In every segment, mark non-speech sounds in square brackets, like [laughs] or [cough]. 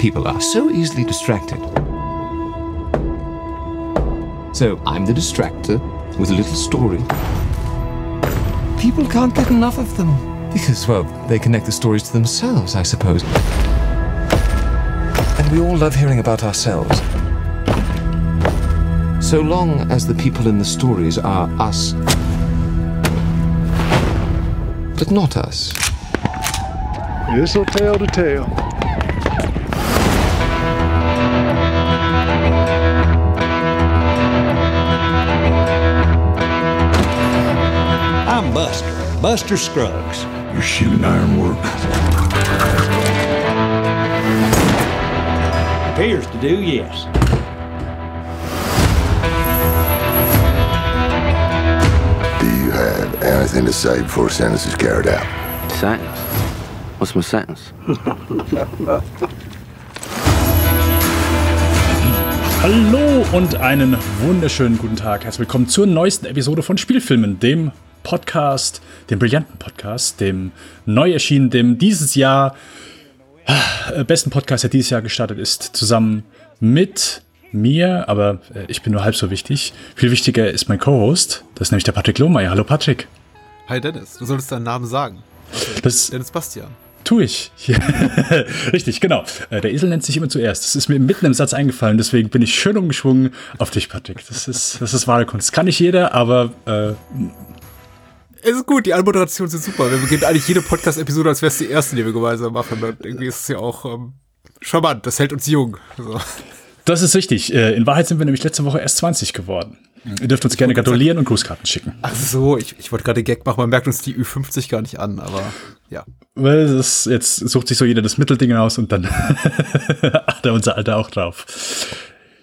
People are so easily distracted. So I'm the distractor with a little story. People can't get enough of them. Because, well, they connect the stories to themselves, I suppose. And we all love hearing about ourselves. So long as the people in the stories are us, but not us. This'll tell the tale. Buster, Scruggs. You're shooting ironwork. Appears to do, yes. Do you have anything to say before sentence is carried out? Sentence? What's my sentence? [laughs] Hallo und einen wunderschönen guten Tag. Herzlich willkommen zur neuesten Episode von Spielfilmen, dem Podcast, dem brillanten Podcast, dem neu erschienen, dem dieses Jahr äh, besten Podcast, der dieses Jahr gestartet ist, zusammen mit mir, aber äh, ich bin nur halb so wichtig. Viel wichtiger ist mein Co-Host, das ist nämlich der Patrick Lohmeier. Hallo Patrick. Hi Dennis, du solltest deinen Namen sagen. Das Dennis Bastian. tue ich. [laughs] Richtig, genau. Äh, Der Esel nennt sich immer zuerst. Das ist mir mitten im Satz eingefallen, deswegen bin ich schön umgeschwungen auf dich, Patrick. Das ist, das ist wahre Kunst. Das kann nicht jeder, aber äh, Es ist gut, die Anmoderationen sind super. Wir beginnen eigentlich jede Podcast-Episode, als wäre es die erste, die wir gemeinsam machen. Und irgendwie ist es ja auch ähm, charmant, das hält uns jung. So. das ist richtig. Äh, In Wahrheit sind wir nämlich letzte Woche erst 20 geworden. Ihr dürft uns gerne gratulieren und Grußkarten schicken. Ach so, ich, ich wollte gerade Gag machen, man merkt uns die Ü50 gar nicht an, aber ja. Weil das, jetzt sucht sich so jeder das Mittelding aus und dann [laughs] hat er unser Alter auch drauf.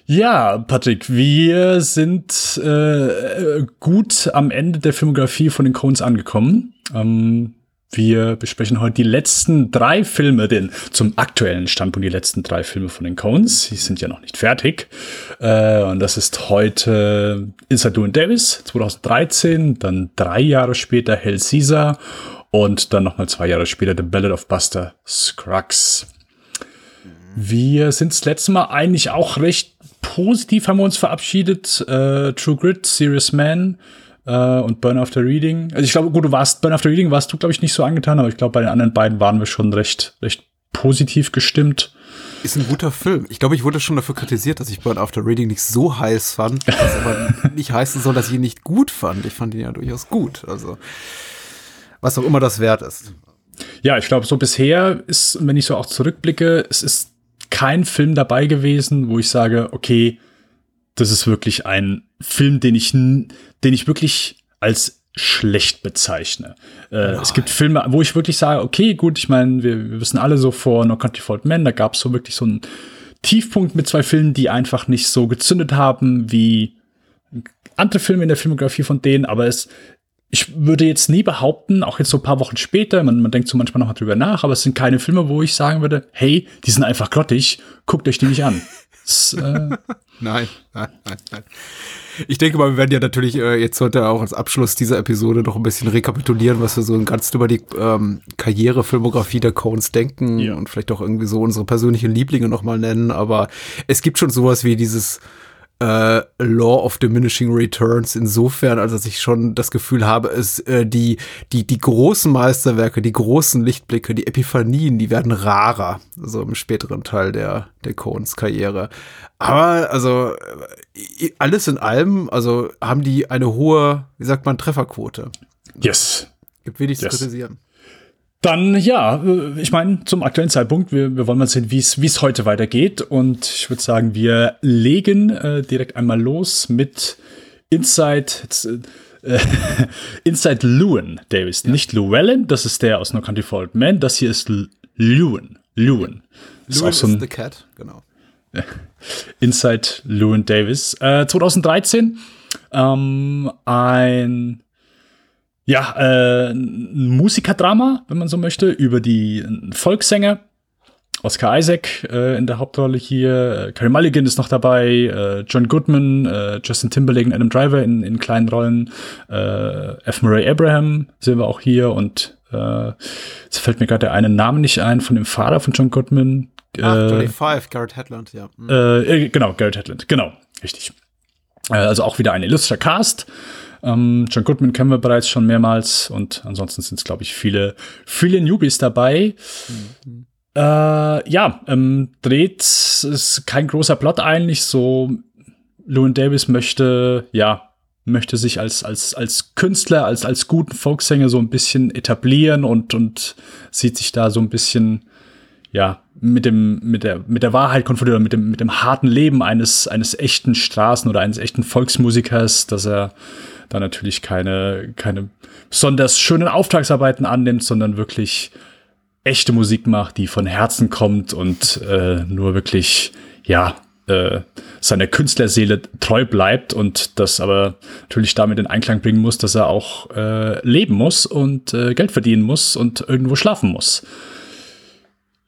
Ja, Patrick, wir sind äh, gut am Ende der Filmografie von den Coens angekommen. Ähm, wir besprechen heute die letzten drei Filme, den zum aktuellen Standpunkt die letzten drei Filme von den Coens. Sie sind ja noch nicht fertig. Äh, und das ist heute Inside Llewyn Davis 2013, dann drei Jahre später Hell Caesar und dann nochmal zwei Jahre später The Ballad of Buster Scruggs. Wir sind das letzte Mal eigentlich auch recht positiv haben wir uns verabschiedet. Äh, True Grit, Serious Man äh, und Burn After Reading. Also ich glaube, gut, du warst Burn After Reading warst du glaube ich nicht so angetan, aber ich glaube bei den anderen beiden waren wir schon recht recht positiv gestimmt. Ist ein guter Film. Ich glaube, ich wurde schon dafür kritisiert, dass ich Burn After Reading nicht so heiß fand, was aber [laughs] nicht heißen soll, dass ich ihn nicht gut fand. Ich fand ihn ja durchaus gut. Also, was auch immer das wert ist. Ja, ich glaube, so bisher ist, wenn ich so auch zurückblicke, es ist kein Film dabei gewesen, wo ich sage, okay, das ist wirklich ein Film, den ich, den ich wirklich als schlecht bezeichne. Äh, es gibt Filme, wo ich wirklich sage, okay, gut, ich meine, wir, wir wissen alle so vor No Country for Old Men, da gab es so wirklich so einen Tiefpunkt mit zwei Filmen, die einfach nicht so gezündet haben wie andere Filme in der Filmografie von denen, aber es, ich würde jetzt nie behaupten, auch jetzt so ein paar Wochen später, man, man denkt so manchmal noch mal drüber nach, aber es sind keine Filme, wo ich sagen würde, hey, die sind einfach grottig, guckt euch die nicht an. Das, äh, [laughs] Nein, nein, nein, nein. Ich denke mal, wir werden ja natürlich äh, jetzt heute auch als Abschluss dieser Episode noch ein bisschen rekapitulieren, was wir so ganz über die ähm, Karrierefilmografie der Coens denken Ja. und vielleicht auch irgendwie so unsere persönlichen Lieblinge nochmal nennen. Aber es gibt schon sowas wie dieses äh, Law of Diminishing Returns insofern, als dass ich schon das Gefühl habe, es äh, die die die großen Meisterwerke, die großen Lichtblicke, die Epiphanien, die werden rarer, so im späteren Teil der der Coens Karriere. Aber also äh, alles in allem, also haben die eine hohe, wie sagt man, Trefferquote. yes. Gibt wenig Yes. zu kritisieren. Dann ja, äh, ich meine, zum aktuellen Zeitpunkt, wir, wir wollen mal sehen, wie es heute weitergeht. Und ich würde sagen, wir legen äh, direkt einmal los mit Inside, äh, [laughs] Inside Llewyn Davis. Nicht Llewellyn, das ist der aus No Country for Old Men. Das hier ist L- Llewyn. Llewyn. Das ist Louis auch so the Cat, genau. [laughs] Inside Llewyn Davis. Äh, 2013 ähm, ein ja, äh, ein Musikerdrama, wenn man so möchte, über die einen Volkssänger. Oscar Isaac äh, in der Hauptrolle hier, äh, Carey Mulligan ist noch dabei, äh, John Goodman, äh, Justin Timberlake und Adam Driver in, in kleinen Rollen, äh, F. Murray Abraham sehen wir auch hier und äh, jetzt fällt mir gerade der eine Name nicht ein von dem Vater von John Goodman, Ach, 25, Garrett Hedlund, ja. Mhm. Äh, genau, Garrett Hedlund, genau, richtig. Äh, also auch wieder ein illustrer Cast. Ähm, John Goodman kennen wir bereits schon mehrmals und ansonsten sind es, glaube ich, viele, viele Newbies dabei. Mhm. Äh, ja, ähm, dreht ist kein großer Plot eigentlich. So, Llewyn Davis möchte, ja, möchte sich als, als, als Künstler, als, als guten Folksänger so ein bisschen etablieren und, und sieht sich da so ein bisschen, ja, mit dem, mit der, mit der Wahrheit konfrontiert, mit dem, mit dem harten Leben eines, eines echten Straßen- oder eines echten Volksmusikers, dass er da natürlich keine, keine besonders schönen Auftragsarbeiten annimmt, sondern wirklich echte Musik macht, die von Herzen kommt und äh, nur wirklich, ja, äh, seiner Künstlerseele treu bleibt und das aber natürlich damit in Einklang bringen muss, dass er auch äh, leben muss und äh, Geld verdienen muss und irgendwo schlafen muss.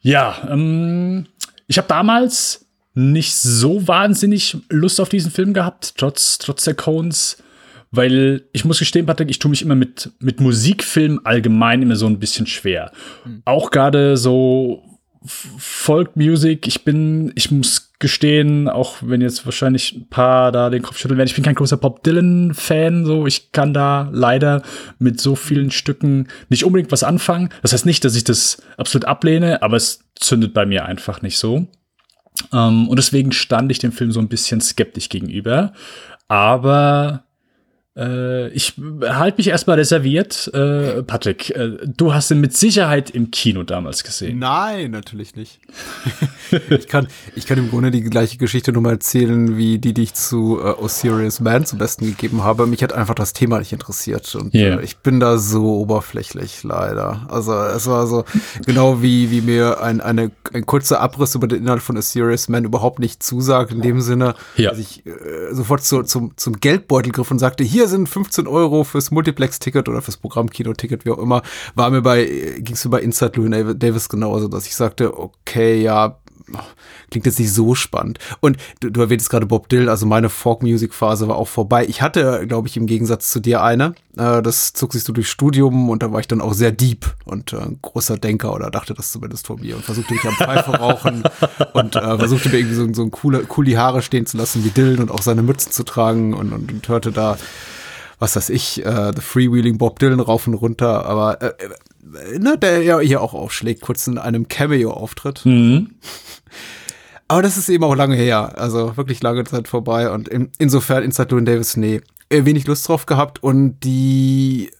Ja, ähm, ich habe damals nicht so wahnsinnig Lust auf diesen Film gehabt, trotz, trotz der Cones. Weil ich muss gestehen, Patrick, ich tue mich immer mit, mit Musikfilmen allgemein immer so ein bisschen schwer. Mhm. Auch gerade so Folk Music, ich bin, ich muss gestehen, auch wenn jetzt wahrscheinlich ein paar da den Kopf schütteln werden, ich bin kein großer Bob Dylan-Fan, so ich kann da leider mit so vielen Stücken nicht unbedingt was anfangen. Das heißt nicht, dass ich das absolut ablehne, aber es zündet bei mir einfach nicht so. Um, ähm, und deswegen stand ich dem Film so ein bisschen skeptisch gegenüber. Aber ich halte mich erstmal reserviert. Äh, Patrick, äh, du hast ihn mit Sicherheit im Kino damals gesehen. Nein, natürlich nicht. [laughs] ich, kann, ich kann im Grunde die gleiche Geschichte nur mal erzählen, wie die, die ich zu äh, Osiris Man zum Besten gegeben habe. Mich hat einfach das Thema nicht interessiert. Und yeah. äh, ich bin da so oberflächlich, leider. Also es war so [laughs] genau wie, wie mir ein, eine, ein kurzer Abriss über den Inhalt von Osiris Man überhaupt nicht zusagt, in dem Sinne, ja. dass ich äh, sofort zu, zum, zum Geldbeutel griff und sagte, hier sind 15 Euro fürs Multiplex-Ticket oder fürs Programmkino-Ticket, wie auch immer, war mir bei, ging es mir bei Inside Louis Davis genauso, dass ich sagte, okay, ja, klingt jetzt nicht so spannend. Und du, du erwähntest gerade Bob Dylan, also meine Folk-Music-Phase war auch vorbei. Ich hatte, glaube ich, im Gegensatz zu dir eine. Äh, das zog sich so durch Studium und da war ich dann auch sehr deep und äh, ein großer Denker oder dachte das zumindest von mir und versuchte mich am Pfeife rauchen [laughs] und äh, versuchte mir irgendwie so, so ein coole, coole Haare stehen zu lassen wie Dylan und auch seine Mützen zu tragen und, und, und hörte da was weiß ich, äh, The Freewheeling Bob Dylan rauf und runter, aber äh, äh, ne, der ja hier auch aufschlägt, kurz in einem Cameo-Auftritt. Mhm. [laughs] Aber das ist eben auch lange her, also wirklich lange Zeit vorbei und in, insofern Inside Llewyn Davis, nee, äh, wenig Lust drauf gehabt und die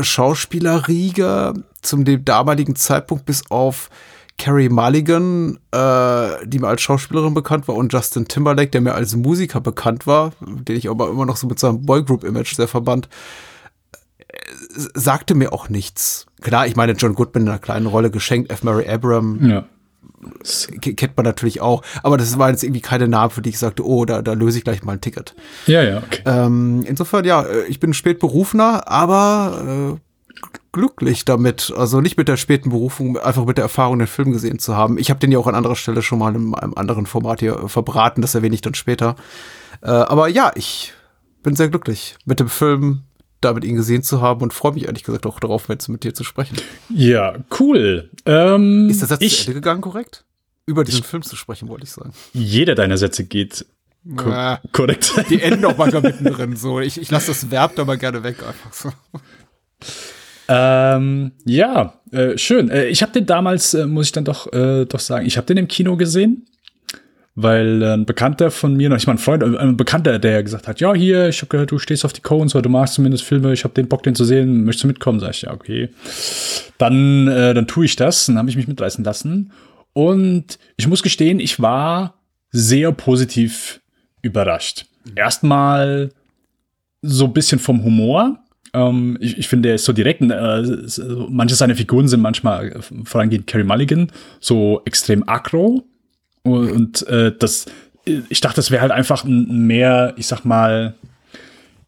Schauspielerriege zum dem damaligen Zeitpunkt bis auf Carrie Mulligan, äh, die mir als Schauspielerin bekannt war, und Justin Timberlake, der mir als Musiker bekannt war, den ich aber immer noch so mit seinem Boygroup-Image sehr verband, äh, sagte mir auch nichts. Klar, ich meine, John Goodman in einer kleinen Rolle geschenkt, F. Mary Abram. Ja. Kennt man natürlich auch, aber das war jetzt irgendwie keine Namen, für die ich sagte, oh, da, da löse ich gleich mal ein Ticket. Ja, ja, okay. Ähm, insofern, ja, äh, ich bin spät berufener, aber äh, glücklich damit. Also nicht mit der späten Berufung, einfach mit der Erfahrung, den Film gesehen zu haben. Ich habe den ja auch an anderer Stelle schon mal in einem anderen Format hier verbraten, das erwähne ich dann später. Äh, aber ja, ich bin sehr glücklich mit dem Film, damit ihn gesehen zu haben und freue mich ehrlich gesagt auch darauf, jetzt mit dir zu sprechen. Ja, cool. Ähm, Ist das Satz ich, zu Ende gegangen, korrekt? Über diesen ich, Film zu sprechen, wollte ich sagen. Jeder deiner Sätze geht ko ja, korrekt. Die enden auch manchmal mittendrin so. Ich, ich lasse das Verb da mal gerne weg, einfach so. Ähm, ja, äh, schön. Äh, ich habe den damals, äh, muss ich dann doch, äh, doch sagen, ich habe den im Kino gesehen, weil ein Bekannter von mir, ich meine, ein Freund, äh, ein Bekannter, der gesagt hat, ja, hier, ich habe gehört, du stehst auf die Cones oder du magst zumindest Filme, ich habe den Bock, den zu sehen, möchtest du mitkommen? Sag ich, ja, okay. Dann, äh, dann tue ich das, dann habe ich mich mitreißen lassen. Und ich muss gestehen, ich war sehr positiv überrascht. Erstmal so ein bisschen vom Humor ähm, ich, ich finde, er ist so direkt. Äh, manche seiner Figuren sind manchmal, äh, vorangehend Carrie Mulligan, so extrem aggro. Und, und äh, das, ich dachte, das wäre halt einfach mehr, ich sag mal,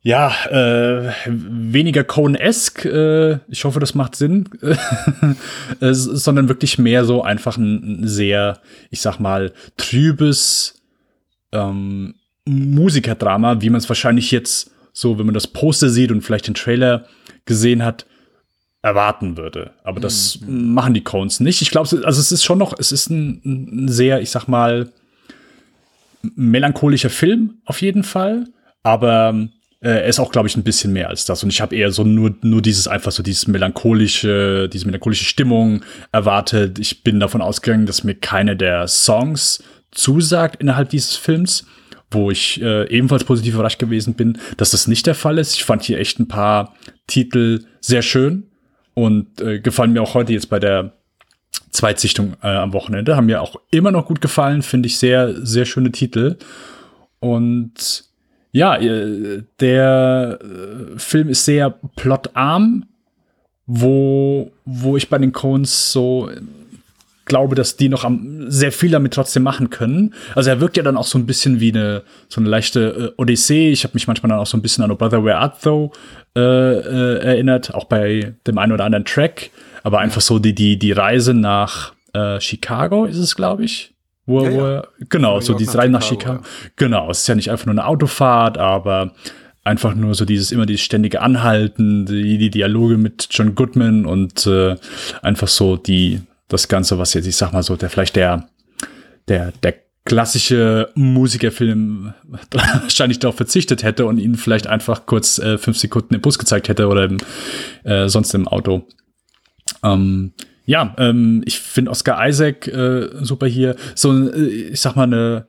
ja, äh, weniger Cohen-esque, äh, ich hoffe, das macht Sinn, [laughs] äh, sondern wirklich mehr so einfach ein, ein sehr, ich sag mal, trübes ähm, Musikerdrama, wie man es wahrscheinlich jetzt so, wenn man das Poster sieht und vielleicht den Trailer gesehen hat, erwarten würde. Aber das machen die Cones nicht. Ich glaube, also es ist schon noch, es ist ein, ein sehr, ich sag mal, melancholischer Film auf jeden Fall. Aber äh, er ist auch, glaube ich, ein bisschen mehr als das. Und ich habe eher so nur, nur dieses einfach so dieses melancholische, diese melancholische Stimmung erwartet. Ich bin davon ausgegangen, dass mir keine der Songs zusagt innerhalb dieses Films, wo ich äh, ebenfalls positiv überrascht gewesen bin, dass das nicht der Fall ist. Ich fand hier echt ein paar Titel sehr schön und äh, gefallen mir auch heute jetzt bei der Zweitsichtung äh, am Wochenende. Haben mir auch immer noch gut gefallen, finde ich sehr, sehr schöne Titel. Und ja, äh, der äh, Film ist sehr plotarm, wo, wo ich bei den Coens so glaube, dass die noch am, sehr viel damit trotzdem machen können. Also er wirkt ja dann auch so ein bisschen wie eine so eine leichte äh, Odyssee. Ich habe mich manchmal dann auch so ein bisschen an Oh Brother Where Art Thou äh, äh, erinnert, auch bei dem einen oder anderen Track. Aber einfach so die die die Reise nach äh, Chicago ist es, glaube ich. Wo, Ja, ja. wo genau, so nach Reise nach Chicago, Chicago. Genau, es ist ja nicht einfach nur eine Autofahrt, aber einfach nur so dieses immer dieses ständige Anhalten, die, die Dialoge mit John Goodman und äh, einfach so die das Ganze, was jetzt ich sag mal so der vielleicht der der der klassische Musikerfilm [laughs] wahrscheinlich darauf verzichtet hätte und ihnen vielleicht einfach kurz äh, fünf Sekunden im Bus gezeigt hätte oder im, äh, sonst im Auto. Ähm, ja, ähm, ich finde Oscar Isaac äh, super hier. So, äh, ich sag mal, eine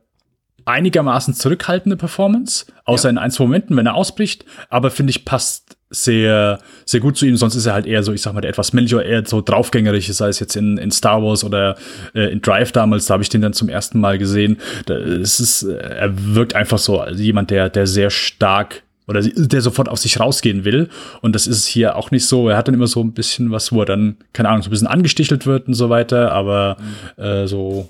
einigermaßen zurückhaltende Performance, außer in ein, zwei Momenten, wenn er ausbricht, aber finde ich, passt sehr, sehr gut zu ihm. Sonst ist er halt eher so, ich sag mal, der etwas männliche oder eher so draufgängerisch, sei es jetzt in, in Star Wars oder äh, in Drive damals, da habe ich den dann zum ersten Mal gesehen. Da, es ist, äh, er wirkt einfach so als jemand, der, der sehr stark oder der sofort auf sich rausgehen will. Und das ist es hier auch nicht so. Er hat dann immer so ein bisschen was, wo er dann, keine Ahnung, so ein bisschen angestichelt wird und so weiter, aber äh, so,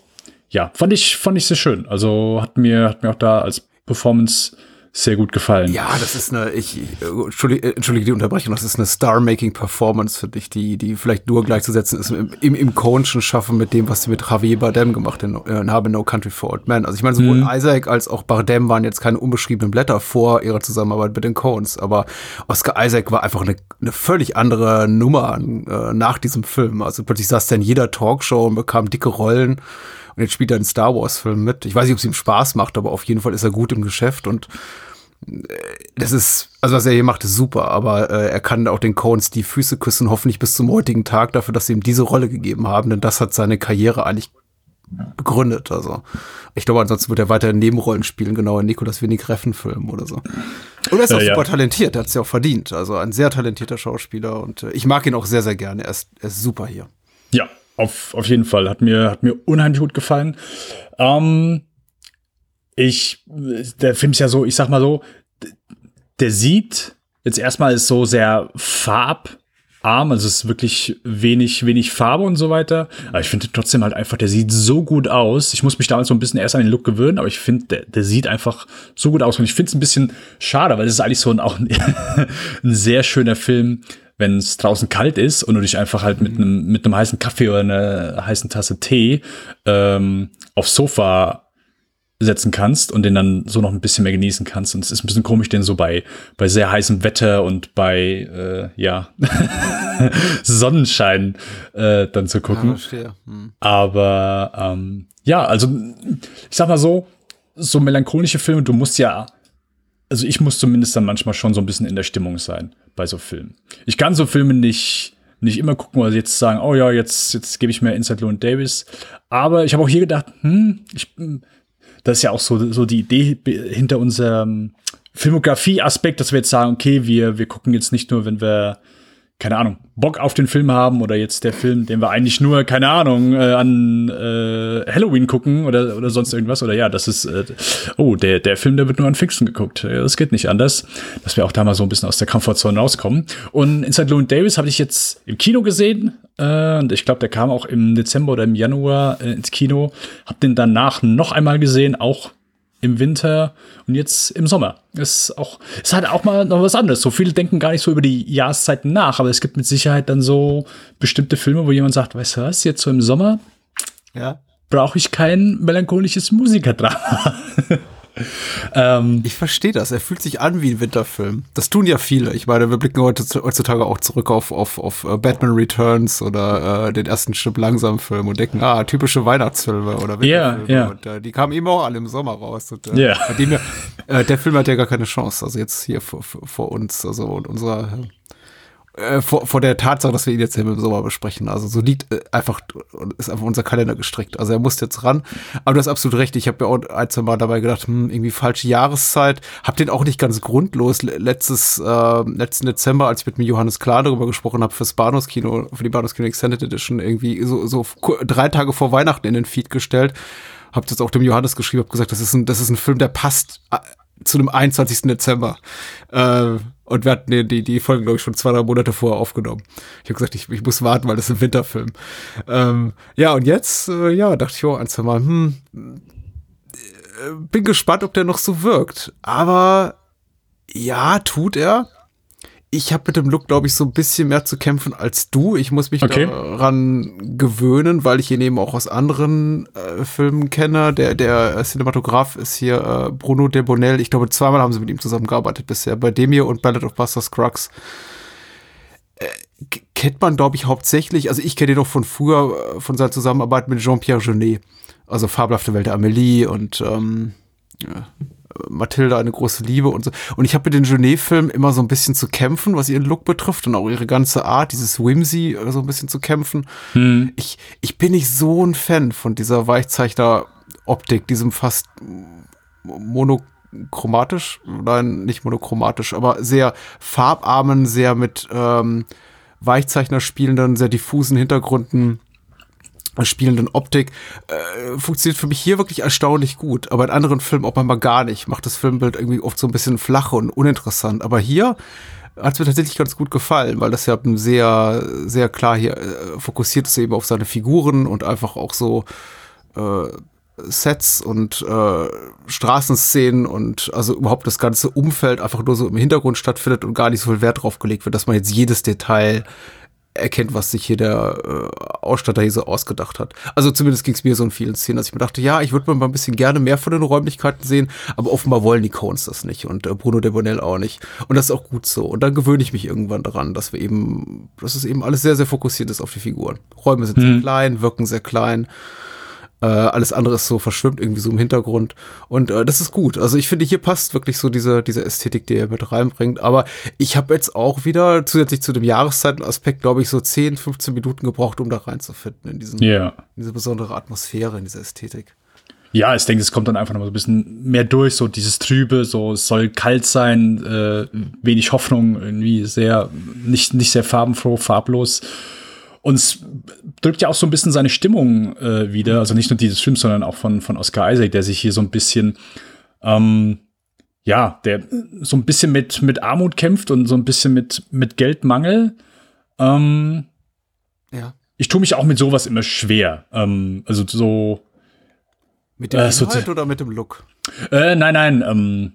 ja, fand ich, fand ich sehr schön. Also hat mir, hat mir auch da als Performance sehr gut gefallen. Ja, das ist eine, ich, entschuldige, entschuldige die Unterbrechung, das ist eine Star-Making-Performance für dich, die, die vielleicht nur gleichzusetzen ist im, im, im Coenschen Schaffen mit dem, was sie mit Javier Bardem gemacht in, äh, in Habe No Country for Old Men. Also ich meine, sowohl Mhm. Isaac als auch Bardem waren jetzt keine unbeschriebenen Blätter vor ihrer Zusammenarbeit mit den Coens, aber Oscar Isaac war einfach eine, eine völlig andere Nummer äh, nach diesem Film. Also plötzlich saß er in jeder Talkshow und bekam dicke Rollen. Und jetzt spielt er einen Star Wars-Film mit. Ich weiß nicht, ob es ihm Spaß macht, aber auf jeden Fall ist er gut im Geschäft und das ist, also was er hier macht, ist super, aber äh, er kann auch den Coens die Füße küssen, hoffentlich bis zum heutigen Tag dafür, dass sie ihm diese Rolle gegeben haben, denn das hat seine Karriere eigentlich begründet. Also ich glaube, ansonsten wird er weiter Nebenrollen spielen, genau in Nicolas Winnig Reffen-Film oder so. Und er ist auch Äh, ja. super talentiert, er hat es ja auch verdient. Also ein sehr talentierter Schauspieler und äh, ich mag ihn auch sehr, sehr gerne. Er ist, er ist super hier. Ja, auf, auf jeden Fall. Hat mir, hat mir unheimlich gut gefallen. Ähm, ich, der Film ist ja so, ich sag mal so, der sieht jetzt erstmal ist so sehr farbarm, also es ist wirklich wenig, wenig Farbe und so weiter. Aber ich finde trotzdem halt einfach, der sieht so gut aus. Ich muss mich damals so ein bisschen erst an den Look gewöhnen, aber ich finde, der, der sieht einfach so gut aus. Und ich finde es ein bisschen schade, weil es ist eigentlich so ein, auch ein, [laughs] ein sehr schöner Film, wenn es draußen kalt ist und du dich einfach halt mit einem mit einem heißen Kaffee oder einer heißen Tasse Tee ähm, aufs Sofa setzen kannst und den dann so noch ein bisschen mehr genießen kannst. Und es ist ein bisschen komisch, den so bei, bei sehr heißem Wetter und bei äh, ja [laughs] Sonnenschein äh, dann zu gucken. verstehe. Hm. Aber ähm, ja, also ich sag mal so, so melancholische Filme, du musst ja, also ich muss zumindest dann manchmal schon so ein bisschen in der Stimmung sein bei so Filmen. Ich kann so Filme nicht nicht immer gucken oder jetzt sagen, oh ja, jetzt jetzt gebe ich mir Inside Llewyn Davis. Aber ich habe auch hier gedacht, hm, ich, das ist ja auch so so die Idee hinter unserem Filmografie-Aspekt, dass wir jetzt sagen, okay, wir wir gucken jetzt nicht nur, wenn wir keine Ahnung, Bock auf den Film haben oder jetzt der Film, den wir eigentlich nur, keine Ahnung, äh, an äh, Halloween gucken oder, oder sonst irgendwas. Oder ja, das ist, äh, oh, der, der Film, der wird nur an Fixen geguckt. Das geht nicht anders. Dass wir auch da mal so ein bisschen aus der Komfortzone rauskommen. Und Inside Llewyn Davis habe ich jetzt im Kino gesehen. Äh, und ich glaube, der kam auch im Dezember oder im Januar äh, ins Kino. Hab den danach noch einmal gesehen, auch im Winter und jetzt im Sommer. Ist auch, ist halt auch mal noch was anderes. So viele denken gar nicht so über die Jahreszeiten nach, aber es gibt mit Sicherheit dann so bestimmte Filme, wo jemand sagt, weißt du was, jetzt so im Sommer Ja. brauche ich kein melancholisches Musikerdrama. [laughs] ähm, Ich verstehe das. Er fühlt sich an wie ein Winterfilm. Das tun ja viele. Ich meine, wir blicken heute, heutzutage auch zurück auf, auf, auf äh, Batman Returns oder äh, den ersten Stück langsam Film und denken, ah, typische Weihnachtsfilme oder Ja, Winterfilme. ja. Und äh, die kamen eben auch alle im Sommer raus. Und, äh, Ja. bei dem äh, der Film hat ja gar keine Chance. Also jetzt hier vor, vor, vor uns, also und unserer äh, vor, vor der Tatsache, dass wir ihn jetzt hier im Sommer besprechen. Also so liegt äh, einfach, ist einfach unser Kalender gestrickt. Also er muss jetzt ran. Aber du hast absolut recht. Ich habe ja auch ein, zwei Mal dabei gedacht, hm, irgendwie falsche Jahreszeit. Hab den auch nicht ganz grundlos. Le- Letztes, äh, letzten Dezember, als ich mit mir Johannes Klar darüber gesprochen habe, fürs Bahnhofskino, für die Bahnhofskino Extended Edition, irgendwie so, so drei Tage vor Weihnachten in den Feed gestellt. Hab das auch dem Johannes geschrieben, hab gesagt, das ist ein, das ist ein Film, der passt äh, zu dem 21. Dezember. Äh, und wir hatten die, die, Folgen, glaube ich, schon zwei, drei Monate vorher aufgenommen. Ich habe gesagt, ich, ich muss warten, weil das ist ein Winterfilm. Ähm, ja, und jetzt, äh, ja, dachte ich, oh, ein, zwei Mal, hm, äh, bin gespannt, ob der noch so wirkt. Aber ja, tut er. Ich habe mit dem Look, glaube ich, so ein bisschen mehr zu kämpfen als du. Ich muss mich Okay. daran gewöhnen, weil ich ihn eben auch aus anderen äh, Filmen kenne. Der, der äh, Cinematograf ist hier äh, Bruno de Bonel. Ich glaube, zweimal haben sie mit ihm zusammengearbeitet bisher. Bei dem hier und Ballad of Buster Scruggs. Äh, kennt man, glaube ich, hauptsächlich, also ich kenne ihn noch von früher, äh, von seiner Zusammenarbeit mit Jean-Pierre Jeunet. Also Fabelhafte Welt der Amelie und ähm, ja, Mathilda eine große Liebe und so. Und ich habe mit den Genet-Filmen immer so ein bisschen zu kämpfen, was ihren Look betrifft und auch ihre ganze Art, dieses Whimsy, äh, so ein bisschen zu kämpfen. Ich, ich bin nicht so ein Fan von dieser Weichzeichner-Optik, diesem fast monochromatisch, nein, nicht monochromatisch, aber sehr farbarmen, sehr mit ähm, Weichzeichner spielenden, sehr diffusen Hintergründen spielenden Optik äh, funktioniert für mich hier wirklich erstaunlich gut. Aber in anderen Filmen auch manchmal gar nicht. Macht das Filmbild irgendwie oft so ein bisschen flach und uninteressant. Aber hier hat es mir tatsächlich ganz gut gefallen, weil das ja sehr, sehr klar hier äh, fokussiert ist eben auf seine Figuren und einfach auch so äh, Sets und äh, Straßenszenen und also überhaupt das ganze Umfeld einfach nur so im Hintergrund stattfindet und gar nicht so viel Wert drauf gelegt wird, dass man jetzt jedes Detail erkennt, was sich hier der äh, Ausstatter hier so ausgedacht hat. Also zumindest ging es mir so in vielen Szenen, dass ich mir dachte, ja, ich würde mal ein bisschen gerne mehr von den Räumlichkeiten sehen, aber offenbar wollen die Coens das nicht und äh, Bruno de Bonel auch nicht. Und das ist auch gut so. Und dann gewöhne ich mich irgendwann daran, dass wir eben, dass es eben alles sehr, sehr fokussiert ist auf die Figuren. Räume sind sehr klein, wirken sehr klein. Äh, alles andere ist so verschwimmt irgendwie so im Hintergrund. Und äh, das ist gut. Also ich finde, hier passt wirklich so diese, diese Ästhetik, die er mit reinbringt. Aber ich habe jetzt auch wieder zusätzlich zu dem Jahreszeitenaspekt, glaube ich, so 10, 15 Minuten gebraucht, um da reinzufinden in, diesen, Ja. in diese besondere Atmosphäre, in diese Ästhetik. Ja, ich denke, es kommt dann einfach noch so ein bisschen mehr durch, so dieses Trübe, so es soll kalt sein, äh, wenig Hoffnung, irgendwie sehr, nicht, nicht sehr farbenfroh, farblos. Und es drückt ja auch so ein bisschen seine Stimmung äh, wieder, also nicht nur dieses Film, sondern auch von, von Oscar Isaac, der sich hier so ein bisschen, ähm, ja, der so ein bisschen mit, mit Armut kämpft und so ein bisschen mit, mit Geldmangel. Ähm, Ja. ich tue mich auch mit sowas immer schwer. Ähm, also so, Mit dem Äh, so- Inhalt oder mit dem Look? Äh, nein, nein, ähm,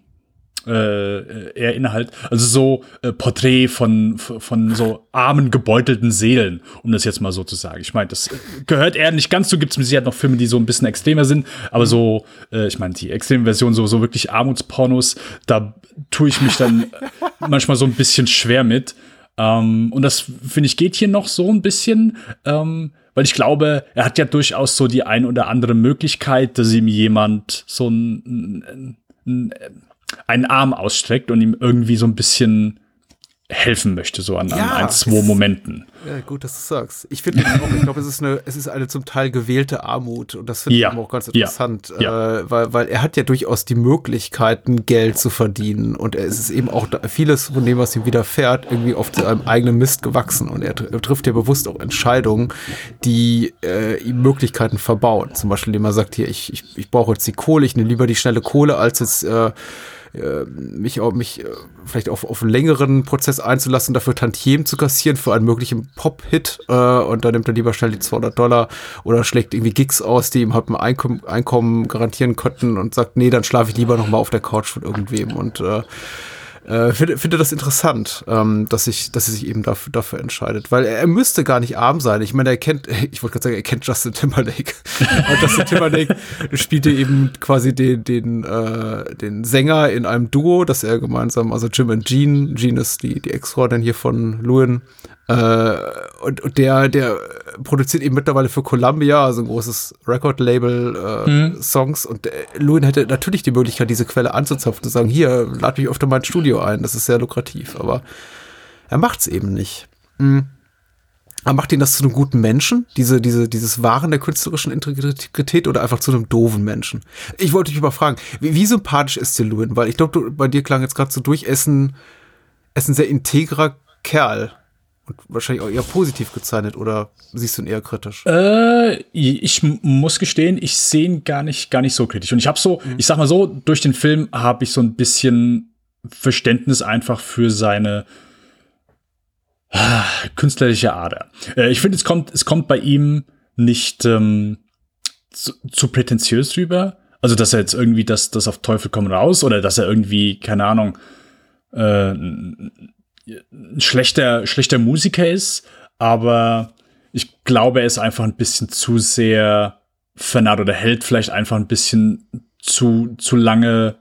äh, eher Inhalt. Also so äh, Porträt von, von so armen, gebeutelten Seelen, um das jetzt mal so zu sagen. Ich meine, das gehört eher nicht ganz so. Gibt es mit Sicherheit noch Filme, die so ein bisschen extremer sind, aber so, äh, ich meine, die extreme Version, so, so wirklich Armutspornos, da tue ich mich dann manchmal so ein bisschen schwer mit. Ähm, und das, finde ich, geht hier noch so ein bisschen, ähm, weil ich glaube, er hat ja durchaus so die ein oder andere Möglichkeit, dass ihm jemand so ein, ein, einen Arm ausstreckt und ihm irgendwie so ein bisschen helfen möchte, so an, Ja, an ein, zwei Momenten. Ja, gut, dass du sagst. Ich finde auch, ich glaube, es ist eine, es ist eine zum Teil gewählte Armut und das finde Ja, ich auch ganz interessant, ja. Äh, weil, weil er hat ja durchaus die Möglichkeiten, Geld zu verdienen und es ist eben auch da, vieles von dem, was ihm widerfährt, irgendwie auf seinem eigenen Mist gewachsen und er, er trifft ja bewusst auch Entscheidungen, die äh, ihm Möglichkeiten verbauen. Zum Beispiel, indem er sagt, hier, ich, ich, ich brauche jetzt die Kohle, ich nehme lieber die schnelle Kohle, als jetzt äh, äh, mich, auf, mich äh, vielleicht auf, auf einen längeren Prozess einzulassen, dafür Tantiemen zu kassieren für einen möglichen Pop-Hit äh, und dann nimmt er lieber schnell die 200 Dollar oder schlägt irgendwie Gigs aus, die ihm halt ein Einkommen, Einkommen garantieren könnten und sagt, nee, dann schlafe ich lieber noch mal auf der Couch von irgendwem. Und äh, äh, finde, finde das interessant, ähm, dass sich, dass sie sich eben dafür, dafür entscheidet, weil er, er müsste gar nicht arm sein. Ich meine, er kennt, [laughs] ich wollte gerade sagen, er kennt Justin Timberlake. [laughs] Und Justin Timberlake spielte eben quasi den, den, äh, den Sänger in einem Duo, das er gemeinsam, also Jim und Jean, Jean ist die, die Ex-Frau dann hier von Lewin, äh, und, und der, der produziert eben mittlerweile für Columbia, also ein großes Record-Label, äh, mhm. Songs. Und äh, Lewin hätte natürlich die Möglichkeit, diese Quelle anzuzapfen und zu sagen, hier, lad mich öfter mein Studio ein, das ist sehr lukrativ. Aber er macht's eben nicht. Mhm. Er macht ihn das zu einem guten Menschen, diese, diese, dieses Wahren der künstlerischen Integrität oder einfach zu einem doofen Menschen? Ich wollte dich überfragen, wie, wie sympathisch ist dir Lewin? Weil ich glaube, bei dir klang jetzt gerade so durch, er ist ein, er ist ein sehr integrer Kerl und wahrscheinlich auch eher positiv gezeichnet oder siehst du ihn eher kritisch? Äh, ich muss gestehen, ich sehe ihn gar nicht, gar nicht so kritisch. Und ich habe so, mhm. ich sag mal so, durch den Film habe ich so ein bisschen Verständnis einfach für seine ah, künstlerische Ader. Äh, ich finde, es kommt, es kommt bei ihm nicht ähm, zu, zu prätentiös rüber. Also, dass er jetzt irgendwie das, das auf Teufel komm raus oder dass er irgendwie, keine Ahnung, äh, ein schlechter, schlechter Musiker ist, aber ich glaube, er ist einfach ein bisschen zu sehr vernarrt oder hält vielleicht einfach ein bisschen zu, zu lange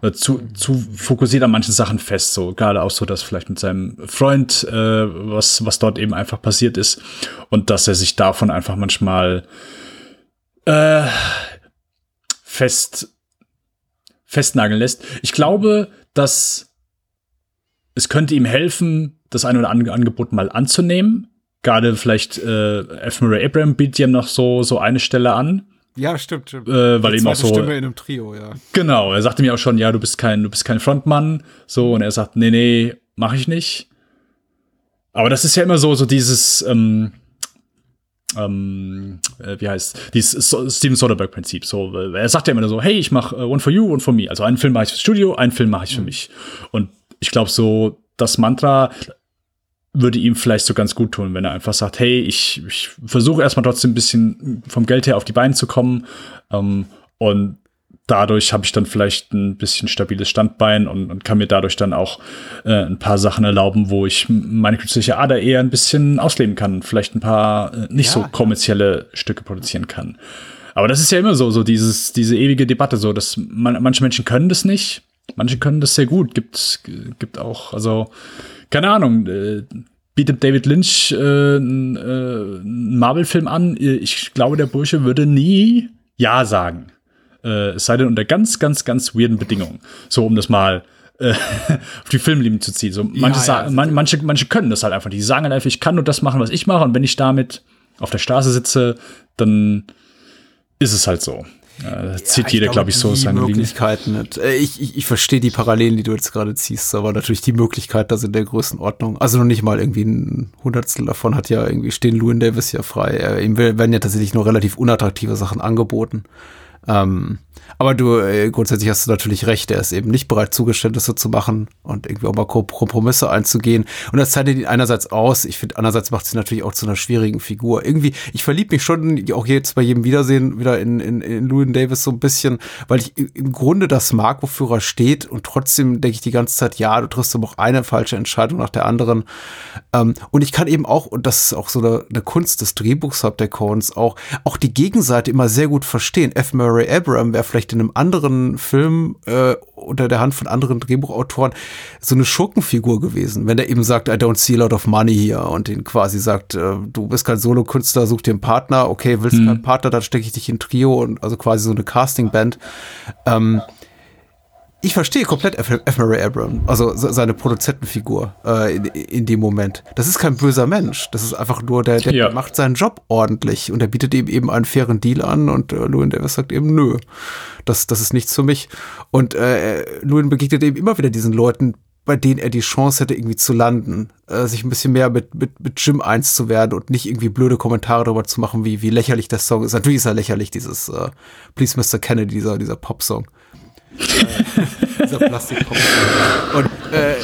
oder zu, zu fokussiert an manchen Sachen fest. So, gerade auch so, dass vielleicht mit seinem Freund, äh, was, was dort eben einfach passiert ist und dass er sich davon einfach manchmal äh, fest festnageln lässt. Ich glaube, dass es könnte ihm helfen, das eine oder andere Angebot mal anzunehmen. Gerade vielleicht äh, F. Murray Abraham bietet ihm noch so, so eine Stelle an. Ja, stimmt, stimmt. Äh, weil ihm auch so. Stimme in einem Trio, ja. Genau, er sagte mir auch schon, ja, du bist kein, du bist kein Frontmann. So, und er sagt, nee, nee, mach ich nicht. Aber das ist ja immer so, so dieses, ähm, ähm, äh, wie heißt, dieses Steven Soderbergh-Prinzip. So, äh, er sagt ja immer so, hey, ich mache uh, One for You, One for Me. Also einen Film mache ich fürs Studio, einen Film mache ich für mhm. mich. Und ich glaube, so das Mantra würde ihm vielleicht so ganz gut tun, wenn er einfach sagt, hey, ich, ich versuche erstmal trotzdem ein bisschen vom Geld her auf die Beine zu kommen ähm, und dadurch habe ich dann vielleicht ein bisschen stabiles Standbein und, und kann mir dadurch dann auch äh, ein paar Sachen erlauben, wo ich meine künstliche Ader eher ein bisschen ausleben kann, vielleicht ein paar äh, nicht ja, so kommerzielle ja. Stücke produzieren kann. Aber das ist ja immer so, so dieses, diese ewige Debatte, so, dass man, manche Menschen können das nicht Manche können das sehr gut. Gibt, gibt auch, also, keine Ahnung, äh, bietet David Lynch äh, einen äh, Marvel-Film an. Ich glaube, der Bursche würde nie Ja sagen. Äh, es sei denn unter ganz, ganz, ganz weirden Bedingungen. So, um das mal äh, [laughs] auf die Filmlinie zu ziehen. So, manche, ja, ja, man, manche, manche können das halt einfach. Die sagen halt einfach, ich kann nur das machen, was ich mache. Und wenn ich damit auf der Straße sitze, dann ist es halt so. Ja, zieht ja, jeder, glaube glaub ich, so seine Möglichkeiten. Nicht. Äh, ich, ich, ich verstehe die Parallelen, die du jetzt gerade ziehst, aber natürlich die Möglichkeit, das in der Größenordnung. Also noch nicht mal irgendwie ein Hundertstel davon hat ja irgendwie stehen Lewin Davis ja frei. Ihm werden ja tatsächlich nur relativ unattraktive Sachen angeboten. Ähm, aber du, äh, grundsätzlich hast du natürlich recht, er ist eben nicht bereit, Zugeständnisse zu machen und irgendwie auch mal Kompromisse einzugehen. Und das zeichnet ihn einerseits aus. Ich finde, andererseits macht sie natürlich auch zu einer schwierigen Figur. Irgendwie, ich verliebe mich schon auch jetzt bei jedem Wiedersehen wieder in, in, in Louis Davis so ein bisschen, weil ich im Grunde das mag, wofür er steht. Und trotzdem denke ich die ganze Zeit, ja, du triffst aber auch eine falsche Entscheidung nach der anderen. Ähm, und ich kann eben auch, und das ist auch so eine, eine Kunst des Drehbuchs, habt der Coens auch, auch die Gegenseite immer sehr gut verstehen. F. Murray Abraham wäre vielleicht vielleicht in einem anderen Film äh, unter der Hand von anderen Drehbuchautoren so eine Schurkenfigur gewesen, wenn er eben sagt, I don't see a lot of money here und ihn quasi sagt, äh, du bist kein Solokünstler, such dir einen Partner, okay, willst du mhm. keinen Partner, dann stecke ich dich in Trio und also quasi so eine Castingband. Ähm, ich verstehe komplett F. Murray Abram, also seine Produzentenfigur äh, in, in, dem Moment. Das ist kein böser Mensch. Das ist einfach nur, der, der ja. macht seinen Job ordentlich und er bietet ihm eben einen fairen Deal an und äh, Lewin Davis sagt eben, nö, das, das ist nichts für mich. Und äh, Lewin begegnet eben immer wieder diesen Leuten, bei denen er die Chance hätte, irgendwie zu landen, äh, sich ein bisschen mehr mit, mit, mit Jim eins zu werden und nicht irgendwie blöde Kommentare darüber zu machen, wie, wie lächerlich der Song ist. Natürlich ist er lächerlich, dieses äh, Please Mr. Kennedy, dieser, dieser Pop-Song. Äh, dieser Plastikkopf. Und äh,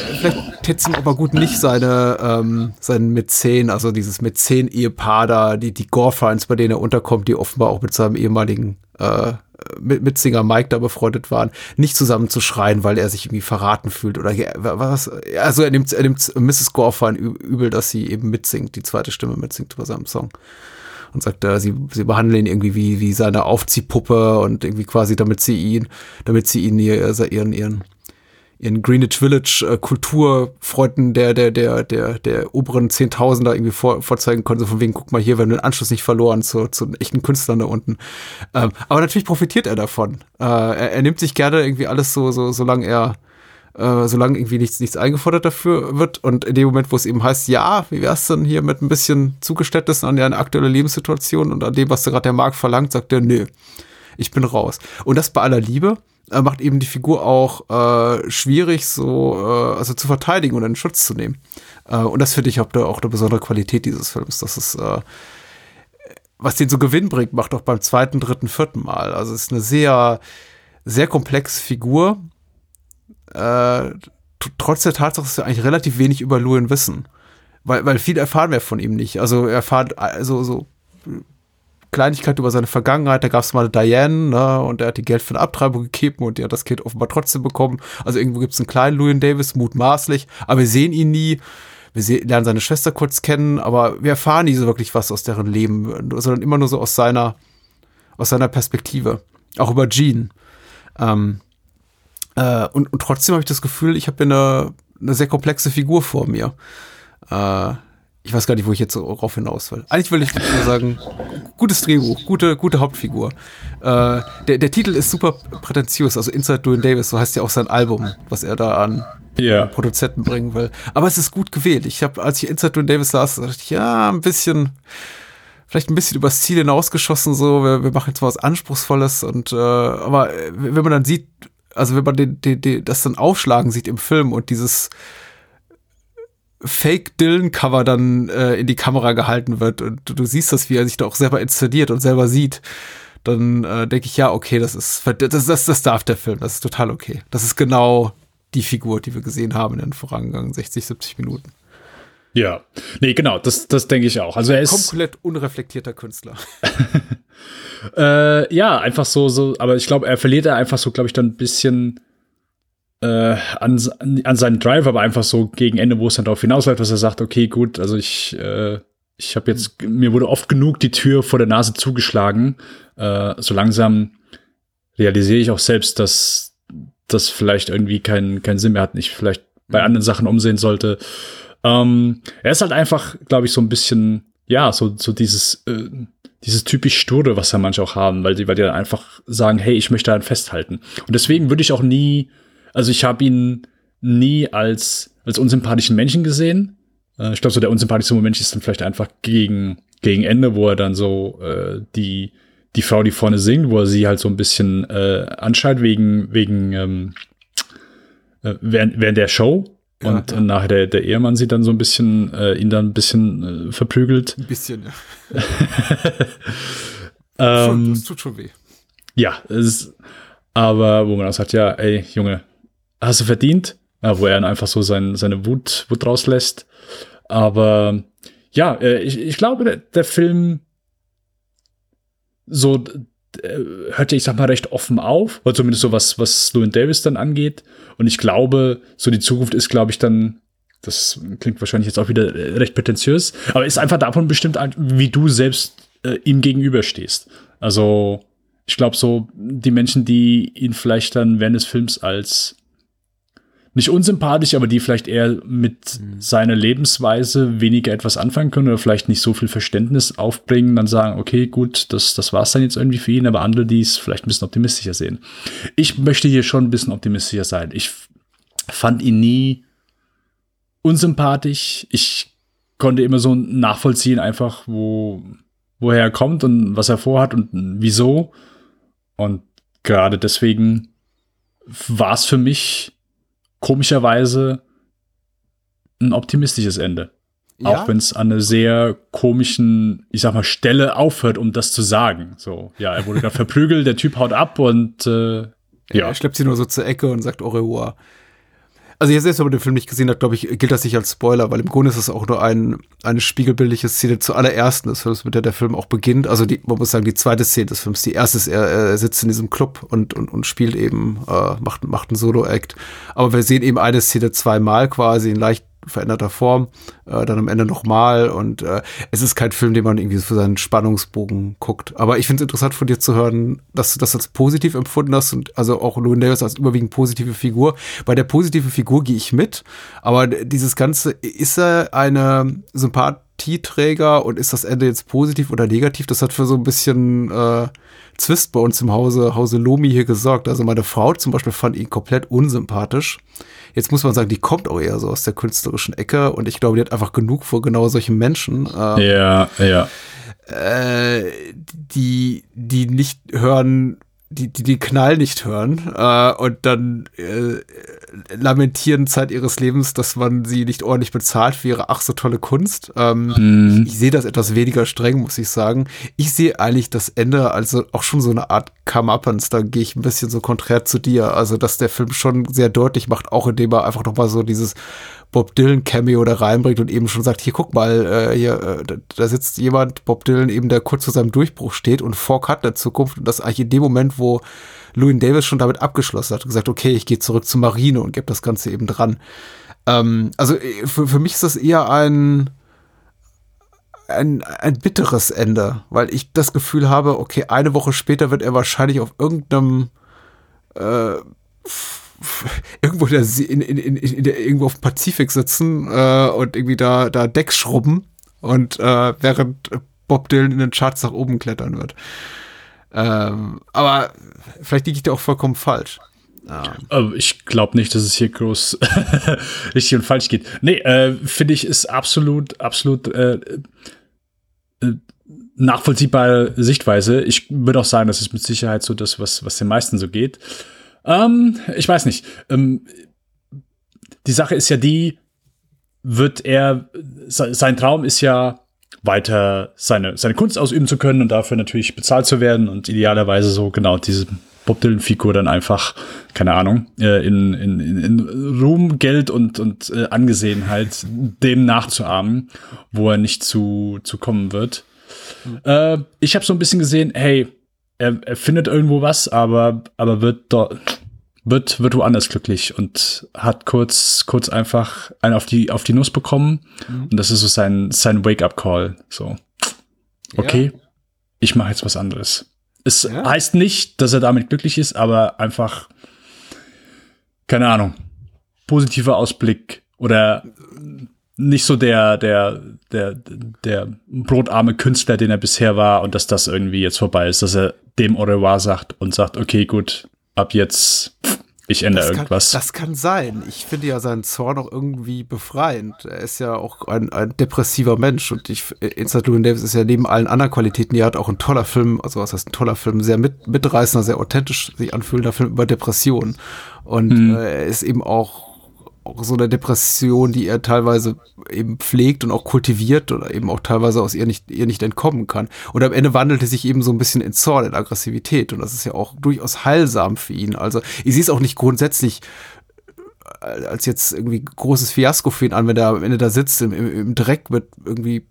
vielleicht ihm aber gut nicht seine, ähm, seinen Mäzen, also dieses Mäzen-Ehepaar da, die, die Gore-Finds, bei denen er unterkommt, die offenbar auch mit seinem ehemaligen äh, mit, mit Singer Mike da befreundet waren, nicht zusammen zu schreien, weil er sich irgendwie verraten fühlt oder was. Also er nimmt, er nimmt Mrs. Gorfine übel, dass sie eben mitsingt, die zweite Stimme mitsingt über seinem Song. Und sagt, äh, sie, sie behandeln ihn irgendwie wie, wie seine Aufziehpuppe und irgendwie quasi, damit sie ihn, damit sie ihn ihr, ihren, ihren, ihren Greenwich Village äh, Kulturfreunden der, der, der, der, der oberen Zehntausender irgendwie vor, vorzeigen konnte, so von wegen, guck mal hier, wir haben den Anschluss nicht verloren zu, zu echten Künstlern da unten. Ähm, aber natürlich profitiert er davon. Äh, er, er nimmt sich gerne irgendwie alles so, so, solange er, äh, solange irgendwie nichts, nichts eingefordert dafür wird. Und in dem Moment, wo es eben heißt, ja, wie wär's denn hier mit ein bisschen Zugeständnissen an deine aktuelle Lebenssituation und an dem, was gerade der Markt verlangt, sagt er, nö, ich bin raus. Und das bei aller Liebe äh, macht eben die Figur auch äh, schwierig, so äh, also zu verteidigen und in Schutz zu nehmen. Äh, und das finde ich auch, auch eine besondere Qualität dieses Films. Das ist äh, was den so Gewinn bringt, macht auch beim zweiten, dritten, vierten Mal. Also es ist eine sehr, sehr komplexe Figur. Äh, trotz der Tatsache, dass wir eigentlich relativ wenig über Lewin wissen. Weil, weil viel erfahren wir von ihm nicht. Also erfahren, also so Kleinigkeit über seine Vergangenheit. Da gab es mal Diane, ne, und er hat die Geld für eine Abtreibung gegeben und die hat das Kind offenbar trotzdem bekommen. Also irgendwo gibt es einen kleinen Louis Davis, mutmaßlich, aber wir sehen ihn nie. Wir sehen, lernen seine Schwester kurz kennen, aber wir erfahren nie so wirklich was aus deren Leben, sondern immer nur so aus seiner, aus seiner Perspektive. Auch über Jean. Ähm, äh, und, und trotzdem habe ich das Gefühl, ich habe eine, eine sehr komplexe Figur vor mir. Äh, ich weiß gar nicht, wo ich jetzt so drauf hinaus will. Eigentlich will ich nur sagen, gutes Drehbuch, gute, gute Hauptfigur. Äh, der, der Titel ist super prätentiös, also Inside Duane Davis, so heißt ja auch sein Album, was er da an yeah. Produzenten bringen will. Aber es ist gut gewählt. Ich habe, als ich Inside Duane Davis las, dachte ich, ja, ein bisschen, vielleicht ein bisschen übers Ziel hinausgeschossen, so, wir, wir machen jetzt mal was Anspruchsvolles und, äh, aber wenn man dann sieht, also wenn man den, den, den, das dann aufschlagen sieht im Film und dieses, Fake-Dylan-Cover dann äh, in die Kamera gehalten wird und du, du, siehst das, wie er sich da auch selber inszeniert und selber sieht, dann äh, denke ich, ja, okay, das ist, das, das, das darf der Film, das ist total okay. Das ist genau die Figur, die wir gesehen haben in den vorangegangenen 60, 70 Minuten. Ja, nee, genau, das, das denke ich auch. Also er ist komplett unreflektierter Künstler. [laughs] äh, ja, einfach so, so, aber ich glaube, er verliert er einfach so, glaube ich, dann ein bisschen äh, an, an seinen Drive, aber einfach so gegen Ende, wo es dann darauf hinausläuft, dass er sagt, okay, gut, also ich, äh, ich habe jetzt, mir wurde oft genug die Tür vor der Nase zugeschlagen. Äh, so langsam realisiere ich auch selbst, dass das vielleicht irgendwie keinen keinen Sinn mehr hat, nicht vielleicht bei anderen Sachen umsehen sollte. Ähm, er ist halt einfach, glaube ich, so ein bisschen, ja, so, so dieses, äh, dieses typisch Sture, was ja manche auch haben, weil die, weil die dann einfach sagen, hey, ich möchte daran festhalten. Und deswegen würde ich auch nie also ich habe ihn nie als, als unsympathischen Menschen gesehen. Äh, ich glaube, so der unsympathischste Moment ist dann vielleicht einfach gegen, gegen Ende, wo er dann so äh, die, die Frau, die vorne singt, wo er sie halt so ein bisschen äh, anschreit wegen, wegen ähm, äh, während, während der Show. Ja, und ja. nachher der, der Ehemann sie dann so ein bisschen, äh, ihn dann ein bisschen äh, verprügelt. Ein bisschen, ja. [laughs] ähm, das tut schon weh. Ja, es ist, aber wo man auch sagt, ja, ey, Junge, hast du verdient, ja, wo er dann einfach so sein, seine Wut, Wut rauslässt. Aber ja, äh, ich, ich glaube, der, der Film so äh, hört ja, ich sag mal, recht offen auf, oder zumindest so was, was Llewyn Davis dann angeht. Und ich glaube, so die Zukunft ist, glaube ich, dann, das klingt wahrscheinlich jetzt auch wieder recht prätentiös, aber ist einfach davon bestimmt, wie du selbst äh, ihm gegenüberstehst. Also, ich glaube, so die Menschen, die ihn vielleicht dann während des Films als nicht unsympathisch, aber die vielleicht eher mit mhm. seiner Lebensweise weniger etwas anfangen können oder vielleicht nicht so viel Verständnis aufbringen, dann sagen, okay, gut, das, das war's dann jetzt irgendwie für ihn, aber andere, die es vielleicht ein bisschen optimistischer sehen. Ich möchte hier schon ein bisschen optimistischer sein. Ich fand ihn nie unsympathisch. Ich konnte immer so nachvollziehen, einfach, wo, woher er kommt und was er vorhat und wieso. Und gerade deswegen war es für mich komischerweise ein optimistisches Ende. Ja? Auch wenn es an einer sehr komischen, ich sag mal, Stelle aufhört, um das zu sagen. So, ja, er wurde gerade [laughs] verprügelt, der Typ haut ab und äh, ja. Er schleppt sie nur so zur Ecke und sagt au revoir. Also jetzt selbst, wenn man den Film nicht gesehen hat, glaube ich, gilt das nicht als Spoiler, weil im Grunde ist es auch nur ein, eine spiegelbildliche Szene zur allerersten des Films, mit der der Film auch beginnt. Also die, man muss sagen, die zweite Szene des Films. Die erste ist, er, er sitzt in diesem Club und, und, und spielt eben, äh, macht, macht einen Solo-Act. Aber wir sehen eben eine Szene zweimal quasi in leicht veränderter Form, äh, dann am Ende nochmal und äh, es ist kein Film, den man irgendwie für seinen Spannungsbogen guckt. Aber ich finde es interessant von dir zu hören, dass du das als positiv empfunden hast und also auch Louis Davis als überwiegend positive Figur. Bei der positiven Figur gehe ich mit, aber dieses Ganze, ist er eine Sympathieträger und ist das Ende jetzt positiv oder negativ? Das hat für so ein bisschen äh, Zwist bei uns im Hause, Hause Lomi hier gesorgt. Also meine Frau zum Beispiel fand ihn komplett unsympathisch. Jetzt muss man sagen, die kommt auch eher so aus der künstlerischen Ecke und ich glaube, die hat einfach genug vor genau solchen Menschen. Äh, ja, ja. Äh, die, die nicht hören, die, die den Knall nicht hören äh, und dann äh, lamentieren Zeit ihres Lebens, dass man sie nicht ordentlich bezahlt für ihre ach so tolle Kunst. Ähm, Mhm. Ich, ich sehe das etwas weniger streng, muss ich sagen. Ich sehe eigentlich das Ende also auch schon so eine Art Come-Uppance. Da gehe ich ein bisschen so konträr zu dir. Also, dass der Film schon sehr deutlich macht, auch indem er einfach noch mal so dieses Bob Dylan Cameo da reinbringt und eben schon sagt, hier guck mal, äh, hier, äh, da, sitzt jemand, Bob Dylan eben, der kurz vor seinem Durchbruch steht und Fork hat eine Zukunft und das eigentlich in dem Moment, wo Louis Davis schon damit abgeschlossen hat und gesagt, okay, ich gehe zurück zur Marine und gebe das Ganze eben dran. Ähm, also äh, für, für mich ist das eher ein, ein, ein bitteres Ende, weil ich das Gefühl habe, okay, eine Woche später wird er wahrscheinlich auf irgendeinem äh, [laughs] irgendwo der, See- in, in, in, der, irgendwo auf dem Pazifik sitzen äh, und irgendwie da, da Decks schrubben und äh, während Bob Dylan in den Charts nach oben klettern wird. Ähm, aber vielleicht liege ich da auch vollkommen falsch. Aber ich glaube nicht, dass es hier groß [laughs] richtig und falsch geht. Nee, äh, finde ich, ist absolut, absolut äh, äh, nachvollziehbare Sichtweise. Ich würde auch sagen, das ist mit Sicherheit so das, was, was den meisten so geht. Ähm, ich weiß nicht. Ähm, die Sache ist ja die, wird er, se- sein Traum ist ja, weiter seine, seine Kunst ausüben zu können und dafür natürlich bezahlt zu werden und idealerweise so genau diese Bob Dylan-Figur dann einfach, keine Ahnung, äh, in, in, in, Ruhm, Geld und, und äh, Angesehenheit dem nachzuahmen, wo er nicht zu, zu kommen wird. Äh, ich habe so ein bisschen gesehen, hey, er, er findet irgendwo was, aber, aber wird dort wird, wird woanders glücklich und hat kurz, kurz einfach einen auf die, auf die Nuss bekommen. Und das ist so sein, sein Wake-up-Call. So, okay, ich mache jetzt was anderes. Es Ja. heißt nicht, dass er damit glücklich ist, aber einfach, keine Ahnung, positiver Ausblick oder nicht so der, der, der, der brotarme Künstler, den er bisher war und dass das irgendwie jetzt vorbei ist, dass er dem Au revoir sagt und sagt, okay, gut, ab jetzt, ich ändere Das irgendwas. Kann, das kann sein. Ich finde ja seinen Zorn auch irgendwie befreiend. Er ist ja auch ein, ein depressiver Mensch und ich, Inside Llewyn Davis ist ja neben allen anderen Qualitäten, die er hat, auch ein toller Film, also was heißt ein toller Film, sehr mit, mitreißender, sehr authentisch sich anfühlender Film über Depressionen. Und Mhm. äh, er ist eben auch auch so eine Depression, die er teilweise eben pflegt und auch kultiviert oder eben auch teilweise aus ihr nicht, ihr nicht entkommen kann. Und am Ende wandelt er sich eben so ein bisschen in Zorn, in Aggressivität. Und das ist ja auch durchaus heilsam für ihn. Also ich sehe es auch nicht grundsätzlich äh, als jetzt irgendwie großes Fiasko für ihn an, wenn er am Ende da sitzt im, im, im Dreck mit irgendwie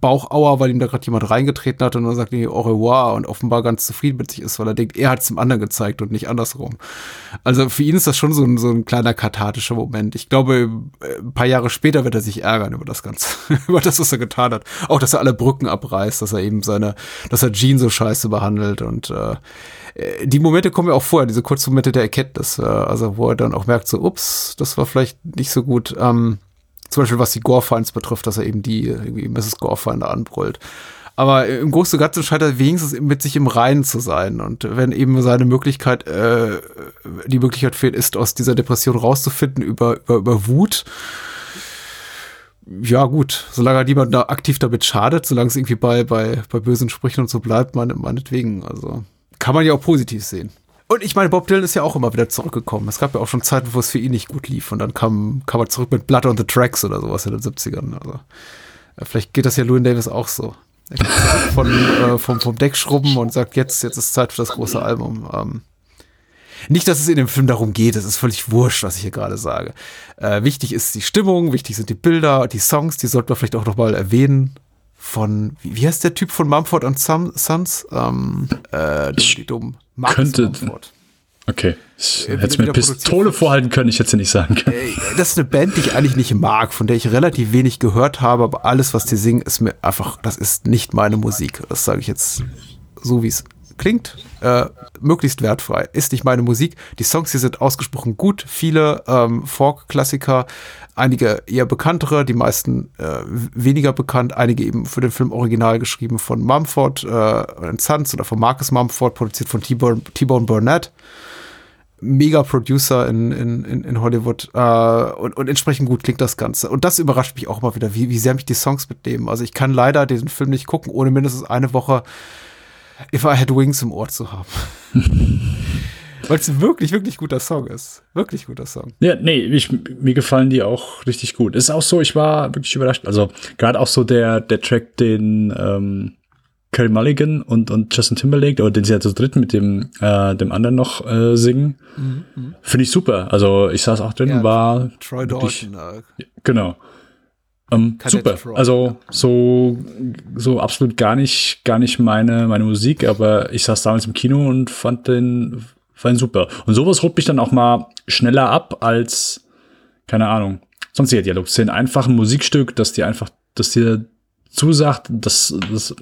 Bauchauer, weil ihm da gerade jemand reingetreten hat und dann sagt er au revoir und offenbar ganz zufrieden mit sich ist, weil er denkt, er hat es dem anderen gezeigt und nicht andersrum. Also für ihn ist das schon so ein, so ein kleiner kathartischer Moment. Ich glaube, äh, ein paar Jahre später wird er sich ärgern über das Ganze, [laughs] über das, was er getan hat. Auch, dass er alle Brücken abreißt, dass er eben seine, dass er Jean so scheiße behandelt und äh, äh, die Momente kommen ja auch vorher, diese kurzen Momente der Erkenntnis, äh, also wo er dann auch merkt, so, ups, das war vielleicht nicht so gut. Ähm, zum Beispiel was die Gorefines betrifft, dass er eben die irgendwie Mrs. Gorefine da anbrüllt. Aber im Großen und Ganzen scheint er wenigstens mit sich im Reinen zu sein. Und wenn eben seine Möglichkeit, äh, die Möglichkeit fehlt, ist, aus dieser Depression rauszufinden über, über, über Wut, ja gut, solange niemand da aktiv damit schadet, solange es irgendwie bei, bei, bei bösen Sprüchen und so bleibt, meine, meinetwegen. Also kann man ja auch positiv sehen. Und ich meine, Bob Dylan ist ja auch immer wieder zurückgekommen. Es gab ja auch schon Zeiten, wo es für ihn nicht gut lief. Und dann kam, kam er zurück mit Blood on the Tracks oder sowas in den 70ern. Also ja, vielleicht geht das ja Louis Davis auch so. Er von, äh, vom, vom Deck schrubben und sagt, jetzt, jetzt ist Zeit für das große Album. Ähm, Nicht, dass es in dem Film darum geht, es ist völlig wurscht, was ich hier gerade sage. Äh, wichtig ist die Stimmung, wichtig sind die Bilder, die Songs, die sollten wir vielleicht auch nochmal erwähnen. Von, wie, wie heißt der Typ von Mumford und Son- Sons? Ähm, äh, dumm, die dumm. Marcus könnte- Mumford. Okay. Ich Äh, hätte mir Pistole vorhalten können, ich hätte sie nicht sagen können. Ey, Das ist eine Band, die ich eigentlich nicht mag, von der ich relativ wenig gehört habe, aber alles, was die singen, ist mir einfach, das ist nicht meine Musik. Das sage ich jetzt so, wie es klingt, äh, möglichst wertfrei. Ist nicht meine Musik. Die Songs hier sind ausgesprochen gut. Viele ähm, Folk-Klassiker, einige eher bekanntere, die meisten äh, weniger bekannt, einige eben für den Film original geschrieben von Mumford äh, Sons oder von Marcus Mumford, produziert von T-Bone Burnett mega Producer in, in, in, Hollywood äh, und, und entsprechend gut klingt das Ganze. Und das überrascht mich auch mal wieder, wie, wie sehr mich die Songs mitnehmen. Also ich kann leider diesen Film nicht gucken, ohne mindestens eine Woche If I Had Wings im Ohr zu haben. [laughs] Weil es ein wirklich, wirklich guter Song ist. Wirklich guter Song. Ja, nee, ich, mir gefallen die auch richtig gut. Ist auch so, ich war wirklich überrascht. Also gerade auch so der, der Track, den ähm, Carey Mulligan und, und Justin Timberlake, oder den sie ja zu dritt mit dem, äh, dem anderen noch äh, singen, finde ich super. Also ich saß auch drin, Ja, war Troy wirklich- Dalton. Äh, Genau. Ähm, super. Troy, also so, so absolut gar nicht, gar nicht meine, meine Musik, aber ich saß damals im Kino und fand den, den super. Und sowas holt mich dann auch mal schneller ab als, keine Ahnung, sonstige Dialogszenen. Einfach ein Musikstück, das dir einfach, das dir zusagt, das, das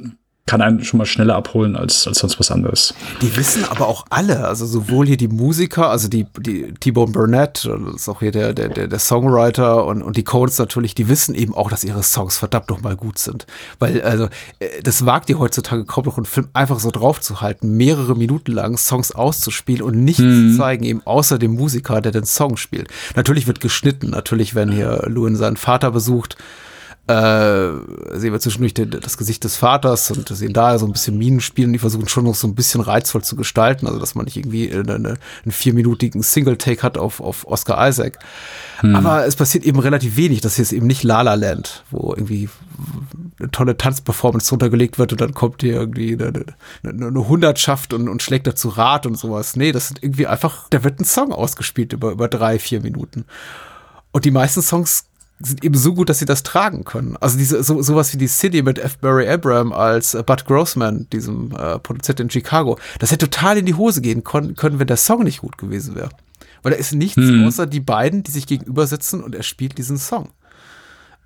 kann einen schon mal schneller abholen als, als sonst was anderes. Die wissen aber auch alle, also sowohl hier die Musiker, also die, die T-Bone Burnett, das ist auch hier der, der, der, der Songwriter und, und die Codes natürlich, die wissen eben auch, dass ihre Songs verdammt noch mal gut sind. Weil, also, äh, das wagt ihr heutzutage kaum noch einen Film einfach so drauf zu halten, mehrere Minuten lang Songs auszuspielen und nichts zu zeigen, eben außer dem Musiker, der den Song spielt. Natürlich wird geschnitten, natürlich, wenn hier Lewin seinen Vater besucht, äh, sehen wir zwischendurch den, das Gesicht des Vaters und sehen da so ein bisschen Minen spielen. Die versuchen schon noch so ein bisschen reizvoll zu gestalten, also dass man nicht irgendwie eine, eine, einen vierminütigen Single-Take hat auf, auf Oscar Isaac. Aber es passiert eben relativ wenig. Das hier ist eben nicht La La Land, wo irgendwie eine tolle Tanzperformance drunter wird und dann kommt hier irgendwie eine, eine, eine Hundertschaft und, und schlägt dazu Rat und sowas. Nee, das sind irgendwie einfach, da wird ein Song ausgespielt über, über drei, vier Minuten. Und die meisten Songs sind eben so gut, dass sie das tragen können. Also diese so, sowas wie die City mit F. Barry Abraham als äh, Bud Grossman, diesem äh, Produzent in Chicago, das hätte total in die Hose gehen können, wenn der Song nicht gut gewesen wäre. Weil da ist nichts außer die beiden, die sich gegenüber sitzen und er spielt diesen Song.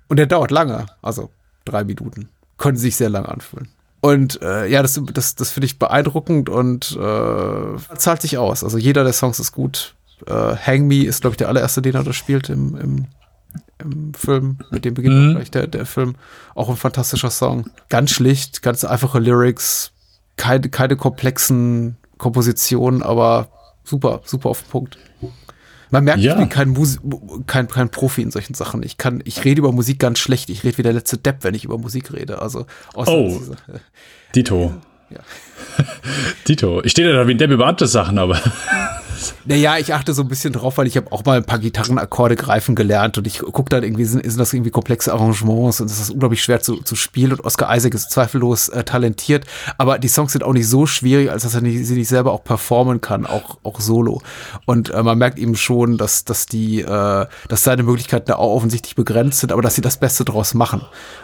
Und der dauert lange, also drei Minuten. Können sich sehr lang anfühlen. Und äh, ja, das, das, das finde ich beeindruckend und äh, zahlt sich aus. Also jeder der Songs ist gut. Äh, Hang Me ist, glaube ich, der allererste, den er da spielt im, im, im Film. Mit dem beginnt Mhm. gleich der, der Film. Auch ein fantastischer Song. Ganz schlicht, ganz einfache Lyrics, keine, keine komplexen Kompositionen, aber super, super auf den Punkt. Man merkt, Ja. ich bin kein, Musi kein, kein Profi in solchen Sachen. Ich kann, ich rede über Musik ganz schlecht. Ich rede wie der letzte Depp, wenn ich über Musik rede. Also, Oh. diese- Dito. Ja. [laughs] Dito. Ich stehe da wie ein Depp über andere Sachen, aber [laughs] Naja, ich achte so ein bisschen drauf, weil ich habe auch mal ein paar Gitarrenakkorde greifen gelernt und ich gucke dann irgendwie, sind, sind das irgendwie komplexe Arrangements und das ist unglaublich schwer zu, zu spielen und Oscar Isaac ist zweifellos äh, talentiert, aber die Songs sind auch nicht so schwierig, als dass er nicht, sie nicht selber auch performen kann, auch, auch solo. Und äh, man merkt eben schon, dass, dass die, äh, dass seine Möglichkeiten da auch offensichtlich begrenzt sind, aber dass sie das Beste draus machen.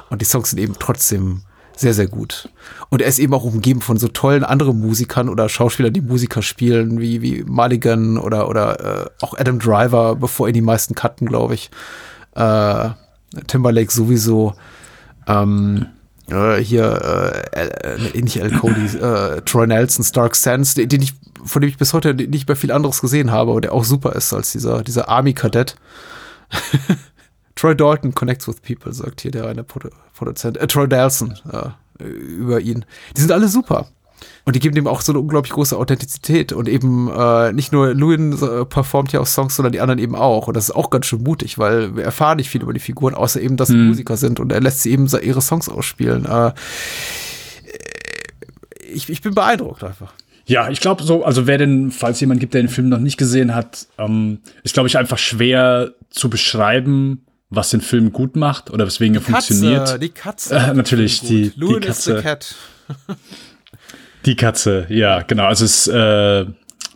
Und die Songs sind eben trotzdem sehr, sehr gut. Und er ist eben auch umgeben von so tollen anderen Musikern oder Schauspielern, die Musiker spielen, wie, wie Mulligan oder, oder äh, auch Adam Driver, bevor ihn die meisten cutten, glaube ich. Äh, Timberlake sowieso. Ähm, äh, hier, äh, äh, nicht Al Cody, äh, Troy Nelson, Stark Sands, den, den ich, von dem ich bis heute nicht mehr viel anderes gesehen habe, aber der auch super ist als dieser, dieser Army-Kadett. [laughs] Troy Dalton connects with people, sagt hier der eine Produ Produzent. Äh, Troy Dalton äh, über ihn. Die sind alle super. Und die geben dem auch so eine unglaublich große Authentizität. Und eben äh, nicht nur Lewin äh, performt ja auch Songs, sondern die anderen eben auch. Und das ist auch ganz schön mutig, weil wir erfahren nicht viel über die Figuren, außer eben, dass sie Musiker sind. Und er lässt sie eben ihre Songs ausspielen. Äh, ich, ich bin beeindruckt einfach. Ja, ich glaube so, also wer denn, falls jemand gibt, der den Film noch nicht gesehen hat, ähm, ist, glaube ich, einfach schwer zu beschreiben, was den Film gut macht oder weswegen er funktioniert. Katze, die Katze. Äh, natürlich, die- die Katze. [laughs] [laughs] Die Katze, ja, genau. Also es ist äh,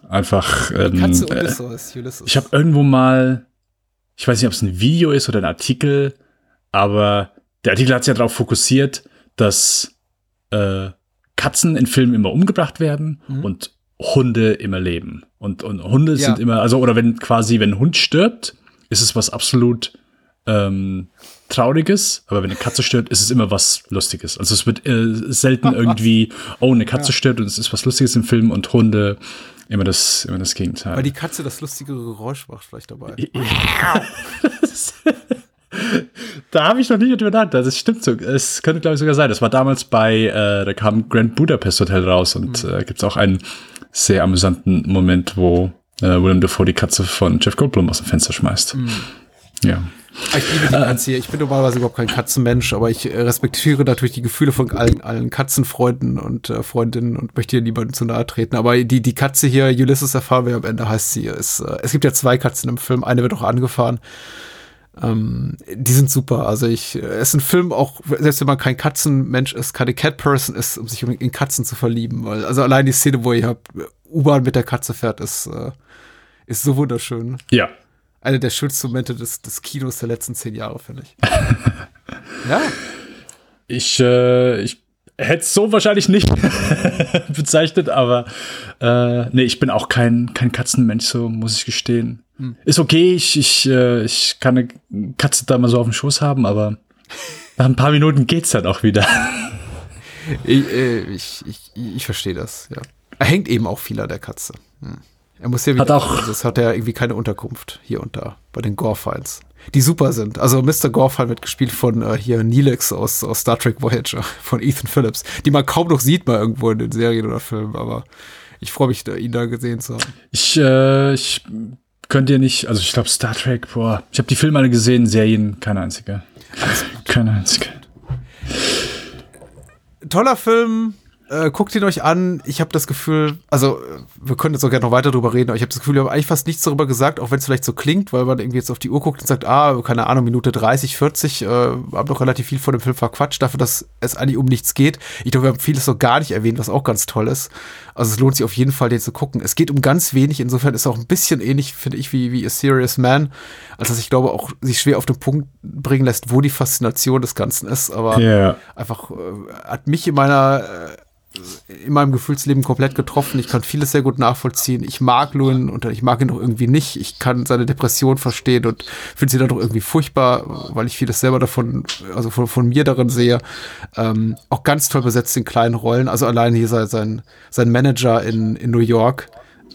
Einfach. Ähm, Katze äh, Ulysses. Ulysses. ich habe irgendwo mal, ich weiß nicht, ob es ein Video ist oder ein Artikel, aber der Artikel hat sich ja darauf fokussiert, dass äh, Katzen in Filmen immer umgebracht werden und Hunde immer leben. Und, und Hunde Ja. sind immer, also, oder wenn quasi, wenn ein Hund stirbt, ist es was absolut ähm, Trauriges, aber wenn eine Katze stirbt, ist es immer was Lustiges. Also es wird äh, selten [laughs] irgendwie, oh, eine Katze stirbt und es ist was Lustiges im Film und Hunde immer das, immer das Gegenteil. Weil die Katze das lustige Geräusch macht vielleicht dabei. [laughs] Da habe ich noch nicht drüber nachgedacht. Das stimmt so. Es könnte, glaube ich, sogar sein. Das war damals bei, äh, da kam Grand Budapest Hotel raus und äh, gibt es auch einen sehr amüsanten Moment, wo äh, Willem Dafoe die Katze von Jeff Goldblum aus dem Fenster schmeißt. Ja. Ich liebe die Katze hier. Ich bin normalerweise überhaupt kein Katzenmensch, aber ich äh, respektiere natürlich die Gefühle von allen, allen Katzenfreunden und äh, Freundinnen und möchte hier niemandem zu nahe treten. Aber die, die Katze hier, Ulysses erfahren wir am Ende, heißt sie, ist, äh, es gibt ja zwei Katzen im Film, eine wird auch angefahren. Ähm, die sind super. Also ich, äh, es ist ein Film auch, selbst wenn man kein Katzenmensch ist, keine Cat-Person ist, um sich in Katzen zu verlieben. Weil, also allein die Szene, wo ihr U-Bahn mit der Katze fährt, ist, äh, ist so wunderschön. Ja. Einer der schönsten Momente des, des Kinos der letzten zehn Jahre, finde ich. [laughs] ja, Ich, äh, ich hätte es so wahrscheinlich nicht [laughs] bezeichnet, aber äh, nee, ich bin auch kein, kein Katzenmensch, so muss ich gestehen. Ist okay, ich, ich, äh, ich kann eine Katze da mal so auf dem Schoß haben, aber nach ein paar Minuten geht's dann auch wieder. [laughs] ich, äh, ich, ich, ich verstehe das, ja. Er hängt eben auch viel an der Katze. Hm. Er muss ja wieder, Hat auch- das hat er irgendwie keine Unterkunft hier und da bei den Gore-Files. Die super sind. Also Mr. Gorefile wird gespielt von äh, hier Neelix aus, aus Star Trek Voyager, [laughs] von Ethan Phillips, die man kaum noch sieht mal irgendwo in den Serien oder Filmen, aber ich freue mich, ihn da gesehen zu haben. Ich, äh, ich könnte dir nicht, also ich glaube Star Trek, boah, ich habe die Filme alle gesehen, Serien, keine einzige. Keine einzige. toller Film. Äh, guckt ihn euch an. Ich habe das Gefühl, also äh, wir können jetzt auch gerne noch weiter drüber reden, aber ich habe das Gefühl, wir haben eigentlich fast nichts darüber gesagt, auch wenn es vielleicht so klingt, weil man irgendwie jetzt auf die Uhr guckt und sagt, ah, keine Ahnung, Minute 30, 40, äh, haben doch relativ viel von dem Film verquatscht, dafür, dass es eigentlich um nichts geht. Ich glaube, wir haben vieles noch gar nicht erwähnt, was auch ganz toll ist. Also es lohnt sich auf jeden Fall, den zu gucken. Es geht um ganz wenig, insofern ist es auch ein bisschen ähnlich, finde ich, wie, wie A Serious Man. Also dass ich glaube auch sich schwer auf den Punkt bringen lässt, wo die Faszination des Ganzen ist, aber Ja. einfach äh, hat mich in meiner äh, in meinem Gefühlsleben komplett getroffen. Ich kann vieles sehr gut nachvollziehen. Ich mag Lewin und ich mag ihn doch irgendwie nicht. Ich kann seine Depression verstehen und finde sie dann doch irgendwie furchtbar, weil ich vieles selber davon, also von, von mir darin sehe. Ähm, auch ganz toll besetzt in kleinen Rollen. Also allein hier sein, sein, Manager in, in New York.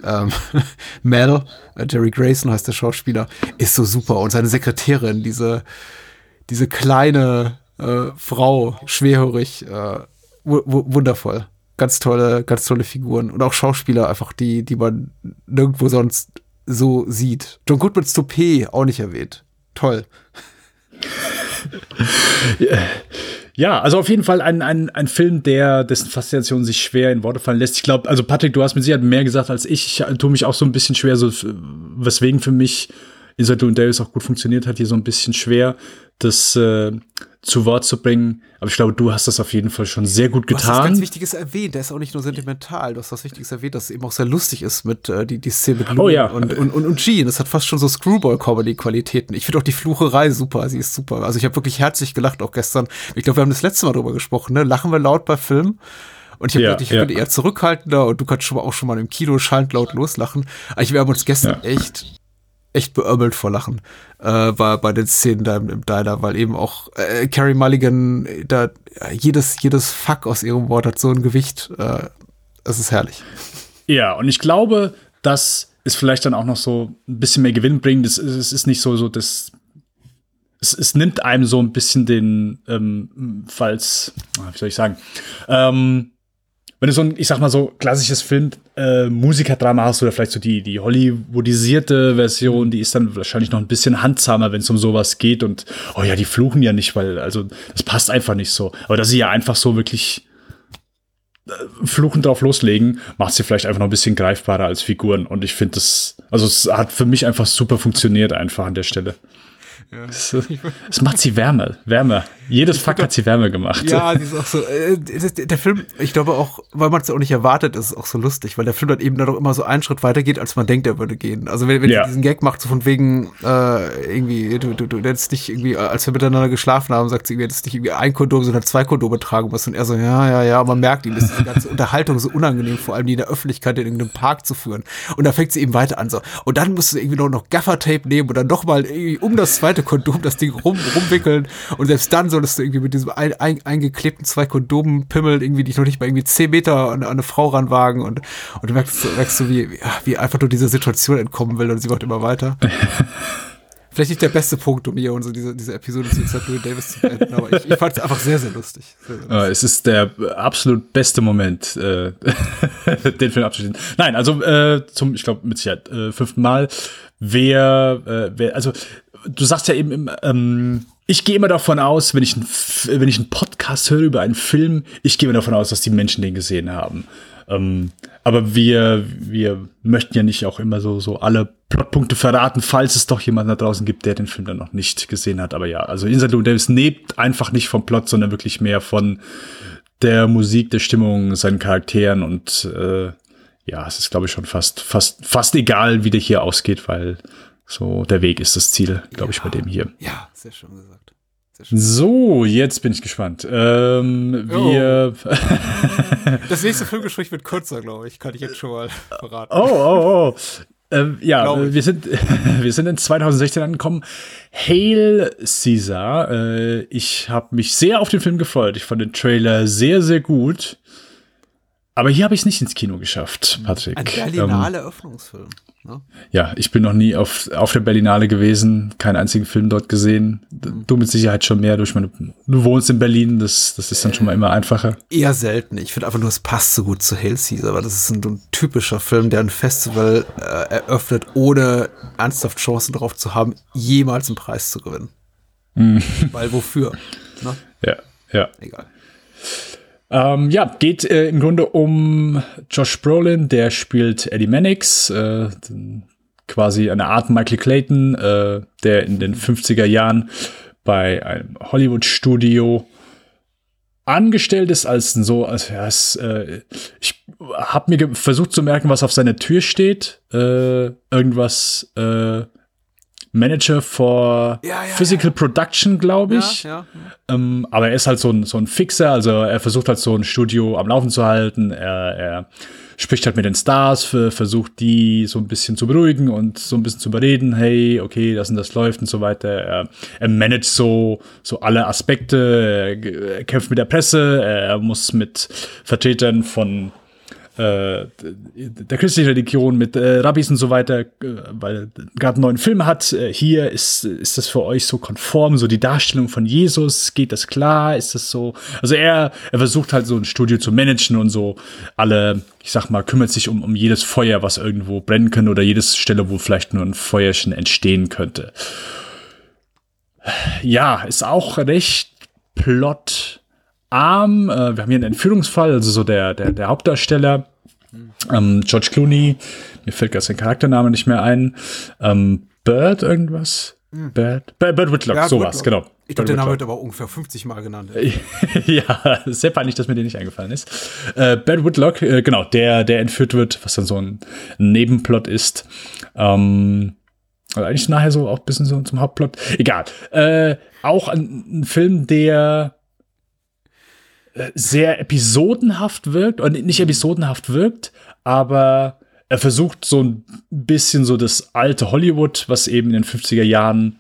Ähm, [laughs] Mel, äh, Jerry Grayson heißt der Schauspieler, ist so super. Und seine Sekretärin, diese, diese kleine äh, Frau, schwerhörig, äh, wundervoll. Ganz tolle, ganz tolle Figuren. Und auch Schauspieler einfach, die, die man nirgendwo sonst so sieht. John Goodmans Toupet auch nicht erwähnt. Toll. [laughs] Ja, also auf jeden Fall ein, ein, ein Film, der dessen Faszination sich schwer in Worte fallen lässt. Ich glaube, also Patrick, du hast mit Sicherheit mehr gesagt als ich. Ich tue mich auch so ein bisschen schwer, so weswegen für mich Inside und Davis auch gut funktioniert hat, hier so ein bisschen schwer, das äh, zu Wort zu bringen. Aber ich glaube, du hast das auf jeden Fall schon sehr gut Du hast was ganz getan. Wichtiges erwähnt. Der ist auch nicht nur sentimental. Du hast was Wichtiges erwähnt, dass es eben auch sehr lustig ist mit äh, die, die Szene mit Oh ja. und, und, und, und Jean. Das hat fast schon so Screwball-Comedy-Qualitäten. Ich finde auch die Flucherei super. Sie ist super. Also ich habe wirklich herzlich gelacht auch gestern. Ich glaube, wir haben das letzte Mal drüber gesprochen. Ne? Lachen wir laut bei Filmen? Und ich habe Ja, gedacht, ich ja. bin eher zurückhaltender und du kannst schon mal auch schon mal im Kino schallend laut loslachen. Aber ich, wir haben uns gestern Ja. echt echt beömmelt vor Lachen äh, bei, bei den Szenen da im, im Diner, weil eben auch äh, Carrie Mulligan äh, da jedes jedes Fuck aus ihrem Wort hat so ein Gewicht. Äh, es ist herrlich. Ja, und ich glaube, das ist vielleicht dann auch noch so ein bisschen mehr Gewinn bringen. Es ist nicht so, so das. Es, es nimmt einem so ein bisschen den, ähm, falls, ah, wie soll ich sagen, ähm, wenn du so ein, ich sag mal so, klassisches Film, äh, Musikerdrama hast oder vielleicht so die, die Hollywoodisierte Version, die ist dann wahrscheinlich noch ein bisschen handsamer, wenn es um sowas geht und, oh ja, die fluchen ja nicht, weil, also, das passt einfach nicht so. Aber dass sie ja einfach so wirklich Fluchen drauf loslegen, macht sie vielleicht einfach noch ein bisschen greifbarer als Figuren. Und ich finde das, also es hat für mich einfach super funktioniert einfach an der Stelle. Es, es macht sie wärmer, wärmer. Jedes Fuck hat sie wärmer gemacht. Ja, die ist auch so. Äh, der Film, ich glaube auch, weil man es auch nicht erwartet, ist es auch so lustig, weil der Film dann eben dann auch immer so einen Schritt weiter geht, als man denkt, er würde gehen. Also wenn, wenn Ja. diesen Gag macht, so von wegen, äh, irgendwie, du, du, du hättest nicht irgendwie, äh, als wir miteinander geschlafen haben, sagt sie, irgendwie, hättest nicht irgendwie ein Kondom, sondern zwei Kondome tragen müssen. Und er so, ja, ja, ja, man merkt ihm, ist diese ganze Unterhaltung so unangenehm, vor allem die in der Öffentlichkeit in irgendeinem Park zu führen. Und da fängt sie eben weiter an, so. Und dann musst du irgendwie noch, noch Gaffertape nehmen und dann noch mal irgendwie um das zweite Kondom das Ding rum, rumwickeln. Und selbst dann solltest du irgendwie mit diesem ein, ein, eingeklebten zwei Kondomen pimmeln, irgendwie dich noch nicht mal irgendwie zehn Meter an, an eine Frau ranwagen und, und du merkst, merkst so, wie, wie, einfach nur dieser Situation entkommen will und sie macht immer weiter. [laughs] Vielleicht nicht der beste Punkt, um hier unsere, diese, diese Episode zu. Louis Davis zu beenden, aber ich, ich fand es einfach sehr, sehr lustig. Sehr, sehr lustig. Äh, es ist der absolut beste Moment, äh, [laughs] den Film abzuschließen. Nein, also äh, zum, ich glaube, mit Sicherheit äh, fünften Mal. Wer, äh, wer, also du sagst ja eben, im, ähm, ich gehe immer davon aus, wenn ich, ein, F- wenn ich einen Podcast höre über einen Film, ich gehe immer davon aus, dass die Menschen den gesehen haben. Ähm, aber wir, wir möchten ja nicht auch immer so, so alle Plotpunkte verraten, falls es doch jemanden da draußen gibt, der den Film dann noch nicht gesehen hat. Aber ja, also Inside Llewyn Davis lebt einfach nicht vom Plot, sondern wirklich mehr von der Musik, der Stimmung, seinen Charakteren und äh, ja, es ist, glaube ich, schon fast, fast, fast egal, wie der hier ausgeht, weil so der Weg ist das Ziel, glaube ich, bei dem hier. Ja, sehr schön gesagt. Sehr schön. So, jetzt bin ich gespannt. Ähm, wir. [laughs] Das nächste Filmgespräch wird kürzer, glaube ich, kann ich jetzt schon mal verraten. Oh, oh, oh. Ähm, ja, wir sind, [laughs] wir sind in 2016 angekommen. Hail Caesar. Äh, ich habe mich sehr auf den Film gefreut. Ich fand den Trailer sehr, sehr gut. Aber hier habe ich es nicht ins Kino geschafft, Patrick. Ein Ähm, Berlinale Öffnungsfilm. Ne? ja, ich bin noch nie auf, auf der Berlinale gewesen, keinen einzigen Film dort gesehen. Du mit Sicherheit schon mehr. Du, ich meine, du wohnst in Berlin, das, das ist dann schon mal immer einfacher. Eher selten. Ich finde einfach nur, es passt so gut zu Hail Caesar, aber das ist ein, ein typischer Film, der ein Festival äh, eröffnet, ohne ernsthaft Chancen darauf zu haben, jemals einen Preis zu gewinnen. Weil wofür? Ne? [laughs] Ja, ja. Egal. Ähm, ja, geht äh, im Grunde um Josh Brolin, der spielt Eddie Mannix, äh, quasi eine Art Michael Clayton, äh, der in den 50er Jahren bei einem Hollywood-Studio angestellt ist als so, als ja, es, äh, ich habe mir versucht zu merken, was auf seiner Tür steht. Äh, irgendwas äh, Manager for Ja, ja, Physical Production, glaube ich. Ja, Ähm, aber er ist halt so ein, so ein Fixer, also er versucht halt so ein Studio am Laufen zu halten. Er, er spricht halt mit den Stars, ver- versucht die so ein bisschen zu beruhigen und so ein bisschen zu überreden, hey, okay, das und das läuft und so weiter. Er, er managt so, so alle Aspekte, er, er kämpft mit der Presse, er muss mit Vertretern von äh, der christlichen Religion mit äh, Rabbis und so weiter, äh, weil er gerade einen neuen Film hat. Äh, hier ist, ist das für euch so konform, so die Darstellung von Jesus, geht das klar? Ist das so? Also er, er versucht halt so ein Studio zu managen und so alle, ich sag mal, kümmert sich um, um jedes Feuer, was irgendwo brennen könnte oder jedes Stelle, wo vielleicht nur ein Feuerchen entstehen könnte. Ja, ist auch recht plot arm. Äh, wir haben hier einen Entführungsfall, also so der, der, der Hauptdarsteller, ähm, George Clooney, mir fällt gerade sein Charaktername nicht mehr ein. Ähm, Bird irgendwas? Bird? Bird, Bird Whitlock, Ja, sowas, gut. genau. Ich glaube, der Name Whitlock. wird aber ungefähr 50 Mal genannt. [laughs] ja, sehr peinlich, dass mir der nicht eingefallen ist. Äh, Bad Whitlock, äh, genau, der, der entführt wird, was dann so ein Nebenplot ist. Ähm, also eigentlich nachher so auch ein bisschen so zum Hauptplot. Egal. Äh, auch ein, ein Film, der sehr episodenhaft wirkt, oder nicht episodenhaft wirkt, aber er versucht so ein bisschen so das alte Hollywood, was eben in den 50er Jahren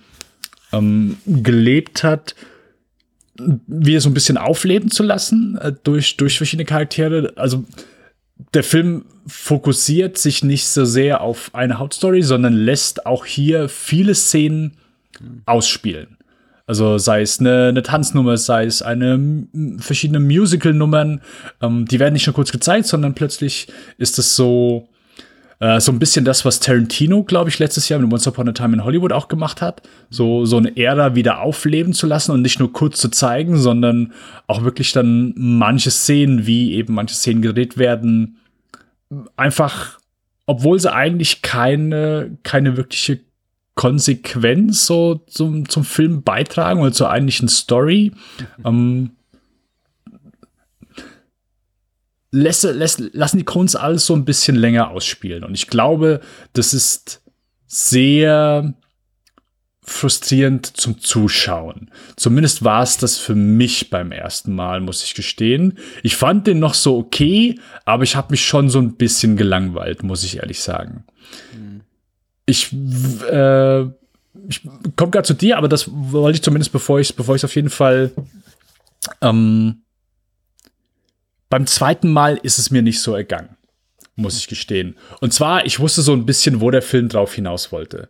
ähm, gelebt hat, wieder so ein bisschen aufleben zu lassen äh, durch, durch verschiedene Charaktere. Also der Film fokussiert sich nicht so sehr auf eine Hauptstory, sondern lässt auch hier viele Szenen ausspielen. Also sei es eine, eine Tanznummer, sei es eine verschiedene Musical-Nummern, ähm, die werden nicht nur kurz gezeigt, sondern plötzlich ist es so äh, so ein bisschen das, was Tarantino, glaube ich, letztes Jahr mit Once Upon a Time in Hollywood auch gemacht hat. So, so eine Ära wieder aufleben zu lassen und nicht nur kurz zu zeigen, sondern auch wirklich dann manche Szenen, wie eben manche Szenen gedreht werden, einfach, obwohl sie eigentlich keine, keine wirkliche Konsequenz so zum, zum Film beitragen oder zur eigentlichen Story. Ähm, lässt, lässt, lassen die Coens alles so ein bisschen länger ausspielen. Und ich glaube, das ist sehr frustrierend zum Zuschauen. Zumindest war es das für mich beim ersten Mal, muss ich gestehen. Ich fand den noch so okay, aber ich habe mich schon so ein bisschen gelangweilt, muss ich ehrlich sagen. Ich, äh, ich komme gerade zu dir, aber das wollte ich zumindest, bevor ich es bevor auf jeden Fall ähm, beim zweiten Mal ist es mir nicht so ergangen, muss ich gestehen. Und zwar, ich wusste so ein bisschen, wo der Film drauf hinaus wollte.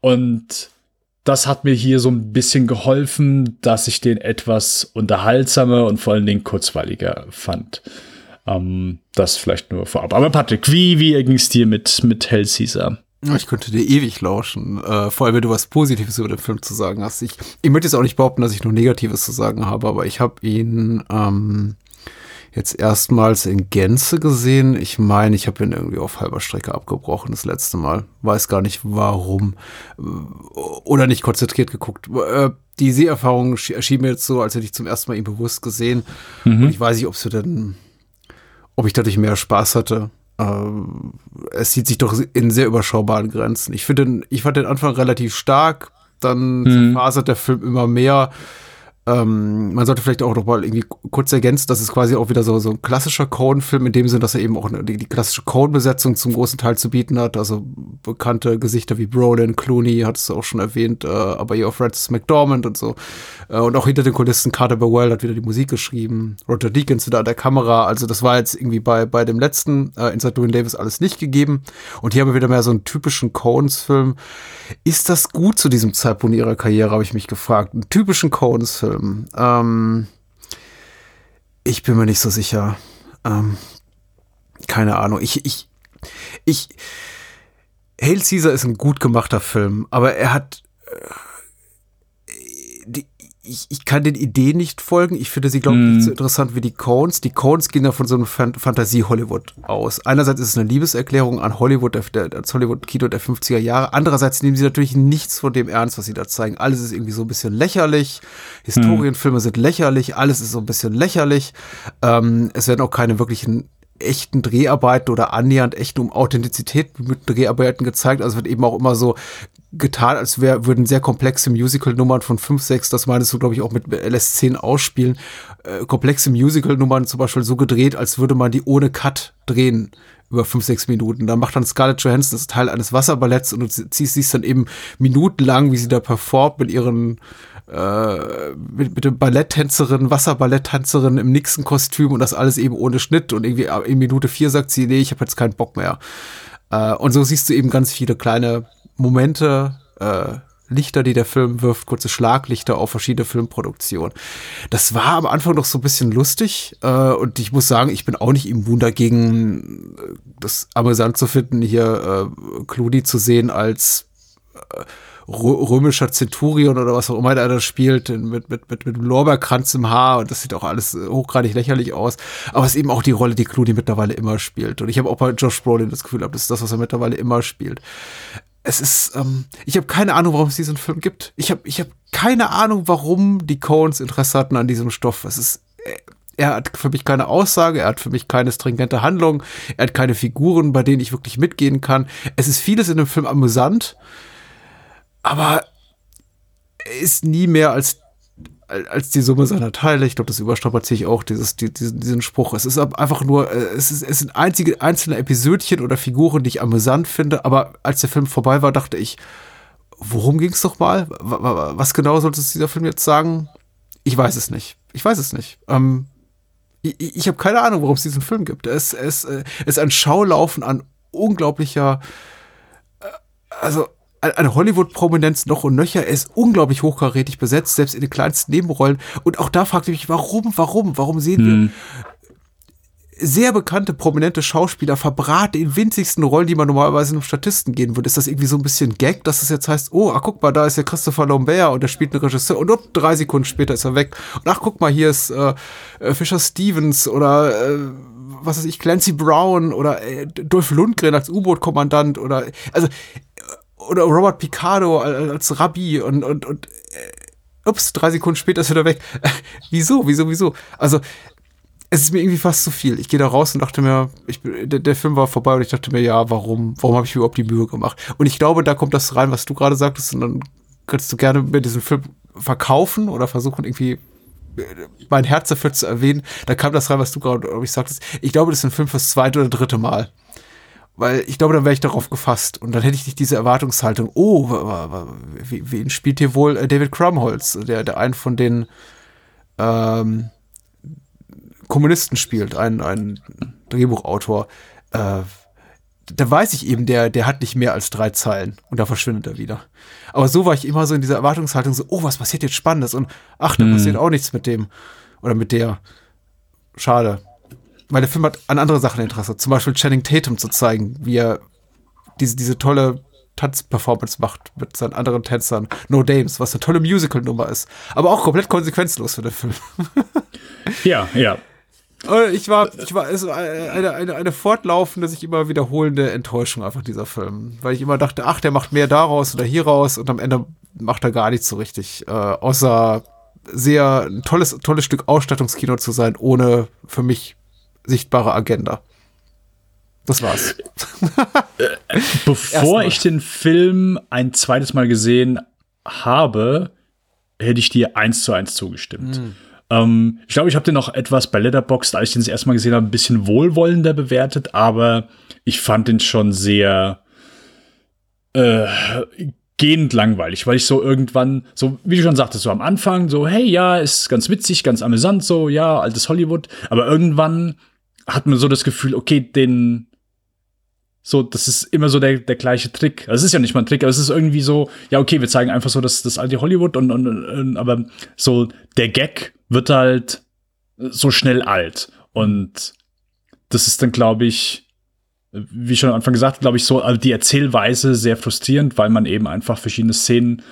Und das hat mir hier so ein bisschen geholfen, dass ich den etwas unterhaltsamer und vor allen Dingen kurzweiliger fand. Ähm, das vielleicht nur vorab. Aber Patrick, wie, wie ging es dir mit, mit Hell Caesar? Ich könnte dir ewig lauschen, äh, vor allem wenn du was Positives über den Film zu sagen hast. Ich, ich möchte jetzt auch nicht behaupten, dass ich nur Negatives zu sagen habe, aber ich habe ihn ähm, jetzt erstmals in Gänze gesehen. Ich meine, ich habe ihn irgendwie auf halber Strecke abgebrochen das letzte Mal. Weiß gar nicht warum. Oder nicht konzentriert geguckt. Äh, die Seherfahrung erschien mir jetzt so, als hätte ich zum ersten Mal ihn bewusst gesehen. Mhm. Und ich weiß nicht, ob sie denn, ob ich dadurch mehr Spaß hatte. Äh, es sieht sich doch in sehr überschaubaren Grenzen. Ich finde, ich fand den Anfang relativ stark. Dann mhm. zerfasert der Film immer mehr. Ähm, man sollte vielleicht auch noch mal irgendwie kurz ergänzen, das ist quasi auch wieder so, so ein klassischer Coen-Film in dem Sinn, dass er eben auch die, die klassische Coen-Besetzung zum großen Teil zu bieten hat. Also bekannte Gesichter wie Brolin, Clooney, hattest du auch schon erwähnt, äh, aber hier auch Francis McDormand und so. Äh, und auch hinter den Kulissen Carter Burwell hat wieder die Musik geschrieben. Roger Deakins wieder an der Kamera. Also das war jetzt irgendwie bei, bei dem letzten äh, Inside Doing Davis alles nicht gegeben. Und hier haben wir wieder mehr so einen typischen Coens-Film. Ist das gut zu diesem Zeitpunkt ihrer Karriere, habe ich mich gefragt. Einen typischen Coens-Film. Film. Ähm, ich bin mir nicht so sicher. Ähm, keine Ahnung. Ich, ich, ich. Hail Caesar ist ein gut gemachter Film, aber er hat. Äh, die, ich, ich kann den Ideen nicht folgen. Ich finde sie, glaube ich, mm. nicht so mhm. interessant wie die Cones. Die Cones gehen ja von so einem Fantasie-Hollywood aus. Einerseits ist es eine Liebeserklärung an Hollywood, der, das Hollywood-Kino der 50er Jahre. Andererseits nehmen sie natürlich nichts von dem ernst, was sie da zeigen. Alles ist irgendwie so ein bisschen lächerlich. Historienfilme mm. sind lächerlich. Alles ist so ein bisschen lächerlich. Ähm, es werden auch keine wirklichen echten Dreharbeiten oder annähernd echt um Authentizität mit Dreharbeiten gezeigt. Also wird eben auch immer so getan, als wär, würden sehr komplexe Musical-Nummern von 5, 6, das meinst du, glaube ich, auch mit LS10 ausspielen, äh, komplexe Musical-Nummern zum Beispiel so gedreht, als würde man die ohne Cut drehen über 5, 6 Minuten. Da macht dann Scarlett Johansson das Teil eines Wasserballetts und du ziehst siehst dann eben minutenlang, wie sie da performt mit ihren äh, mit, mit dem Balletttänzerin, Wasserballetttänzerin im Nixon-Kostüm und das alles eben ohne Schnitt und irgendwie in Minute 4 sagt sie, nee, ich habe jetzt keinen Bock mehr. Äh, und so siehst du eben ganz viele kleine Momente, äh, Lichter, die der Film wirft, kurze Schlaglichter auf verschiedene Filmproduktionen. Das war am Anfang noch so ein bisschen lustig äh, und ich muss sagen, ich bin auch nicht immun dagegen, äh, das amüsant zu finden, hier äh, Clooney zu sehen als äh, römischer Zenturion oder was auch immer der da spielt, mit, mit, mit, mit einem Lorbeerkranz im Haar und das sieht auch alles hochgradig lächerlich aus. Aber es ist eben auch die Rolle, die Clooney mittlerweile immer spielt. Und ich habe auch bei Josh Brolin das Gefühl, das ist das, was er mittlerweile immer spielt es ist, ähm, ich habe keine Ahnung, warum es diesen Film gibt. Ich habe ich hab keine Ahnung, warum die Coens Interesse hatten an diesem Stoff. Es ist, äh, er hat für mich keine Aussage, er hat für mich keine stringente Handlung, er hat keine Figuren, bei denen ich wirklich mitgehen kann. Es ist vieles in dem Film amüsant, aber er ist nie mehr als als die Summe seiner Teile. Ich glaube, das überstrapaziere ich auch, dieses, die, diesen, diesen Spruch. Es ist einfach nur, äh, es, ist, es sind einzige einzelne Episödchen oder Figuren, die ich amüsant finde, aber als der Film vorbei war, dachte ich, worum ging es doch mal? Was genau sollte dieser Film jetzt sagen? Ich weiß es nicht. Ich weiß es nicht. Ähm, ich ich habe keine Ahnung, warum es diesen Film gibt. Es, es, es ist ein Schaulaufen an unglaublicher, äh, also eine Hollywood-Prominenz noch und nöcher. Er ist unglaublich hochkarätig besetzt, selbst in den kleinsten Nebenrollen. Und auch da fragte ich mich, warum, warum, warum sehen hm. wir sehr bekannte, prominente Schauspieler verbraten in winzigsten Rollen, die man normalerweise einem Statisten gehen würde. Ist das irgendwie so ein bisschen Gag, dass es jetzt heißt, oh, ach guck mal, da ist ja Christopher Lambert und der spielt einen Regisseur und up, drei Sekunden später ist er weg. Und ach guck mal, hier ist äh, äh Fisher Stevens oder äh, was weiß ich, Clancy Brown oder äh, Dolph Lundgren als U-Boot-Kommandant oder also oder Robert Picardo als, Rabbi und, und, und äh, ups, drei Sekunden später ist er wieder weg. [laughs] wieso, wieso, wieso? Also, es ist mir irgendwie fast zu viel. Ich gehe da raus und dachte mir, ich, der, der Film war vorbei und ich dachte mir, ja, warum, warum habe ich überhaupt die Mühe gemacht? Und ich glaube, da kommt das rein, was du gerade sagtest, und dann könntest du gerne mir diesen Film verkaufen oder versuchen, irgendwie äh, mein Herz dafür zu erwähnen. Da kam das rein, was du gerade, ich sagtest. Ich glaube, das ist ein Film fürs zweite oder dritte Mal. Weil ich glaube, dann wäre ich darauf gefasst. Und dann hätte ich nicht diese Erwartungshaltung, oh, wen spielt hier wohl äh, David Crumholz, der, der einen von den ähm, Kommunisten spielt, ein, ein Drehbuchautor. Äh, da weiß ich eben, der, der hat nicht mehr als drei Zeilen und da verschwindet er wieder. Aber so war ich immer so in dieser Erwartungshaltung, so, oh, was passiert jetzt Spannendes? Und ach, da hm. passiert auch nichts mit dem oder mit der. Schade. Weil der Film hat an andere Sachen Interesse. Zum Beispiel Channing Tatum zu zeigen, wie er diese, diese tolle Tanzperformance macht mit seinen anderen Tänzern. No Dames, was eine tolle Musical-Nummer ist. Aber auch komplett konsequenzlos für den Film. [laughs] ja, ja. Ich war, ich war, es war eine, eine, eine fortlaufende, sich immer wiederholende Enttäuschung einfach dieser Film. Weil ich immer dachte, ach, der macht mehr daraus oder hier raus und am Ende macht er gar nichts so richtig. Äh, außer sehr ein tolles, tolles Stück Ausstattungskino zu sein, ohne für mich sichtbare Agenda. Das war's. Bevor ich den Film ein zweites Mal gesehen habe, hätte ich dir eins zu eins zugestimmt. Mhm. Ähm, ich glaube, ich habe den noch etwas bei Letterboxd, als ich den das erste Mal gesehen habe, ein bisschen wohlwollender bewertet, aber ich fand den schon sehr äh, gehend langweilig, weil ich so irgendwann, so wie du schon sagtest, so am Anfang, so, hey, ja, ist ganz witzig, ganz amüsant, so, ja, altes Hollywood, aber irgendwann hat man so das Gefühl, okay, den, so, das ist immer so der, der gleiche Trick. Also es ist ja nicht mal ein Trick, aber es ist irgendwie so, ja, okay, wir zeigen einfach so das, das alte Hollywood und, und, und aber so der Gag wird halt so schnell alt. Und das ist dann, glaube ich, wie schon am Anfang gesagt, glaube ich, so also die Erzählweise sehr frustrierend, weil man eben einfach verschiedene Szenen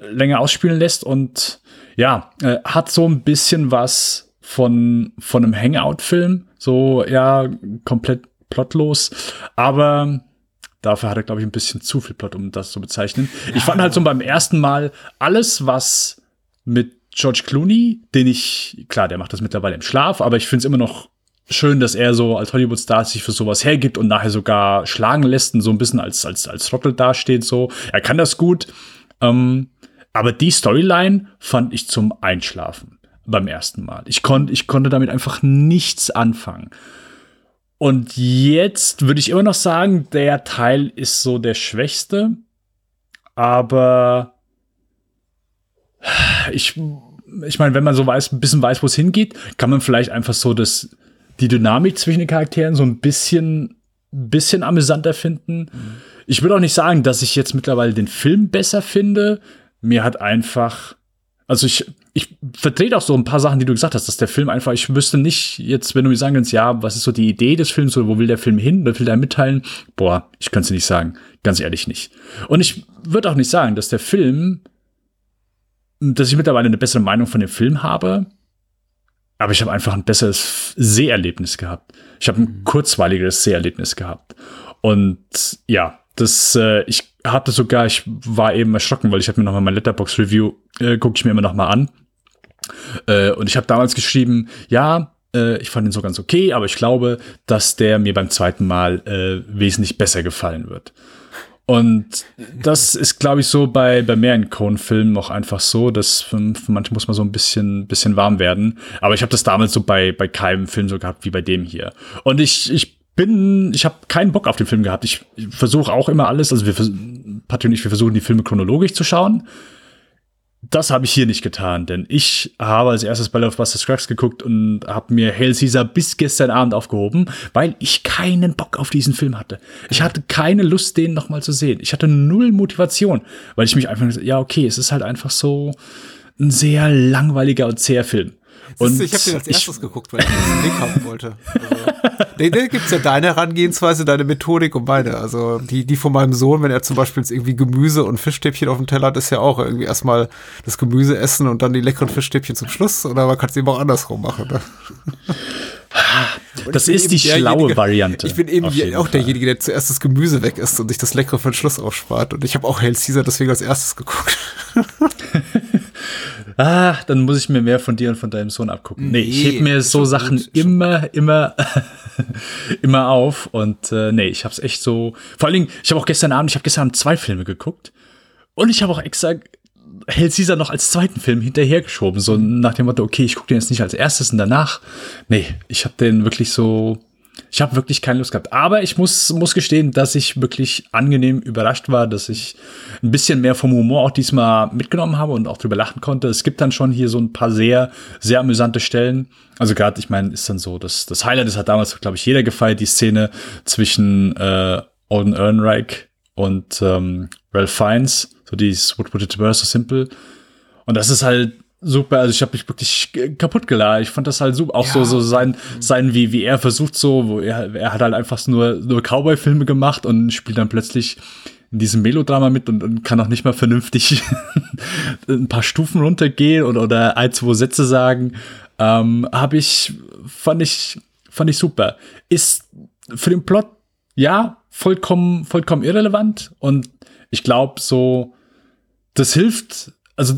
länger ausspielen lässt und ja, äh, hat so ein bisschen was von, von einem Hangout-Film. So, ja, komplett plotlos. Aber dafür hat er, glaube ich, ein bisschen zu viel Plot, um das zu bezeichnen. Ja. Ich fand halt so beim ersten Mal alles, was mit George Clooney, den ich, klar, der macht das mittlerweile im Schlaf, aber ich finde es immer noch schön, dass er so als Hollywood-Star sich für sowas hergibt und nachher sogar schlagen lässt und so ein bisschen als, als, als Trottel dasteht. So, er kann das gut. Ähm, aber die Storyline fand ich zum Einschlafen beim ersten Mal. Ich, konnt, ich konnte damit einfach nichts anfangen. Und jetzt würde ich immer noch sagen, der Teil ist so der schwächste. Aber ich, ich meine, wenn man so weiß, ein bisschen weiß, wo es hingeht, kann man vielleicht einfach so das, die Dynamik zwischen den Charakteren so ein bisschen, bisschen amüsanter finden. Mhm. Ich würde auch nicht sagen, dass ich jetzt mittlerweile den Film besser finde. Mir hat einfach, also ich, ich vertrete auch so ein paar Sachen, die du gesagt hast, dass der Film einfach, ich wüsste nicht jetzt, wenn du mir sagen kannst, ja, was ist so die Idee des Films oder wo will der Film hin, was will der mitteilen? Boah, ich könnte es nicht sagen. Ganz ehrlich nicht. Und ich würde auch nicht sagen, dass der Film dass ich mittlerweile eine bessere Meinung von dem Film habe. Aber ich habe einfach ein besseres Seherlebnis gehabt. Ich habe ein kurzweiligeres Seherlebnis gehabt. Und ja, das, äh, ich hatte sogar, ich war eben erschrocken, weil ich habe mir nochmal mein Letterbox-Review, äh, gucke ich mir immer nochmal an. Äh, und ich habe damals geschrieben, ja, äh, ich fand ihn so ganz okay, aber ich glaube, dass der mir beim zweiten Mal äh, wesentlich besser gefallen wird. Und das ist, glaube ich, so bei, bei mehreren Coen-Filmen auch einfach so, dass manche muss man so ein bisschen, bisschen warm werden. Aber ich habe das damals so bei, bei keinem Film so gehabt wie bei dem hier. Und ich, ich bin, ich habe keinen Bock auf den Film gehabt. Ich, ich versuche auch immer alles, also wir, Patti und ich, wir versuchen die Filme chronologisch zu schauen. Das habe ich hier nicht getan, denn ich habe als erstes Ball of Buster Scruggs geguckt und habe mir Hail Caesar bis gestern Abend aufgehoben, weil ich keinen Bock auf diesen Film hatte. Ich hatte keine Lust, den nochmal zu sehen. Ich hatte null Motivation, weil ich mich einfach, ja, okay, es ist halt einfach so ein sehr langweiliger und zäher Film. Und ich habe den als erstes ich, geguckt, weil ich diesen Link haben wollte. Also, da, gibt ja deine Herangehensweise, deine Methodik und meine. Also die, die von meinem Sohn, wenn er zum Beispiel jetzt irgendwie Gemüse und Fischstäbchen auf dem Teller hat, ist ja auch irgendwie erstmal das Gemüse essen und dann die leckeren Fischstäbchen zum Schluss. Oder man kann es eben auch andersrum machen. Ne? Das ist die schlaue Variante, Ich bin eben auch Fall. derjenige, der zuerst das Gemüse weg isst und sich das Leckere für den Schluss aufspart. Und ich habe auch Hail Caesar deswegen als erstes geguckt. [laughs] Ah, dann muss ich mir mehr von dir und von deinem Sohn abgucken. Nee, ich Nee, heb mir so Sachen gut, immer, immer, [laughs] immer auf. Und äh, nee, ich hab's echt so. Vor allen Dingen, ich habe auch gestern Abend, ich habe gestern Abend zwei Filme geguckt. Und ich habe auch extra Hail Caesar noch als zweiten Film hinterhergeschoben. So nach dem Motto, okay, ich gucke den jetzt nicht als erstes und danach. Nee, ich habe den wirklich so. Ich habe wirklich keine Lust gehabt. Aber ich muss, muss gestehen, dass ich wirklich angenehm überrascht war, dass ich ein bisschen mehr vom Humor auch diesmal mitgenommen habe und auch drüber lachen konnte. Es gibt dann schon hier so ein paar sehr, sehr amüsante Stellen. Also gerade, ich meine, ist dann so, das, das Highlight, das hat damals, glaube ich, jeder gefeiert, die Szene zwischen äh, Alden Ehrenreich und ähm, Ralph Fiennes. So dieses What Would It Were So Simple. Und das ist halt super. Also ich habe mich wirklich kaputt gelacht. Ich fand das halt super. Auch so, so sein, sein wie, wie er versucht so, wo er, er hat halt einfach nur, nur Cowboy-Filme gemacht und spielt dann plötzlich in diesem Melodrama mit und, und kann auch nicht mal vernünftig [laughs] ein paar Stufen runtergehen oder, oder ein, zwei Sätze sagen. Ähm, habe ich, fand ich, fand ich super. Ist für den Plot, ja, vollkommen, vollkommen irrelevant und ich glaube so, das hilft, also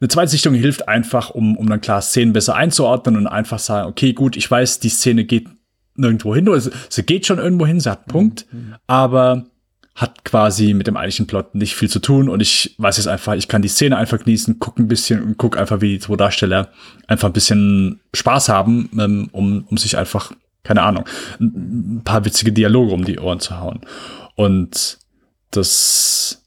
eine Zweitsichtung hilft einfach, um, um dann klar Szenen besser einzuordnen und einfach sagen, okay, gut, ich weiß, die Szene geht nirgendwo hin, oder sie, sie geht schon irgendwo hin, sie hat einen Punkt, aber hat quasi mit dem eigentlichen Plot nicht viel zu tun und ich weiß jetzt einfach, ich kann die Szene einfach genießen, guck ein bisschen und guck einfach, wie die zwei Darsteller einfach ein bisschen Spaß haben, ähm, um, um sich einfach, keine Ahnung, ein paar witzige Dialoge um die Ohren zu hauen. Und das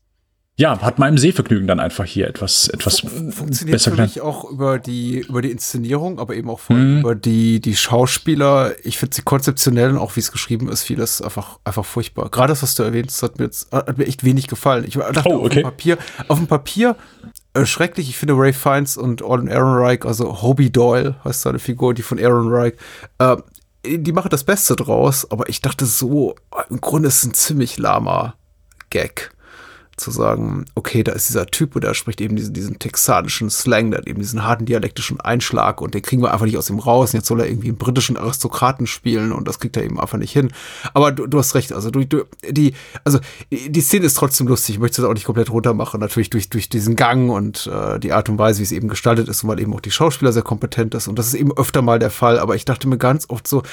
ja, hat meinem Sehvergnügen dann einfach hier etwas, etwas Funktioniert besser mich auch über die, über die Inszenierung, aber eben auch vor Mhm. allem über die, die Schauspieler. Ich finde sie konzeptionell und auch wie es geschrieben ist, vieles einfach, einfach furchtbar. Gerade das, was du erwähnt hast, hat mir jetzt, hat mir echt wenig gefallen. Ich dachte Oh, auf okay. dem Papier, auf dem Papier, äh, schrecklich. Ich finde Ray Fiennes und Alden Ehrenreich, also Hobie Doyle heißt seine Figur, die von Ehrenreich, äh, die machen das Beste draus, aber ich dachte so, im Grunde ist es ein ziemlich lahmer Gag zu sagen, okay, da ist dieser Typ und der spricht eben diesen, diesen texanischen Slang, der hat eben diesen harten dialektischen Einschlag und den kriegen wir einfach nicht aus ihm raus. Und jetzt soll er irgendwie einen britischen Aristokraten spielen und das kriegt er eben einfach nicht hin. Aber du, du hast recht, also du, du, die, also die Szene ist trotzdem lustig. Ich möchte das auch nicht komplett runter machen, natürlich durch, durch diesen Gang und äh, die Art und Weise, wie es eben gestaltet ist und weil eben auch die Schauspieler sehr kompetent ist. Und das ist eben öfter mal der Fall. Aber ich dachte mir ganz oft so,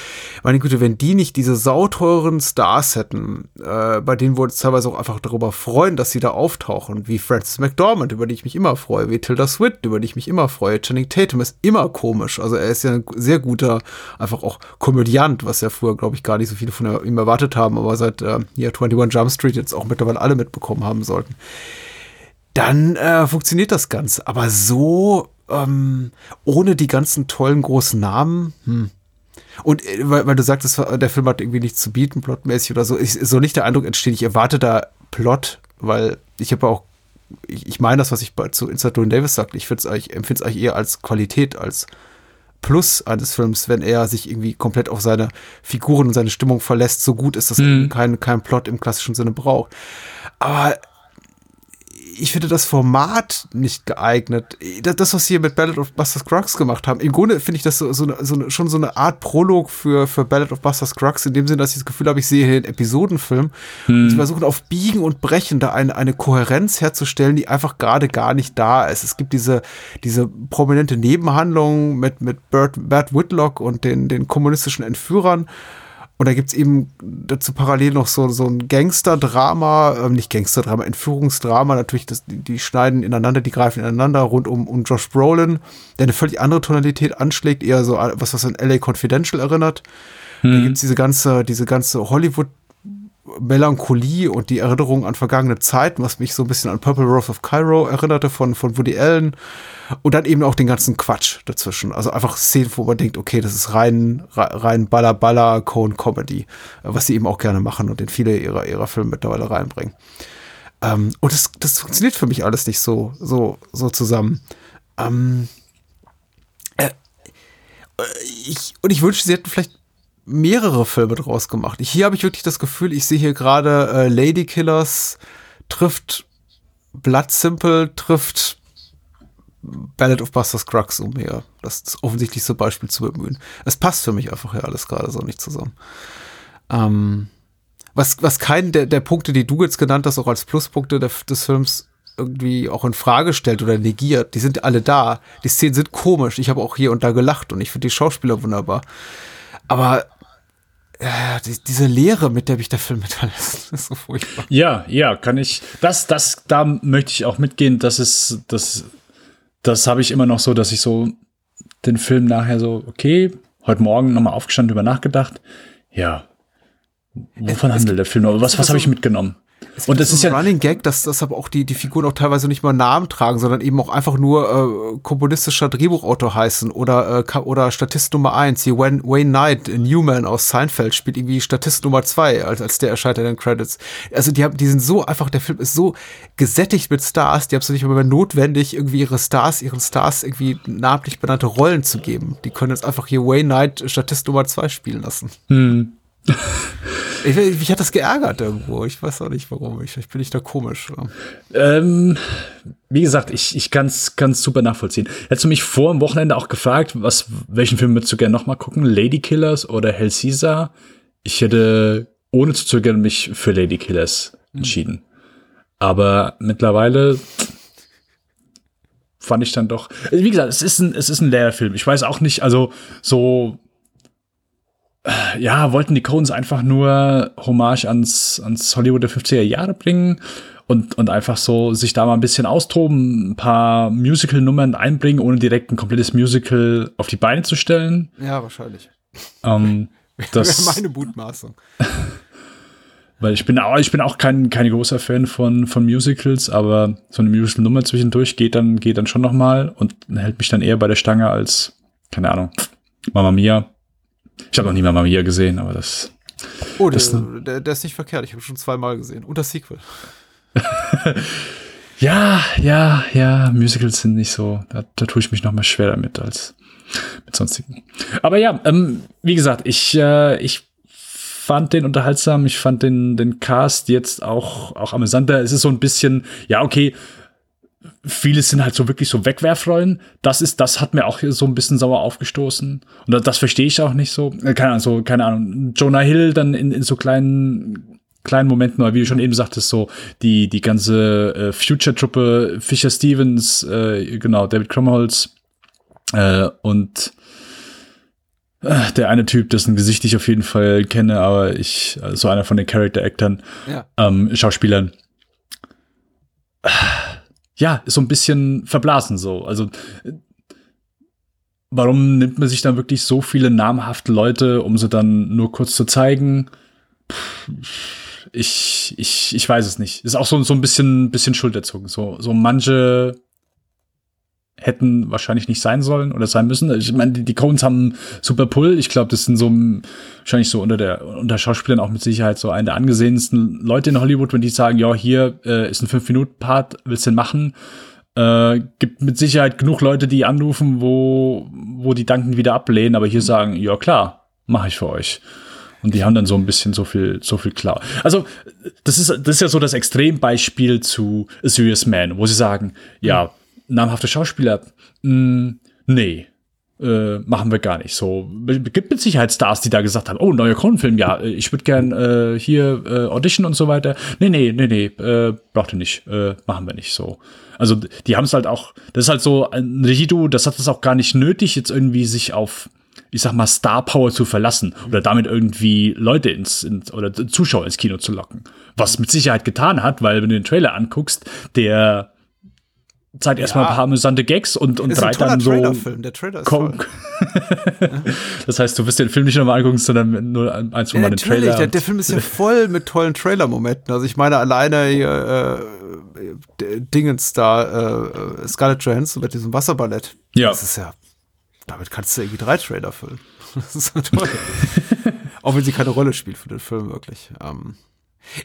meine Güte, wenn die nicht diese sauteuren Stars hätten, äh, bei denen wir uns teilweise auch einfach darüber freuen, dass sie da auftauchen, wie Frances McDormand, über die ich mich immer freue, wie Tilda Swinton, über die ich mich immer freue. Channing Tatum ist immer komisch. Also er ist ja ein sehr guter, einfach auch Komödiant, was ja früher, glaube ich, gar nicht so viele von ihm erwartet haben, aber seit äh, hier 21 Jump Street jetzt auch mittlerweile alle mitbekommen haben sollten dann äh, funktioniert das Ganze. Aber so ähm, ohne die ganzen tollen großen Namen. Hm. Und äh, weil, weil du sagtest, der Film hat irgendwie nichts zu bieten, plotmäßig oder so, ich, so nicht der Eindruck entsteht, ich erwarte da Plot, weil ich habe auch, ich, ich meine das, was ich zu Llewyn Davis sagte, ich, eigentlich- empfinde es eigentlich eher als Qualität, als Plus eines Films, wenn er sich irgendwie komplett auf seine Figuren und seine Stimmung verlässt, so gut ist, dass er keinen kein Plot im klassischen Sinne braucht. Aber ich finde das Format nicht geeignet. Das, was sie hier mit Ballad of Buster Scruggs gemacht haben, im Grunde finde ich das so, so, so schon so eine Art Prolog für, für Ballad of Buster Scruggs, in dem Sinne, dass ich das Gefühl habe, ich sehe hier einen Episodenfilm. Und sie versuchen auf Biegen und Brechen da eine, eine Kohärenz herzustellen, die einfach gerade gar nicht da ist. Es gibt diese, diese prominente Nebenhandlung mit, mit Bert, Bert Whitlock und den, den kommunistischen Entführern. Und da gibt's eben dazu parallel noch so, so ein Gangster-Drama, ähm, nicht Gangster-Drama, Entführungsdrama. Natürlich, das, die, die schneiden ineinander, die greifen ineinander rund um, um Josh Brolin, der eine völlig andere Tonalität anschlägt, eher so was, was an LA Confidential erinnert. Da gibt's diese ganze, diese ganze Hollywood- Melancholie und die Erinnerung an vergangene Zeiten, was mich so ein bisschen an Purple Rose of Cairo erinnerte von, von Woody Allen. Und dann eben auch den ganzen Quatsch dazwischen. Also einfach Szenen, wo man denkt, okay, das ist rein, rein Baller, Baller, Cone Comedy, was sie eben auch gerne machen und in viele ihrer, ihrer Filme mittlerweile reinbringen. Ähm, und das, das funktioniert für mich alles nicht so, so, so zusammen. Ähm, äh, ich, und ich wünschte, sie hätten vielleicht mehrere Filme draus gemacht. Hier habe ich wirklich das Gefühl, ich sehe hier gerade äh, Lady Killers trifft Blood Simple, trifft Ballad of Buster Scruggs, um hier das, das offensichtlichste Beispiel zu bemühen. Es passt für mich einfach ja alles gerade so nicht zusammen. Ähm, was, was keinen der, der Punkte, die du jetzt genannt hast, auch als Pluspunkte der, des Films irgendwie auch in Frage stellt oder negiert. Die sind alle da. Die Szenen sind komisch. Ich habe auch hier und da gelacht und ich finde die Schauspieler wunderbar. Aber äh, die, diese Leere, mit der mich der Film [laughs] hinterlässt, ist so furchtbar. Ja, ja, kann ich. Das, das, da möchte ich auch mitgehen. Das ist, das, das habe ich immer noch so, dass ich so den Film nachher so, okay, heute Morgen nochmal aufgestanden, über nachgedacht. Ja, wovon handelt der Film? Aber was, was habe ich mitgenommen? Und das ist ja Running Gag, dass, dass aber auch die, die Figuren auch teilweise nicht mal Namen tragen, sondern eben auch einfach nur äh, komponistischer Drehbuchautor heißen oder, äh, oder Statist Nummer eins. Hier Wayne, Wayne Knight, Newman aus Seinfeld, spielt irgendwie Statist Nummer zwei als, als der erscheint in den Credits. Also die haben, die sind so einfach, der Film ist so gesättigt mit Stars, die haben es nicht mehr notwendig, irgendwie ihre Stars, ihren Stars irgendwie namentlich benannte Rollen zu geben. Die können jetzt einfach hier Wayne Knight Statist Nummer zwei spielen lassen. Hm. Ich, mich hat das geärgert irgendwo. Ich weiß auch nicht warum. Ich, ich bin nicht da komisch. Ähm, wie gesagt, ich, ich kann es super nachvollziehen. Hättest du mich vor dem Wochenende auch gefragt, was, welchen Film würdest du gerne nochmal gucken? Lady Killers oder Hell Caesar? Ich hätte ohne zu zögern mich für Lady Killers entschieden. Hm. Aber mittlerweile fand ich dann doch. Wie gesagt, es ist ein, es ist ein Lehrfilm. Ich weiß auch nicht, also so ja, wollten die Coens einfach nur Hommage ans, ans Hollywood der 50er Jahre bringen und, und einfach so sich da mal ein bisschen austoben, ein paar Musical-Nummern einbringen, ohne direkt ein komplettes Musical auf die Beine zu stellen. Ja, wahrscheinlich. Ähm, [laughs] das wäre meine Mutmaßung. [laughs] Weil ich bin auch, ich bin auch kein, kein großer Fan von, von Musicals, aber so eine Musical-Nummer zwischendurch geht dann, geht dann schon noch mal und hält mich dann eher bei der Stange als, keine Ahnung, Mama Mia. Ich habe noch nie Mama Mia gesehen, aber das. Oh, das, der, der, der ist nicht verkehrt. Ich habe schon zweimal gesehen. Und das Sequel. [laughs] ja, ja, ja. Musicals sind nicht so. Da, da tue ich mich noch mal schwer damit als mit sonstigen. Aber ja, ähm, wie gesagt, ich, äh, ich fand den unterhaltsam. Ich fand den, den Cast jetzt auch, auch amüsanter. Es ist so ein bisschen, ja, okay, viele sind halt so wirklich so Wegwerfrollen. Das ist, das hat mir auch so ein bisschen sauer aufgestoßen. Und das, das verstehe ich auch nicht so. Äh, keine Ahnung, so, keine Ahnung. Jonah Hill dann in, in so kleinen, kleinen Momenten, oder wie du schon eben sagtest, so die, die ganze äh, Future-Truppe, Fisher Stevens, äh, genau, David Cromholz äh, und äh, der eine Typ, dessen Gesicht ich auf jeden Fall kenne, aber ich, so also einer von den Character-Actern, ja. ähm, Schauspielern ja, ist so ein bisschen verblasen so. Also warum nimmt man sich dann wirklich so viele namhafte Leute, um sie dann nur kurz zu zeigen? Ich, ich, ich weiß es nicht. Ist auch so, so ein bisschen, bisschen schulterzogen. So, so manche hätten wahrscheinlich nicht sein sollen oder sein müssen. Ich meine, die, die Coens haben super Pull. Ich glaube, das sind so wahrscheinlich so unter der unter Schauspielern auch mit Sicherheit so eine der angesehensten Leute in Hollywood, wenn die sagen, ja, hier äh, ist ein 5-Minuten-Part, willst du den machen? Äh, gibt mit Sicherheit genug Leute, die anrufen, wo, wo die Danken wieder ablehnen, aber hier sagen, ja klar, mache ich für euch. Und die haben dann so ein bisschen so viel, so viel klar. Also, das ist, das ist ja so das Extrembeispiel zu A Serious Man, wo sie sagen, ja, namhafte Schauspieler, mh, hm, nee, äh, machen wir gar nicht. So gibt mit Sicherheit Stars, die da gesagt haben, oh, neuer Kronenfilm, ja, ich würde gern äh, hier äh, Audition und so weiter. Nee, nee, nee, nee, äh, braucht ihr nicht, äh, machen wir nicht so. Also die haben es halt auch, das ist halt so ein Regido, das hat es auch gar nicht nötig, jetzt irgendwie sich auf ich sag mal, Star Power zu verlassen oder damit irgendwie Leute ins, ins oder Zuschauer ins Kino zu locken. Was mit Sicherheit getan hat, weil wenn du den Trailer anguckst, der zeigt ja. erstmal ein paar amüsante Gags und, und drei dann so. Der Trailer ist Coke. [laughs] das heißt, du wirst den Film nicht nochmal angucken, sondern nur eins von ja, meinen Trailer. Der, der Film ist ja voll mit tollen Trailer-Momenten. Also ich meine, alleine hier, äh, Dingens da, äh, Scarlett Johansson mit diesem Wasserballett. Ja. Das ist ja, damit kannst du irgendwie drei Trailer füllen. [laughs] Das ist ja toll. Auch wenn sie keine Rolle spielt für den Film, wirklich. Ähm,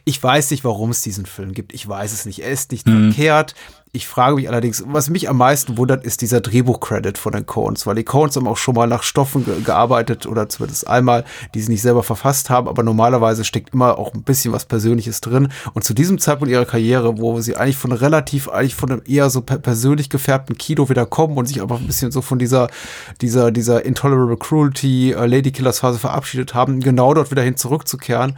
Ich weiß nicht, warum es diesen Film gibt. Ich weiß es nicht. Er ist nicht verkehrt. Ich frage mich allerdings, was mich am meisten wundert, ist dieser Drehbuch-Credit von den Coens, weil die Coens haben auch schon mal nach Stoffen ge gearbeitet oder zumindest einmal, die sie nicht selber verfasst haben, aber normalerweise steckt immer auch ein bisschen was Persönliches drin. Und zu diesem Zeitpunkt ihrer Karriere, wo sie eigentlich von relativ, eigentlich von einem eher so per persönlich gefärbten Kino wieder kommen und sich aber ein bisschen so von dieser, dieser, dieser Intolerable Cruelty, äh, Lady Killers Phase verabschiedet haben, genau dort wieder hin zurückzukehren.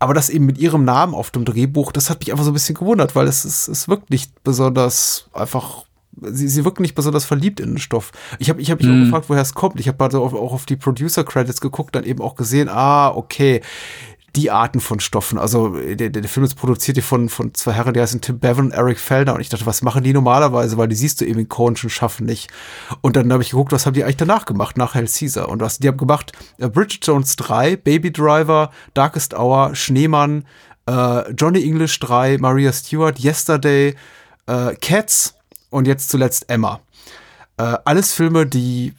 Aber das eben mit ihrem Namen auf dem Drehbuch, das hat mich einfach so ein bisschen gewundert, weil es, ist, es wirkt nicht besonders einfach. Sie, sie wirken nicht besonders verliebt in den Stoff. Ich habe ich hab mich auch gefragt, woher es kommt. Ich habe also auch, auch auf die Producer-Credits geguckt, dann eben auch gesehen, ah, okay, die Arten von Stoffen. Also der, der Film ist produziert von, von zwei Herren, die heißen Tim Bevan und Eric Fellner. Und ich dachte, was machen die normalerweise? Weil die siehst du eben in Cohenschen Schaffen nicht. Und dann habe ich geguckt, was haben die eigentlich danach gemacht, nach Hell Caesar. Und was, die haben gemacht äh, Bridget Jones 3, Baby Driver, Darkest Hour, Schneemann, äh, Johnny English 3, Maria Stewart, Yesterday, äh, Cats und jetzt zuletzt Emma. Äh, alles Filme, die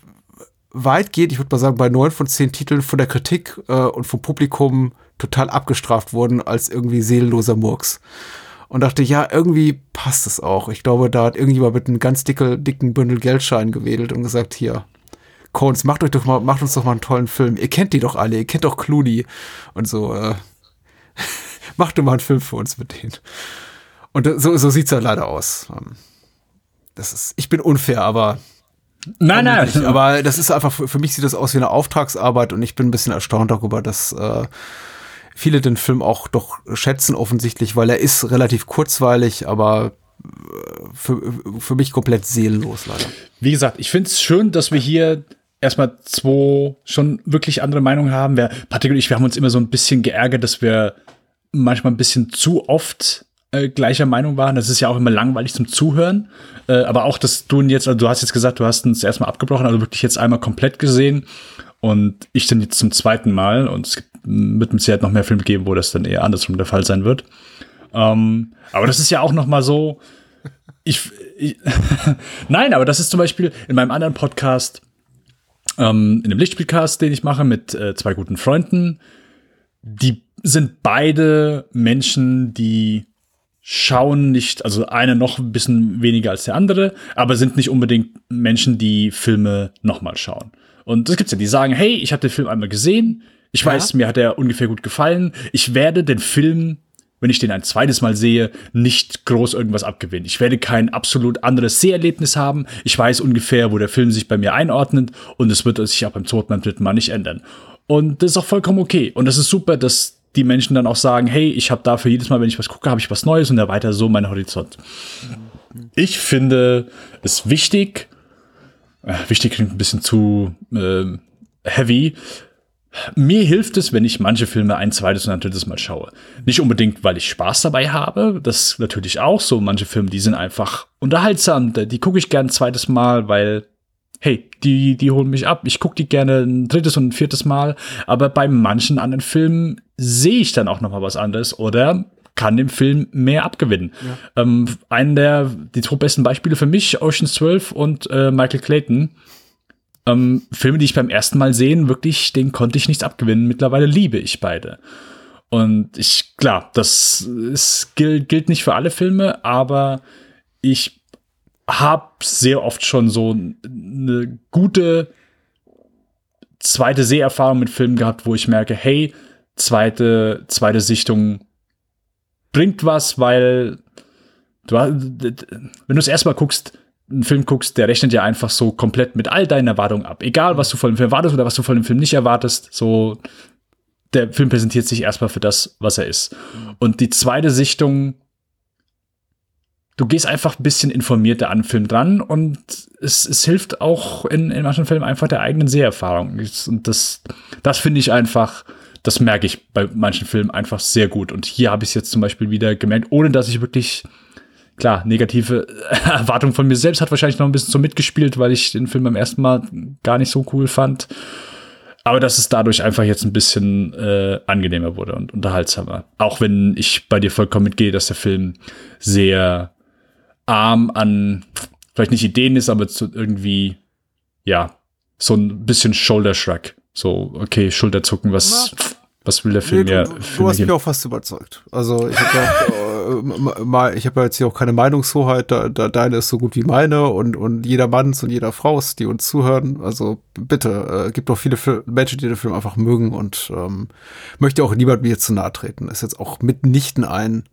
weitgehend, ich würde mal sagen, bei neun von zehn Titeln von der Kritik äh, und vom Publikum total abgestraft wurden als irgendwie seelenloser Murks. Und dachte, ja, irgendwie passt es auch. Ich glaube, da hat irgendjemand mit einem ganz dicke, dicken Bündel Geldschein gewedelt und gesagt, hier, Cones, macht euch doch mal, macht uns doch mal einen tollen Film. Ihr kennt die doch alle, ihr kennt doch Clooney und so, äh, [laughs] macht doch mal einen Film für uns mit denen. Und so, so sieht's ja leider aus. Ähm, Das ist, ich bin unfair, aber Nein, nein. Aber das ist einfach, für für mich sieht das aus wie eine Auftragsarbeit und ich bin ein bisschen erstaunt darüber, dass äh, viele den Film auch doch schätzen offensichtlich, weil er ist relativ kurzweilig, aber äh, für, für mich komplett seelenlos leider. Wie gesagt, ich finde es schön, dass wir hier erstmal zwei schon wirklich andere Meinungen haben. Wir, Patrick und ich, wir haben uns immer so ein bisschen geärgert, dass wir manchmal ein bisschen zu oft äh, gleicher Meinung waren. Das ist ja auch immer langweilig zum Zuhören. Äh, aber auch, dass du ihn jetzt, also du hast jetzt gesagt, du hast uns erstmal abgebrochen, also wirklich jetzt einmal komplett gesehen. Und ich dann jetzt zum zweiten Mal. Und es wird mit Sicherheit noch mehr Filme geben, wo das dann eher andersrum der Fall sein wird. Ähm, aber das ist ja auch noch mal so. Ich, ich [laughs] Nein, aber das ist zum Beispiel in meinem anderen Podcast, ähm, in dem Lichtspielcast, den ich mache mit äh, zwei guten Freunden. Die sind beide Menschen, die schauen nicht, also einer noch ein bisschen weniger als der andere, aber sind nicht unbedingt Menschen, die Filme nochmal schauen. Und das gibt's ja, die sagen, hey, ich habe den Film einmal gesehen, ich weiß, mir hat er ungefähr gut gefallen, ich werde den Film, wenn ich den ein zweites Mal sehe, nicht groß irgendwas abgewinnen. Ich werde kein absolut anderes Seherlebnis haben. Ich weiß ungefähr, wo der Film sich bei mir einordnet und es wird sich auch beim zweiten, beim dritten Mal nicht ändern. Und das ist auch vollkommen okay. Und das ist super, dass die Menschen dann auch sagen, hey, ich habe dafür jedes Mal, wenn ich was gucke, habe ich was Neues und erweitere so meinen Horizont. Ich finde es wichtig, wichtig klingt ein bisschen zu äh, heavy. Mir hilft es, wenn ich manche Filme ein zweites und ein drittes Mal schaue. Nicht unbedingt, weil ich Spaß dabei habe, das natürlich auch so. Manche Filme, die sind einfach unterhaltsam, die gucke ich gern ein zweites Mal, weil hey, die, die holen mich ab. Ich gucke die gerne ein drittes und ein viertes Mal. Aber bei manchen anderen Filmen sehe ich dann auch noch mal was anderes oder kann dem Film mehr abgewinnen. Ja. Ähm, einen der die zwei besten Beispiele für mich, Ocean's 12 und äh, Michael Clayton. Ähm, Filme, die ich beim ersten Mal sehen, wirklich, den konnte ich nichts abgewinnen. Mittlerweile liebe ich beide. Und ich, klar, das ist, gilt, gilt nicht für alle Filme, aber ich habe sehr oft schon so eine gute zweite Seherfahrung mit Filmen gehabt, wo ich merke, hey, zweite, zweite Sichtung bringt was, weil du, wenn du es erstmal guckst, einen Film guckst, der rechnet ja einfach so komplett mit all deinen Erwartungen ab. Egal, was du von dem Film erwartest oder was du von dem Film nicht erwartest, so der Film präsentiert sich erstmal für das, was er ist. Und die zweite Sichtung du gehst einfach ein bisschen informierter an den Film dran und es, es hilft auch in, in manchen Filmen einfach der eigenen Seherfahrung. Und das, das finde ich einfach, das merke ich bei manchen Filmen einfach sehr gut. Und hier habe ich es jetzt zum Beispiel wieder gemerkt, ohne dass ich wirklich, klar, negative [laughs] Erwartungen von mir selbst hat wahrscheinlich noch ein bisschen so mitgespielt, weil ich den Film beim ersten Mal gar nicht so cool fand. Aber dass es dadurch einfach jetzt ein bisschen äh, angenehmer wurde und unterhaltsamer. Auch wenn ich bei dir vollkommen mitgehe, dass der Film sehr arm an, vielleicht nicht Ideen ist, aber zu irgendwie, ja, so ein bisschen Shoulder Shrug. So, okay, Schulterzucken, was, Was will der Film Nee, du, du Filme hast mich auch fast überzeugt. Also ich habe ja, äh, [laughs] ich habe ja jetzt hier auch keine Meinungshoheit. Da, da, deine ist so gut wie meine und und jeder Manns und jeder Frau's, die uns zuhören. Also bitte, äh, gibt auch viele Fil Menschen, die den Film einfach mögen und ähm, möchte auch niemand mir zu nahe treten. Ist jetzt auch mitnichten ein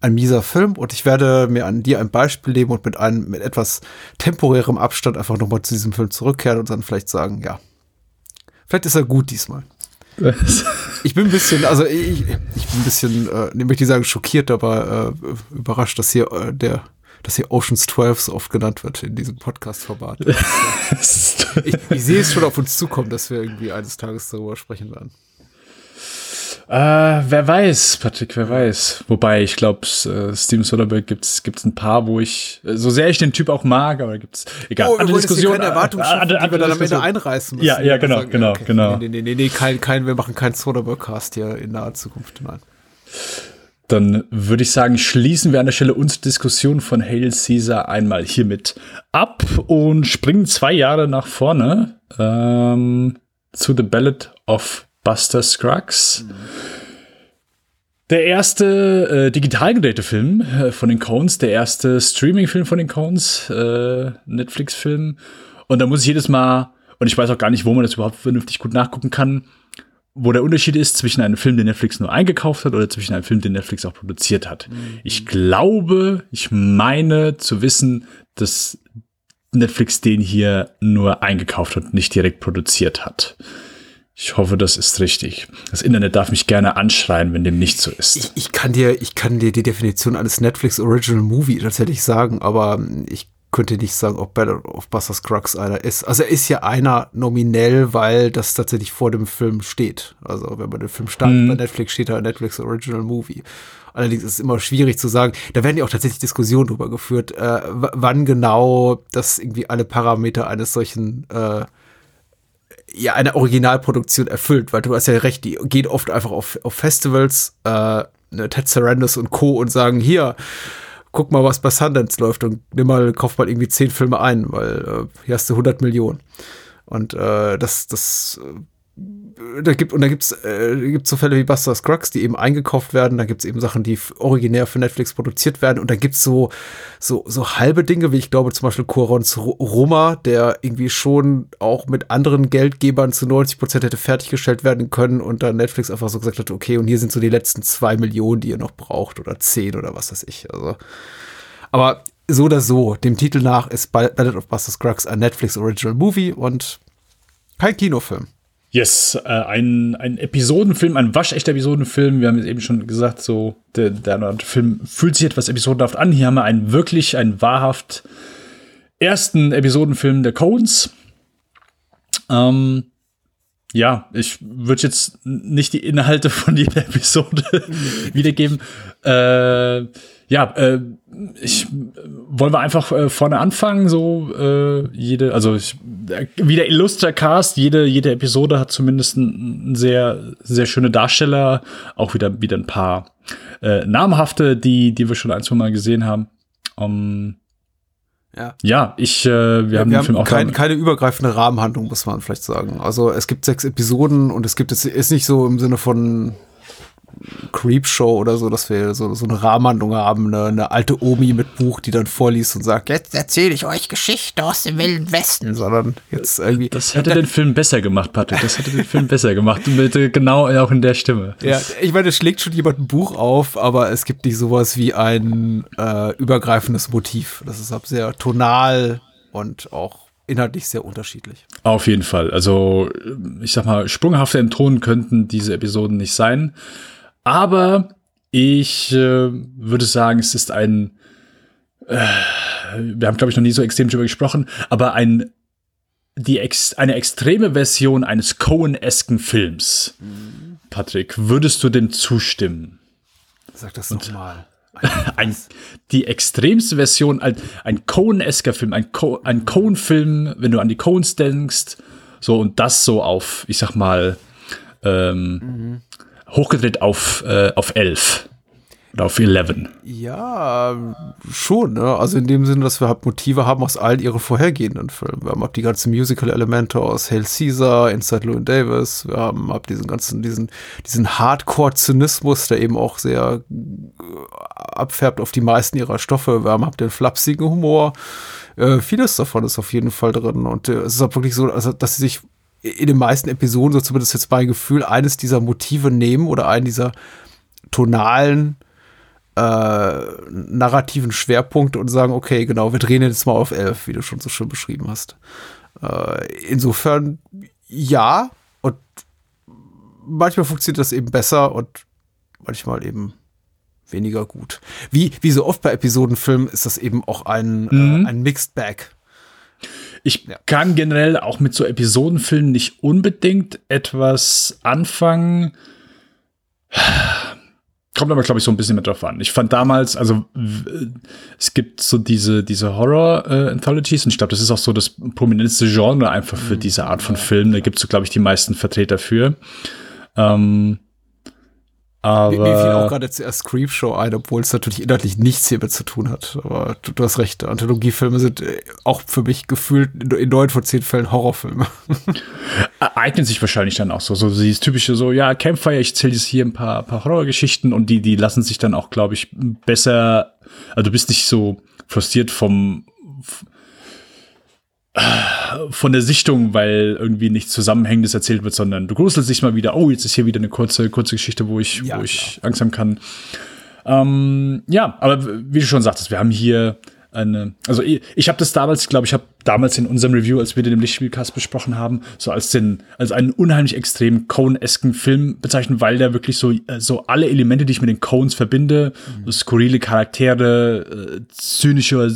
ein mieser Film und ich werde mir an dir ein Beispiel nehmen und mit einem mit etwas temporärem Abstand einfach nochmal zu diesem Film zurückkehren und dann vielleicht sagen, ja, vielleicht ist er gut diesmal. [laughs] Ich bin ein bisschen, also ich, ich bin ein bisschen, äh, ich möchte nicht sagen schockiert, aber äh, überrascht, dass hier äh, der, dass hier Oceans 12 so oft genannt wird in diesem Podcast-Format. [laughs] ich, ich sehe es schon auf uns zukommen, dass wir irgendwie eines Tages darüber sprechen werden. Äh, wer weiß, Patrick, wer weiß. Wobei, ich glaube, äh, Steven Soderbergh gibt's gibt's ein paar, wo ich, äh, so sehr ich den Typ auch mag, aber gibt's, egal. Oh, andere Diskussion, keine Erwartung äh, schaffen, andere- die wir andere dann am Ende einreißen müssen. Ja, ja, genau, Sagen, genau, genau. Nee, nee, nee, nee, kein, kein, wir machen keinen Soderbergh-Cast hier in naher Zukunft, nein. Dann würde ich sagen, schließen wir an der Stelle unsere Diskussion von Hail Caesar einmal hiermit ab und springen zwei Jahre nach vorne ähm, zu The Ballad of Buster Scruggs. Der erste äh, digital gedrehte Film äh, von den Coens, der erste Streaming-Film von den Coens, äh, Netflix-Film. Und da muss ich jedes Mal, und ich weiß auch gar nicht, wo man das überhaupt vernünftig gut nachgucken kann, wo der Unterschied ist zwischen einem Film, den Netflix nur eingekauft hat oder zwischen einem Film, den Netflix auch produziert hat. Ich glaube, ich meine zu wissen, dass Netflix den hier nur eingekauft und nicht direkt produziert hat. Ich hoffe, das ist richtig. Das Internet darf mich gerne anschreien, wenn dem nicht so ist. Ich, ich kann dir, ich kann dir die Definition eines Netflix Original Movie tatsächlich sagen, aber ich könnte nicht sagen, ob Battle of Buster Scruggs einer ist. Also er ist ja einer nominell, weil das tatsächlich vor dem Film steht. Also wenn man den Film startet bei Netflix, steht da Netflix Original Movie. Allerdings ist es immer schwierig zu sagen. Da werden ja auch tatsächlich Diskussionen drüber geführt, äh, wann genau das irgendwie alle Parameter eines solchen äh, ja eine Originalproduktion erfüllt, weil du hast ja recht, die gehen oft einfach auf, auf Festivals, äh, ne, Ted Sarandos und Co. und sagen, hier, guck mal, was bei Sundance läuft und nimm mal, kauf mal irgendwie zehn Filme ein, weil äh, hier hast du 100 Millionen. Und äh, das, das, äh, da gibt, und da gibt's, äh, gibt's so Fälle wie Buster Scruggs, die eben eingekauft werden, da gibt's eben Sachen, die originär für Netflix produziert werden und da gibt's so, so, so halbe Dinge, wie ich glaube zum Beispiel Corons Ro- Roma, der irgendwie schon auch mit anderen Geldgebern zu 90 Prozent hätte fertiggestellt werden können und dann Netflix einfach so gesagt hat, okay, und hier sind so die letzten zwei Millionen, die ihr noch braucht oder zehn oder was weiß ich, also. Aber so oder so, dem Titel nach ist Ballad of Buster Scruggs ein Netflix Original Movie und kein Kinofilm. Yes, äh, ein, ein Episodenfilm, ein waschechter Episodenfilm. Wir haben jetzt eben schon gesagt, so der, der Film fühlt sich etwas episodenhaft an. Hier haben wir einen wirklich, einen wahrhaft ersten Episodenfilm der Coens. Ähm, ja, ich würde jetzt nicht die Inhalte von [laughs] jeder Episode wiedergeben. Äh, ja, äh, ich wollen wir einfach äh, vorne anfangen, so äh, jede, also ich, äh, wie der Illustra Cast, jede jede Episode hat zumindest einen sehr sehr schöne Darsteller, auch wieder wieder ein paar äh, namhafte, die die wir schon ein zwei Mal gesehen haben. Um, Ja. ja, ich äh, wir Wir haben den Film haben auch kein, keine übergreifende Rahmenhandlung, muss man vielleicht sagen. Also es gibt sechs Episoden und es gibt es ist nicht so im Sinne von Creepshow oder so, dass wir so, so eine Rahmenhandlung haben, eine, eine alte Omi mit Buch, die dann vorliest und sagt, jetzt erzähle ich euch Geschichte aus dem Wilden Westen, sondern jetzt irgendwie. Das hätte den Film besser gemacht, Patrick. Das hätte den Film besser gemacht. Mit, äh, genau auch in der Stimme. Ja, ich meine, es schlägt schon jemand ein Buch auf, aber es gibt nicht sowas wie ein äh, übergreifendes Motiv. Das ist ab sehr tonal und auch inhaltlich sehr unterschiedlich. Auf jeden Fall. Also, ich sag mal, sprunghafte Enttonen könnten diese Episoden nicht sein. Aber ich äh, würde sagen, es ist ein. Äh, wir haben, glaube ich, noch nie so extrem drüber gesprochen, aber ein. Die ex eine extreme Version eines Cohen-esken Films. Patrick, würdest du dem zustimmen? Sag das nochmal. [laughs] ein, die extremste Version, ein, ein Cohen-esker Film, ein, Co ein Cohen-Film, wenn du an die Coens denkst, so und das so auf, ich sag mal, ähm, hochgedreht auf, äh, auf elf. Oder auf 11. Ja, schon. Ne? Also in dem Sinne, dass wir halt Motive haben aus allen ihren vorhergehenden Filmen. Wir haben ab die ganzen Musical-Elemente aus Hail Caesar, Inside Llewyn Davis. Wir haben ab diesen ganzen, diesen, diesen Hardcore-Zynismus, der eben auch sehr äh, abfärbt auf die meisten ihrer Stoffe. Wir haben ab den flapsigen Humor. Äh, vieles davon ist auf jeden Fall drin. Und äh, es ist auch wirklich so, also, dass sie sich in den meisten Episoden, so zumindest jetzt mein Gefühl, eines dieser Motive nehmen oder einen dieser tonalen äh, narrativen Schwerpunkte und sagen, okay, genau, wir drehen jetzt mal auf elf, wie du schon so schön beschrieben hast. Äh, insofern ja, und manchmal funktioniert das eben besser und manchmal eben weniger gut. Wie, wie so oft bei Episodenfilmen ist das eben auch ein, Mhm. äh, ein Mixed Bag. Ich Ja. kann generell auch mit so Episodenfilmen nicht unbedingt etwas anfangen. Kommt aber, glaube ich, so ein bisschen mit drauf an. Ich fand damals, also es gibt so diese, diese Horror-Anthologies und ich glaube, das ist auch so das prominenteste Genre einfach für diese Art von Film. Da gibt es, so, glaube ich, die meisten Vertreter für. Ähm, aber Mir, mir fiel auch gerade zuerst Creepshow ein, obwohl es natürlich inhaltlich nichts hiermit zu tun hat. Aber du, du hast recht, Anthologiefilme sind äh, auch für mich gefühlt in, neun von zehn Fällen Horrorfilme. [laughs] eignet sich wahrscheinlich dann auch so. So dieses typische so, ja, Campfire, ich erzähle jetzt hier ein paar, paar Horrorgeschichten und die, die lassen sich dann auch, glaube ich, besser, also du bist nicht so frustriert vom von der Sichtung, weil irgendwie nichts Zusammenhängendes erzählt wird, sondern du gruselst dich mal wieder, oh, jetzt ist hier wieder eine kurze, kurze Geschichte, wo ich, Ja, wo ich Angst haben kann. Ähm, ja, aber wie du schon sagtest, wir haben hier eine, also ich, ich habe das damals, glaube ich, habe damals in unserem Review, als wir den im Lichtspielcast besprochen haben, so als den, als einen unheimlich extrem Cone-esken Film bezeichnet, weil der wirklich so, äh, so alle Elemente, die ich mit den Cones verbinde, so skurrile Charaktere, äh, zynische,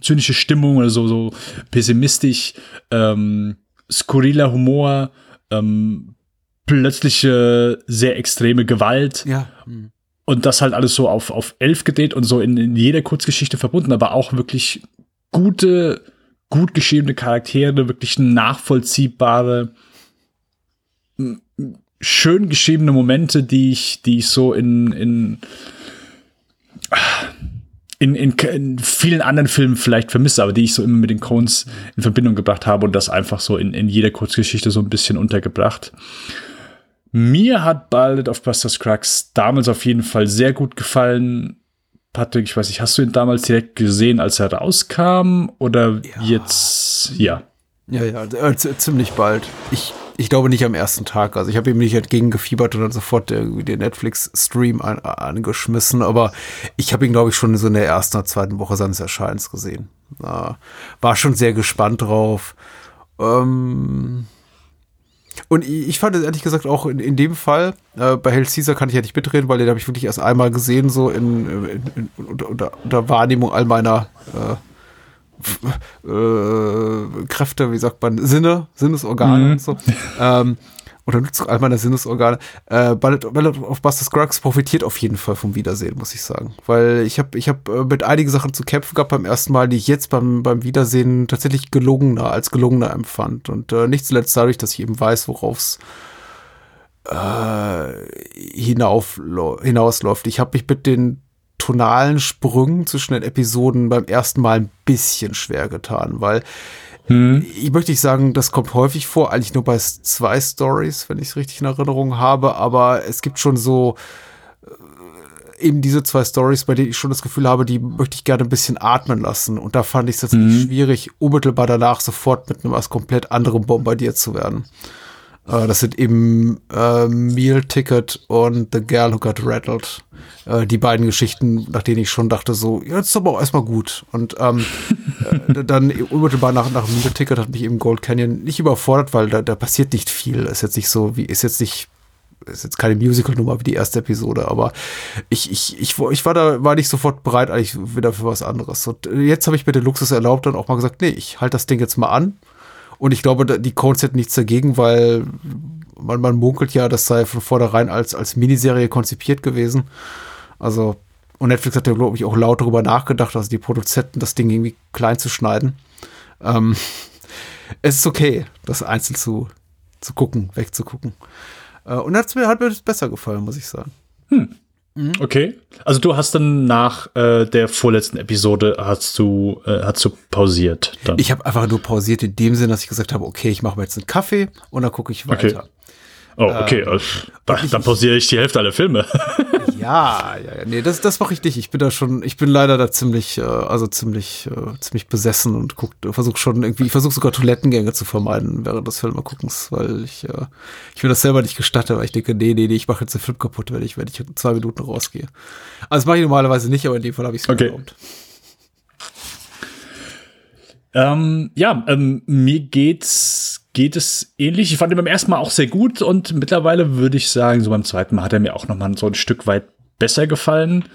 zynische Stimmung oder so, so pessimistisch, ähm, skurriler Humor, ähm, plötzliche, sehr extreme Gewalt, Ja. Und das halt alles so auf, auf elf gedreht und so in, in jeder Kurzgeschichte verbunden, aber auch wirklich gute, gut geschriebene Charaktere, wirklich nachvollziehbare, schön geschriebene Momente, die ich, die ich so in, in, in, in, in vielen anderen Filmen vielleicht vermisse, aber die ich so immer mit den Cones in Verbindung gebracht habe und das einfach so in, in jeder Kurzgeschichte so ein bisschen untergebracht. Mir hat Ballad of Buster Scruggs damals auf jeden Fall sehr gut gefallen. Patrick, ich weiß nicht, hast du ihn damals direkt gesehen, als er rauskam? Oder jetzt, ja. Ja, ja, äh, ziemlich bald. Ich, ich glaube nicht am ersten Tag. Also ich habe ihm nicht entgegengefiebert und dann sofort irgendwie den Netflix-Stream an, angeschmissen, aber ich habe ihn, glaube ich, schon so in der ersten oder zweiten Woche seines Erscheinens gesehen. Äh, war schon sehr gespannt drauf. Ähm und ich fand es ehrlich gesagt auch in, in dem Fall, äh, bei Hell Caesar kann ich ja nicht mitreden, weil den habe ich wirklich erst einmal gesehen, so in, in, in, unter, unter, unter Wahrnehmung all meiner äh, äh, Kräfte, wie sagt man, Sinne, Sinnesorgane Mhm. und so. ähm, oder Nutzung all meiner Sinnesorgane. Äh, Ballad, Ballad of Buster Scruggs profitiert auf jeden Fall vom Wiedersehen, muss ich sagen. Weil ich habe ich hab, äh, mit einigen Sachen zu kämpfen gehabt beim ersten Mal, die ich jetzt beim, beim Wiedersehen tatsächlich gelungener, als gelungener empfand. Und äh, nicht zuletzt dadurch, dass ich eben weiß, worauf es äh, hinauf, hinausläuft. Ich habe mich mit den tonalen Sprüngen zwischen den Episoden beim ersten Mal ein bisschen schwer getan, weil ich möchte nicht sagen, das kommt häufig vor, eigentlich nur bei zwei Stories, wenn ich es richtig in Erinnerung habe, aber es gibt schon so äh, eben diese zwei Stories, bei denen ich schon das Gefühl habe, die möchte ich gerne ein bisschen atmen lassen. Und da fand ich es tatsächlich schwierig, unmittelbar danach sofort mit einem was komplett anderem bombardiert zu werden. Äh, das sind eben äh, Meal Ticket und The Girl Who Got Rattled. Äh, die beiden Geschichten, nach denen ich schon dachte, so, ja, das ist aber auch erstmal gut. Und ähm, [laughs] äh, dann unmittelbar nach, nach Meal Ticket hat mich eben Gold Canyon nicht überfordert, weil da, da passiert nicht viel. Ist jetzt nicht so, wie, ist jetzt nicht ist jetzt keine Musical-Nummer wie die erste Episode, aber ich, ich, ich, ich war da, war nicht sofort bereit, eigentlich wieder für was anderes. Und jetzt habe ich mir den Luxus erlaubt und auch mal gesagt, nee, ich halte das Ding jetzt mal an. Und ich glaube, die Cones hätten nichts dagegen, weil man, man munkelt ja, das sei von vornherein als, als Miniserie konzipiert gewesen. Also, und Netflix hat ja, glaube ich, auch laut darüber nachgedacht, also die Produzenten, das Ding irgendwie klein zu schneiden. Ähm, [laughs] es ist okay, das einzeln zu, zu gucken, wegzugucken. Äh, und hat's mir, hat mir besser gefallen, muss ich sagen. Okay. Also du hast dann nach äh, der vorletzten Episode hast du äh, hast du pausiert. Dann. Ich habe einfach nur pausiert in dem Sinn, dass ich gesagt habe, okay, ich mache mir jetzt einen Kaffee und dann gucke ich weiter. Okay. Oh, okay. Ähm, dann, dann pausiere ich die Hälfte aller Filme. [laughs] Ja, ja, ja, nee, das, das mache ich nicht. Ich bin da schon, ich bin leider da ziemlich, äh, also ziemlich, äh, ziemlich besessen und guck, versuche schon irgendwie, ich versuche sogar Toilettengänge zu vermeiden während des Filmeguckens, weil ich, äh, ich mir das selber nicht gestatte, weil ich denke, nee, nee, nee, ich mache jetzt den Film kaputt, wenn ich, wenn ich in zwei Minuten rausgehe. Also das mache ich normalerweise nicht, aber in dem Fall habe ich es Okay. erlaubt. Ähm, ja, ähm, mir geht's, geht es ähnlich. Ich fand ihn beim ersten Mal auch sehr gut und mittlerweile würde ich sagen, so beim zweiten Mal hat er mir auch noch mal so ein Stück weit besser gefallen.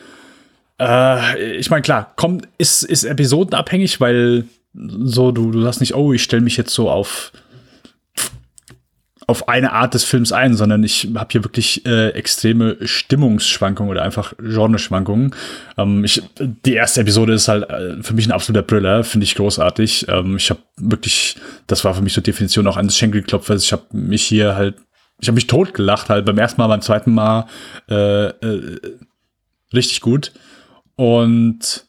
Äh, ich meine, klar, kommt, ist, ist episodenabhängig, weil so, du, du sagst nicht, oh, ich stelle mich jetzt so auf, auf eine Art des Films ein, sondern ich habe hier wirklich äh, extreme Stimmungsschwankungen oder einfach Genreschwankungen. Ähm, ich, die erste Episode ist halt äh, für mich ein absoluter Brüller, finde ich großartig. Ähm, ich habe wirklich, das war für mich so Definition auch eines Schenkelklopfers. Ich habe mich hier halt, ich habe mich totgelacht halt beim ersten Mal, beim zweiten Mal äh, äh, richtig gut. Und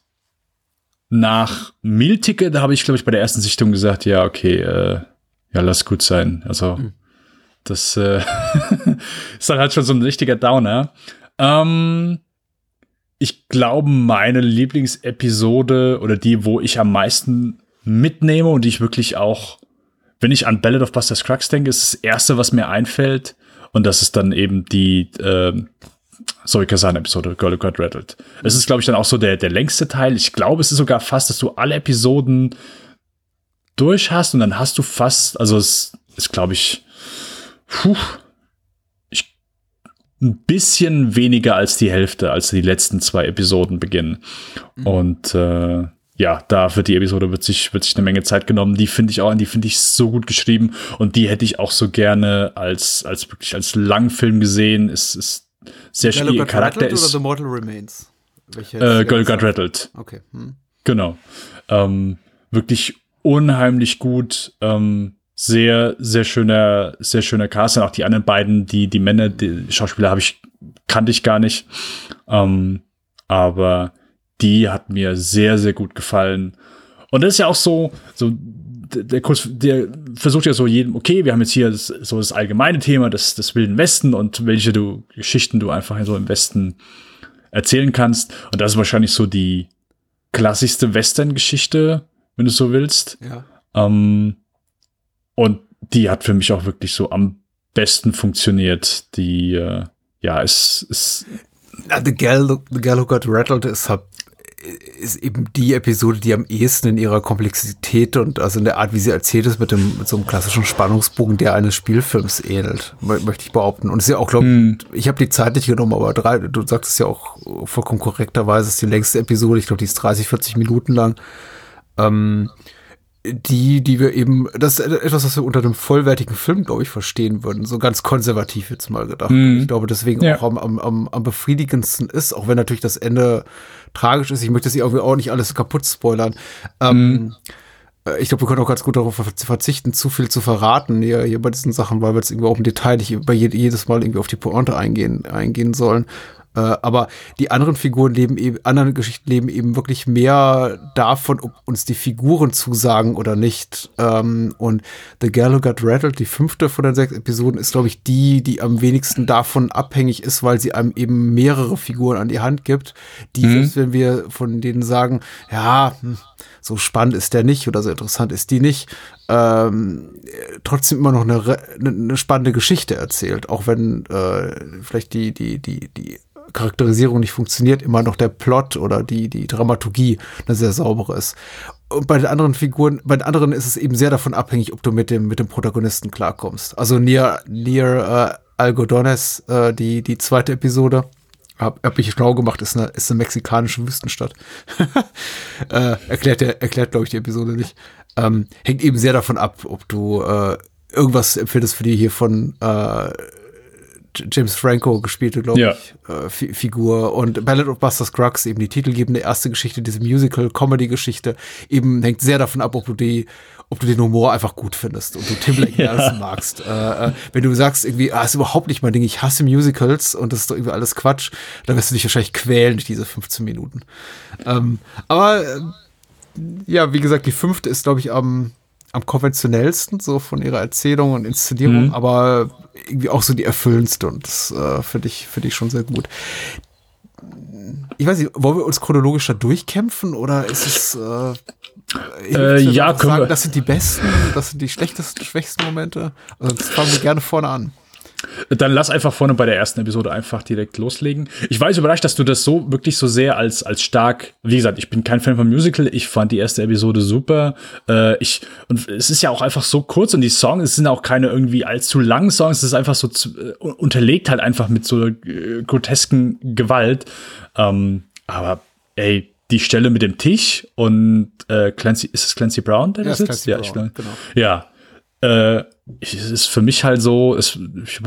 nach Meal-Ticket habe ich, glaube ich, bei der ersten Sichtung gesagt, ja, okay, äh, ja, lass gut sein. Also das äh, [laughs] ist dann halt schon so ein richtiger Downer. Ähm, ich glaube, meine Lieblingsepisode oder die, wo ich am meisten mitnehme und die ich wirklich auch, wenn ich an Ballad of Buster Scruggs denke, ist das erste, was mir einfällt. Und das ist dann eben die äh, Zoe Kazan-Episode, Girl Who Got Rattled. Es ist, glaube ich, dann auch so der, der längste Teil. Ich glaube, es ist sogar fast, dass du alle Episoden durch hast und dann hast du fast, also es ist, glaube ich, puh, ich, ein bisschen weniger als die Hälfte, als die letzten zwei Episoden beginnen. Und äh, ja, da für die Episode wird sich, wird sich eine Menge Zeit genommen. Die finde ich auch, die finde ich so gut geschrieben und die hätte ich auch so gerne als, als wirklich als Langfilm gesehen. Es ist sehr schwierig. Charakter Rattled oder ist The Mortal Remains? Welche äh, Girl Got Rattled. Okay. Hm. Genau. Ähm, wirklich unheimlich gut. Ähm, sehr, sehr schöner, sehr schöner Cast. Und auch die anderen beiden, die, die Männer, die Schauspieler habe ich, kannte ich gar nicht. Ähm, aber die hat mir sehr, sehr gut gefallen. Und das ist ja auch so, so der Kurs, der versucht ja so jedem, okay, wir haben jetzt hier das, so das allgemeine Thema des, des Wilden Westen und welche du Geschichten du einfach so im Westen erzählen kannst. Und das ist wahrscheinlich so die klassischste Western-Geschichte, wenn du so willst. Ja. Ähm, und die hat für mich auch wirklich so am besten funktioniert. Die, äh, ja, es ist, The Gal, The Gal Who Got Rattled ist, halt, ist eben die Episode, die am ehesten in ihrer Komplexität und also in der Art, wie sie erzählt ist, mit, dem, mit so einem klassischen Spannungsbogen, der eines Spielfilms ähnelt, mö- möchte ich behaupten. Und es ist ja auch, glaube ich, habe die Zeit nicht genommen, aber drei, du sagst es ja auch vollkommen korrekterweise, es ist die längste Episode, ich glaube, die ist 30, 40 Minuten lang. Ähm, die, die wir eben, das ist etwas, was wir unter einem vollwertigen Film, glaube ich, verstehen würden. So ganz konservativ jetzt mal gedacht. Ich glaube, deswegen Ja. auch am, am, am, befriedigendsten ist, auch wenn natürlich das Ende tragisch ist. Ich möchte jetzt irgendwie auch nicht alles kaputt spoilern. Ähm, äh, ich glaube, wir können auch ganz gut darauf ver- verzichten, zu viel zu verraten hier, hier bei diesen Sachen, weil wir jetzt irgendwie auch im Detail nicht bei je, jedes Mal irgendwie auf die Pointe eingehen, eingehen sollen. Äh, aber die anderen Figuren leben eben, anderen Geschichten leben eben wirklich mehr davon, ob uns die Figuren zusagen oder nicht. Ähm, und The Girl Who Got Rattled, die fünfte von den sechs Episoden, ist, glaube ich, die, die am wenigsten davon abhängig ist, weil sie einem eben mehrere Figuren an die Hand gibt, die, selbst wenn wir von denen sagen, ja, hm, so spannend ist der nicht oder so interessant ist die nicht, ähm, trotzdem immer noch eine, eine, eine spannende Geschichte erzählt, auch wenn äh, vielleicht die, die, die, die Charakterisierung nicht funktioniert, immer noch der Plot oder die, die Dramaturgie eine sehr saubere ist. Und bei den anderen Figuren, bei den anderen ist es eben sehr davon abhängig, ob du mit dem, mit dem Protagonisten klarkommst. Also Nier, Nier äh, Algodones, äh, die, die zweite Episode, hab, hab ich schlau gemacht, ist eine, ist eine mexikanische Wüstenstadt. [laughs] äh, erklärt, erklärt glaube ich, die Episode nicht. Ähm, hängt eben sehr davon ab, ob du äh, irgendwas empfindest für die hier von äh, James Franco gespielte, glaube Ja. ich, äh, Fi- Figur. Und Ballad of Buster Scruggs, eben die titelgebende erste Geschichte, diese Musical-Comedy-Geschichte, eben hängt sehr davon ab, ob du die, ob du den Humor einfach gut findest und du Tim [laughs] Blake magst. Äh, äh, wenn du sagst irgendwie, ah, ist überhaupt nicht mein Ding, ich hasse Musicals und das ist doch irgendwie alles Quatsch, dann wirst du dich wahrscheinlich quälen durch diese 15 Minuten. Ähm, aber äh, ja, wie gesagt, die fünfte ist, glaube ich, am, am konventionellsten, so von ihrer Erzählung und Inszenierung, Mhm. aber irgendwie auch so die erfüllendste und das äh, finde ich, finde ich schon sehr gut. Ich weiß nicht, wollen wir uns chronologisch da durchkämpfen oder ist es äh, Äh, ja, können sagen, wir. das sind die besten, das sind die schlechtesten, schwächsten Momente. Also das fangen wir gerne vorne an. Dann lass einfach vorne bei der ersten Episode einfach direkt loslegen. Ich war jetzt überrascht, dass du das so wirklich so sehr als, als stark, wie gesagt, ich bin kein Fan von Musical, ich fand die erste Episode super. Äh, ich, und es ist ja auch einfach so kurz und die Songs, es sind auch keine irgendwie allzu langen Songs, es ist einfach so zu, äh, unterlegt halt einfach mit so äh, grotesken Gewalt. Ähm, aber ey, die Stelle mit dem Tisch und äh, Clancy, ist es Clancy Brown, der Ja, da sitzt? Clancy ja, Brown, ich genau. ja. Äh, es ist für mich halt so, es, ich,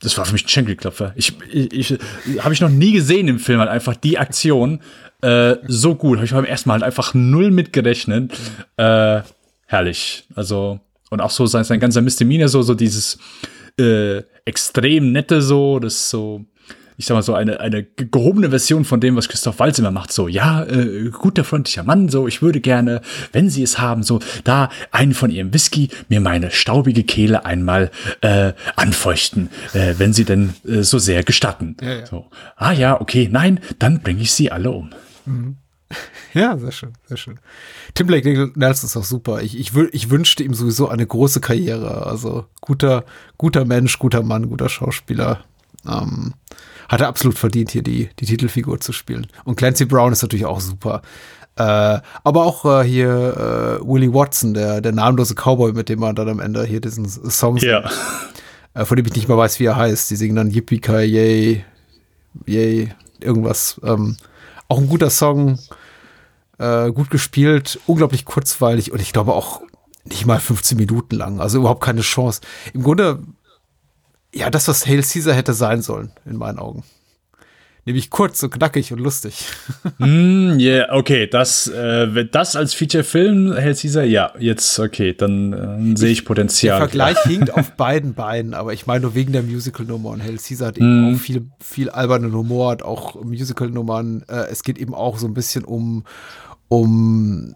das war für mich ein Schenkelklopfer. Ich, ich, ich habe ich noch nie gesehen im Film halt einfach die Aktion äh, so gut. Habe ich beim ersten Mal halt einfach null mitgerechnet. Äh, herrlich. Also und auch so sein, sein ganzer Misdemeanor so so dieses äh, extrem nette so, das so ich sag mal so eine, eine ge- gehobene Version von dem, was Christoph Waltz immer macht. So, ja, äh, guter, freundlicher Mann, so, ich würde gerne, wenn Sie es haben, so, da einen von Ihrem Whisky mir meine staubige Kehle einmal äh, anfeuchten, äh, wenn Sie denn äh, so sehr gestatten. So, ah ja, okay, nein, dann bringe ich Sie alle um. [laughs] Ja, sehr schön, sehr schön. Tim Blake Nelson ist auch super. Ich, ich, ich wünschte ihm sowieso eine große Karriere. Also guter, guter Mensch, guter Mann, guter Schauspieler. Ähm, hat er absolut verdient, hier die, die Titelfigur zu spielen. Und Clancy Brown ist natürlich auch super. Äh, aber auch äh, hier äh, Willie Watson, der, der namenlose Cowboy, mit dem man dann am Ende hier diesen Song singt, Ja. äh, von dem ich nicht mal weiß, wie er heißt. Die singen dann Yippie Ki Yay, Yay, irgendwas. Ähm, auch ein guter Song, äh, gut gespielt, unglaublich kurzweilig und ich glaube auch nicht mal 15 Minuten lang, also überhaupt keine Chance. Im Grunde, ja, das, was Hail Caesar hätte sein sollen, in meinen Augen. Nämlich kurz und knackig und lustig. [laughs] Mm, yeah, okay, das, äh, das als Feature-Film hält Caesar, ja, jetzt, okay, dann äh, sehe ich Der Potenzial. Vergleich [laughs] hinkt auf beiden Beinen, aber ich meine nur wegen der Musical-Nummer und Hail Caesar hat eben auch viel, viel albernen Humor, hat auch Musical-Nummern. Äh, es geht eben auch so ein bisschen um, um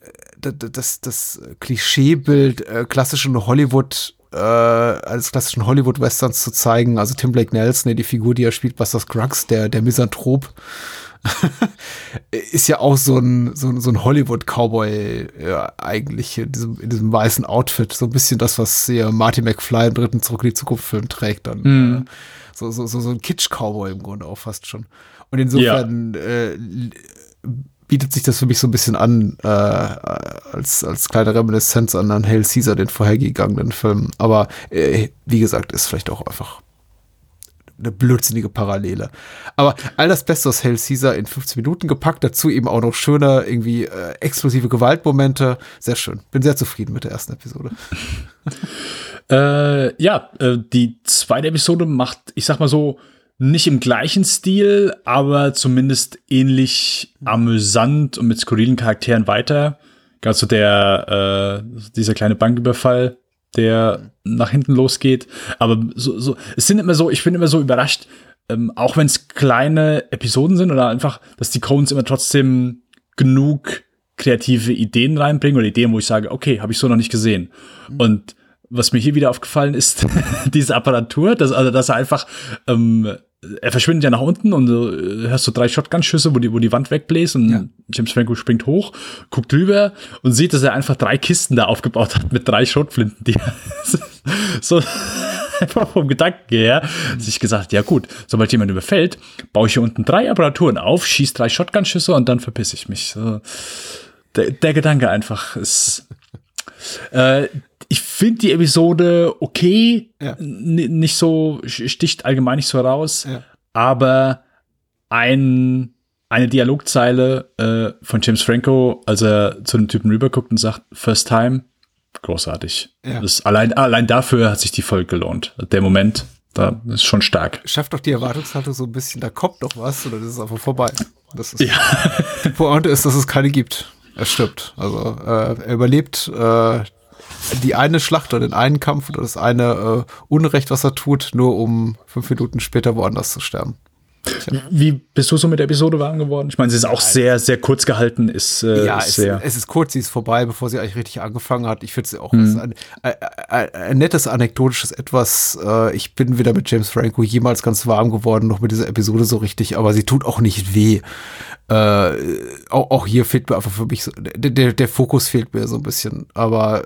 äh, d- das, das Klischeebild äh, klassischen Hollywood äh, als klassischen Hollywood-Westerns zu zeigen. Also Tim Blake Nelson, die Figur, die er spielt, Buster Scruggs, der, der Misanthrop, [laughs] ist ja auch so ein, so ein, so ein Hollywood-Cowboy ja, eigentlich in diesem, in diesem weißen Outfit. So ein bisschen das, was hier Marty McFly im dritten Zurück in die Zukunft-Film trägt dann. Äh, so, so, so, so ein Kitsch-Cowboy im Grunde auch fast schon. Und insofern äh, bietet sich das für mich so ein bisschen an, äh, als, als kleine Reminiszenz an, an Hail Caesar, den vorhergegangenen Film. Aber äh, wie gesagt, ist vielleicht auch einfach eine blödsinnige Parallele. Aber all das Beste aus Hail Caesar in 15 Minuten gepackt, dazu eben auch noch schöne, irgendwie äh, exklusive Gewaltmomente. Sehr schön. Bin sehr zufrieden mit der ersten Episode. [laughs] Äh, ja, äh, die zweite Episode macht, ich sag mal so, nicht im gleichen Stil, aber zumindest ähnlich amüsant und mit skurrilen Charakteren weiter. Gerade so der, äh, dieser kleine Banküberfall, der nach hinten losgeht. Aber so, so, es sind immer so, ich bin immer so überrascht, ähm, auch wenn es kleine Episoden sind oder einfach, dass die Coens immer trotzdem genug kreative Ideen reinbringen oder Ideen, wo ich sage, okay, habe ich so noch nicht gesehen. Und was mir hier wieder aufgefallen ist, [laughs] diese Apparatur, dass, also dass er einfach, ähm, er verschwindet ja nach unten und du äh, hörst so drei Shotgun-Schüsse, wo die, wo die Wand wegbläst und Ja. James Franco springt hoch, guckt drüber und sieht, dass er einfach drei Kisten da aufgebaut hat mit drei Schrotflinten, die [laughs] so einfach vom Gedanken her sich gesagt, ja gut, sobald jemand überfällt, baue ich hier unten drei Apparaturen auf, schieß drei Shotgun-Schüsse und dann verpiss ich mich. So, der, der Gedanke einfach ist. Äh, ich finde die Episode okay, Ja. Nicht so, sticht allgemein nicht so raus, Ja. aber ein, eine Dialogzeile äh, von James Franco, als er zu dem Typen rüberguckt und sagt, First time, großartig. Ja. Das allein, allein dafür hat sich die Folge gelohnt. Der Moment, da ist schon stark. Schafft doch die Erwartungshaltung so ein bisschen, da kommt noch was oder das ist einfach vorbei. Das ist, ja. [laughs] Die Pointe ist, dass es keine gibt. Er stirbt. Also äh, er überlebt äh, die eine Schlacht oder den einen Kampf oder das eine äh, Unrecht, was er tut, nur um fünf Minuten später woanders zu sterben. Wie bist du so mit der Episode warm geworden? Ich meine, sie ist auch sehr, sehr kurz gehalten, ist, äh, Ja, ist es, sehr. es ist kurz, sie ist vorbei, bevor sie eigentlich richtig angefangen hat. Ich finde sie auch ist ein, ein, ein, ein nettes anekdotisches Etwas. Äh, ich bin weder mit James Franco jemals ganz warm geworden, noch mit dieser Episode so richtig, aber sie tut auch nicht weh. Äh, auch, auch hier fehlt mir einfach für mich so, der, der, der Fokus fehlt mir so ein bisschen, aber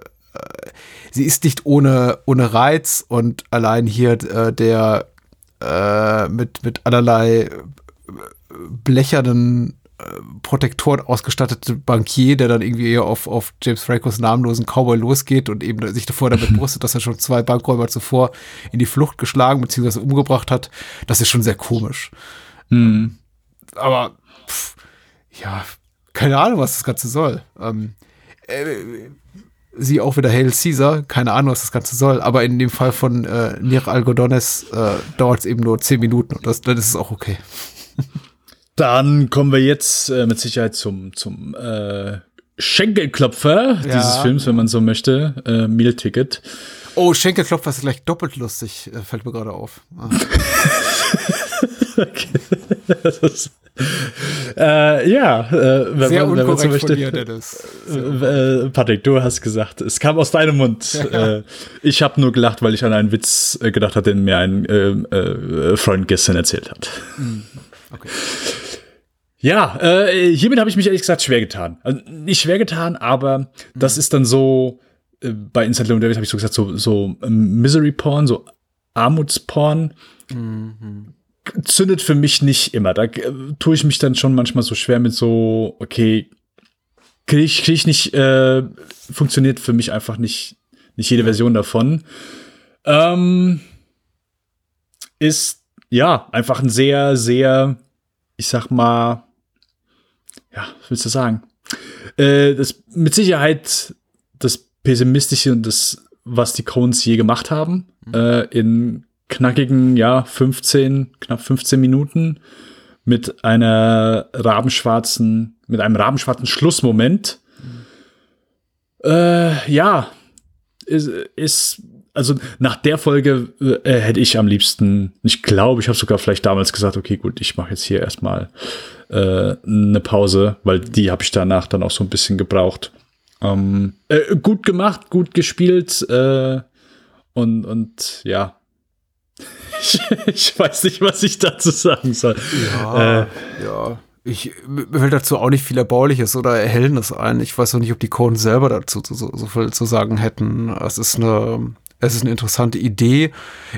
sie ist nicht ohne, ohne Reiz und allein hier äh, der äh, mit, mit allerlei äh, blechernen äh, Protektoren ausgestattete Bankier, der dann irgendwie eher auf, auf James Francos namenlosen Cowboy losgeht und eben sich davor damit [laughs] brüstet, dass er schon zwei Bankräuber zuvor in die Flucht geschlagen bzw. umgebracht hat. Das ist schon sehr komisch. Hm. Aber pff, ja, keine Ahnung, was das Ganze soll. Ähm, äh, sie auch wieder Hail Caesar, keine Ahnung, was das Ganze soll, aber in dem Fall von äh, Nir Algodones äh, dauert es eben nur zehn Minuten und das, dann ist es auch okay. [laughs] Dann kommen wir jetzt äh, mit Sicherheit zum, zum äh, Schenkelklopfer Ja. dieses Films, wenn man so möchte. Äh, Meal Ticket. Oh, Schenkelklopfer ist gleich doppelt lustig, äh, fällt mir gerade auf. Ah. [laughs] [laughs] [laughs] Ist, äh, ja, äh, wenn, Sehr man, wenn man so möchte. dir. [laughs] Äh, Patrick, du hast gesagt, es kam aus deinem Mund. Äh, ich habe nur gelacht, weil ich an einen Witz äh, gedacht hatte, den mir ein äh, Freund gestern erzählt hat. Okay. Ja, äh, hiermit habe ich mich ehrlich gesagt schwer getan. Also nicht schwer getan, aber das ist dann so, äh, bei Llewyn David habe ich so gesagt, so, so Misery Porn, so Armutsporn. Zündet für mich nicht immer. Da äh, tue ich mich dann schon manchmal so schwer mit so, okay, kriege ich, krieg ich nicht, äh, funktioniert für mich einfach nicht, nicht jede Version davon. Ähm, ist, ja, einfach ein sehr, sehr, ich sag mal, ja, was willst du sagen? Äh, das mit Sicherheit das Pessimistische und das, was die Cones je gemacht haben, äh, in knackigen, ja, 15, knapp 15 Minuten mit einer rabenschwarzen, mit einem rabenschwarzen Schlussmoment. Äh, ja, ist, ist, also nach der Folge äh, hätte ich am liebsten, ich glaube, ich habe sogar vielleicht damals gesagt, okay, gut, ich mache jetzt hier erstmal äh, eine Pause, weil die habe ich danach dann auch so ein bisschen gebraucht. Ähm, äh, gut gemacht, gut gespielt äh, und, und ja. Ich, ich weiß nicht, was ich dazu sagen soll. Ja, Äh, ja. Ich, fällt dazu auch nicht viel Erbauliches oder Erhellendes ein. Ich weiß auch nicht, ob die Cohen selber dazu so, so viel zu sagen hätten. Es ist eine, es ist eine interessante Idee.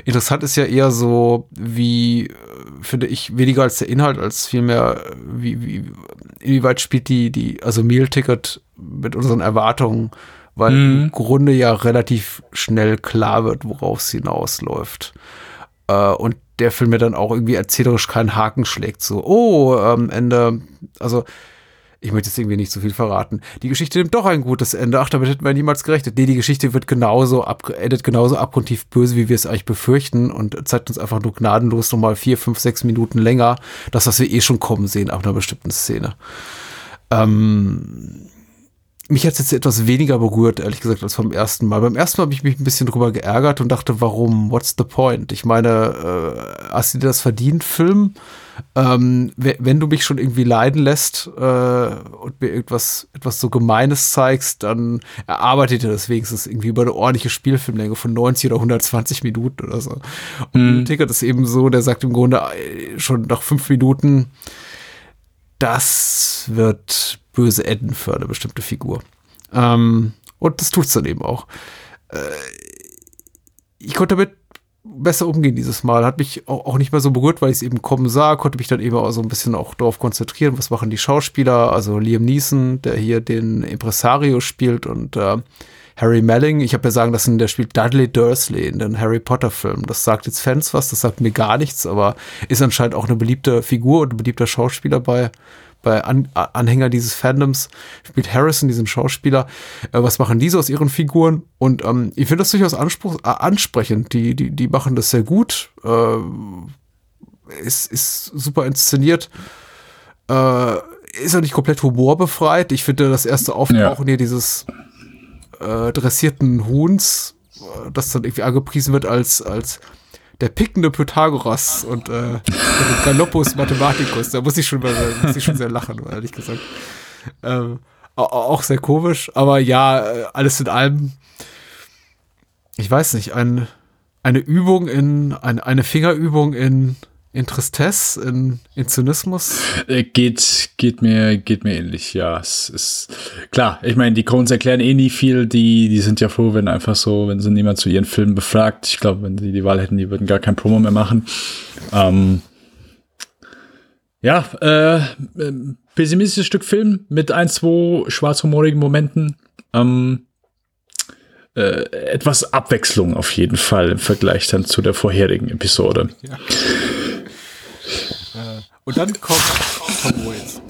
Interessant ist ja eher so, wie, äh, finde ich, weniger als der Inhalt, als vielmehr, wie, wie, inwieweit spielt die, die, also Meal Ticket mit unseren Erwartungen, weil im Grunde ja relativ schnell klar wird, worauf es hinausläuft. Äh, und der Film mir dann auch irgendwie erzählerisch keinen Haken schlägt. So, oh, am Ende, also ich möchte jetzt irgendwie nicht so viel verraten. Die Geschichte nimmt doch ein gutes Ende. Ach, damit hätten wir niemals gerechnet. Nee, die Geschichte wird genauso ab, endet genauso abgrundtief böse, wie wir es eigentlich befürchten und zeigt uns einfach nur gnadenlos nochmal vier, fünf, sechs Minuten länger das, was wir eh schon kommen sehen ab einer bestimmten Szene. Ähm, mich hat es jetzt etwas weniger berührt, ehrlich gesagt, als beim ersten Mal. Beim ersten Mal habe ich mich ein bisschen drüber geärgert und dachte, warum? What's the point? Ich meine, äh, hast du dir das verdient, Film? Ähm, we- wenn du mich schon irgendwie leiden lässt äh, und mir irgendwas etwas so Gemeines zeigst, dann erarbeitet dir das wenigstens irgendwie über eine ordentliche Spielfilmlänge von 90 oder 120 Minuten oder so. Und mhm. Ticket ist eben so, der sagt im Grunde äh, schon nach fünf Minuten, das wird böse enden für eine bestimmte Figur. Ähm, und das tut's dann eben auch. Äh, ich konnte damit besser umgehen dieses Mal. Hat mich auch, auch nicht mehr so berührt, weil ich es eben kommen sah, konnte mich dann eben auch so ein bisschen auch darauf konzentrieren, was machen die Schauspieler, also Liam Neeson, der hier den Impresario spielt und äh, Harry Melling, ich habe ja sagen lassen, der spielt Dudley Dursley in den Harry Potter Filmen. Das sagt jetzt Fans was, das sagt mir gar nichts, aber ist anscheinend auch eine beliebte Figur und ein beliebter Schauspieler bei, bei An Anhänger dieses Fandoms spielt Harrison, diesen Schauspieler. Äh, was machen diese aus ihren Figuren? Und ähm, ich finde das durchaus Anspruch, äh, ansprechend. Die, die, die machen das sehr gut. Äh, ist, ist super inszeniert. Äh, ist ja nicht komplett humorbefreit. Ich finde das erste Auftauchen ja. hier dieses äh, dressierten Huhns, äh, das dann irgendwie angepriesen wird als, als der pickende Pythagoras und äh, Galoppus Mathematicus. Da muss ich schon, mal, muss ich schon sehr lachen, ehrlich gesagt. Ähm, auch sehr komisch, aber ja, äh, alles in allem, ich weiß nicht, ein, eine Übung in, ein, eine Fingerübung in in Tristesse, in, in Zynismus? Äh, geht, geht mir, geht mir ähnlich, ja. Es ist klar, ich meine, die Coens erklären eh nie viel, die, die sind ja froh, wenn einfach so, wenn sie niemand zu ihren Filmen befragt. Ich glaube, wenn sie die Wahl hätten, die würden gar kein Promo mehr machen. Ähm, ja, äh, pessimistisches Stück Film mit ein, zwei schwarzhumorigen Momenten. Ähm, äh, etwas Abwechslung auf jeden Fall im Vergleich dann zu der vorherigen Episode. Ja. Äh, und dann kommt Tom Waits.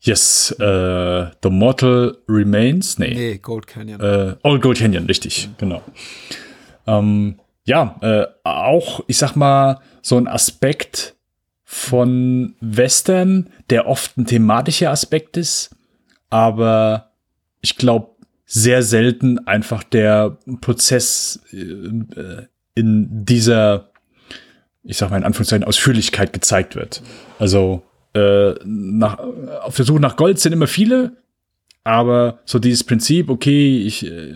Yes, äh, The Mortal Remains. Nee. Nee, Gold Canyon. Äh, Old Gold Canyon, richtig, genau. Ähm, ja, äh, auch, ich sag mal, so ein Aspekt von Western, der oft ein thematischer Aspekt ist, aber ich glaube, sehr selten einfach der Prozess äh, in dieser ich sag mal in Anführungszeichen, Ausführlichkeit gezeigt wird. Also äh, nach, auf der Suche nach Gold sind immer viele, aber so dieses Prinzip, okay, ich äh,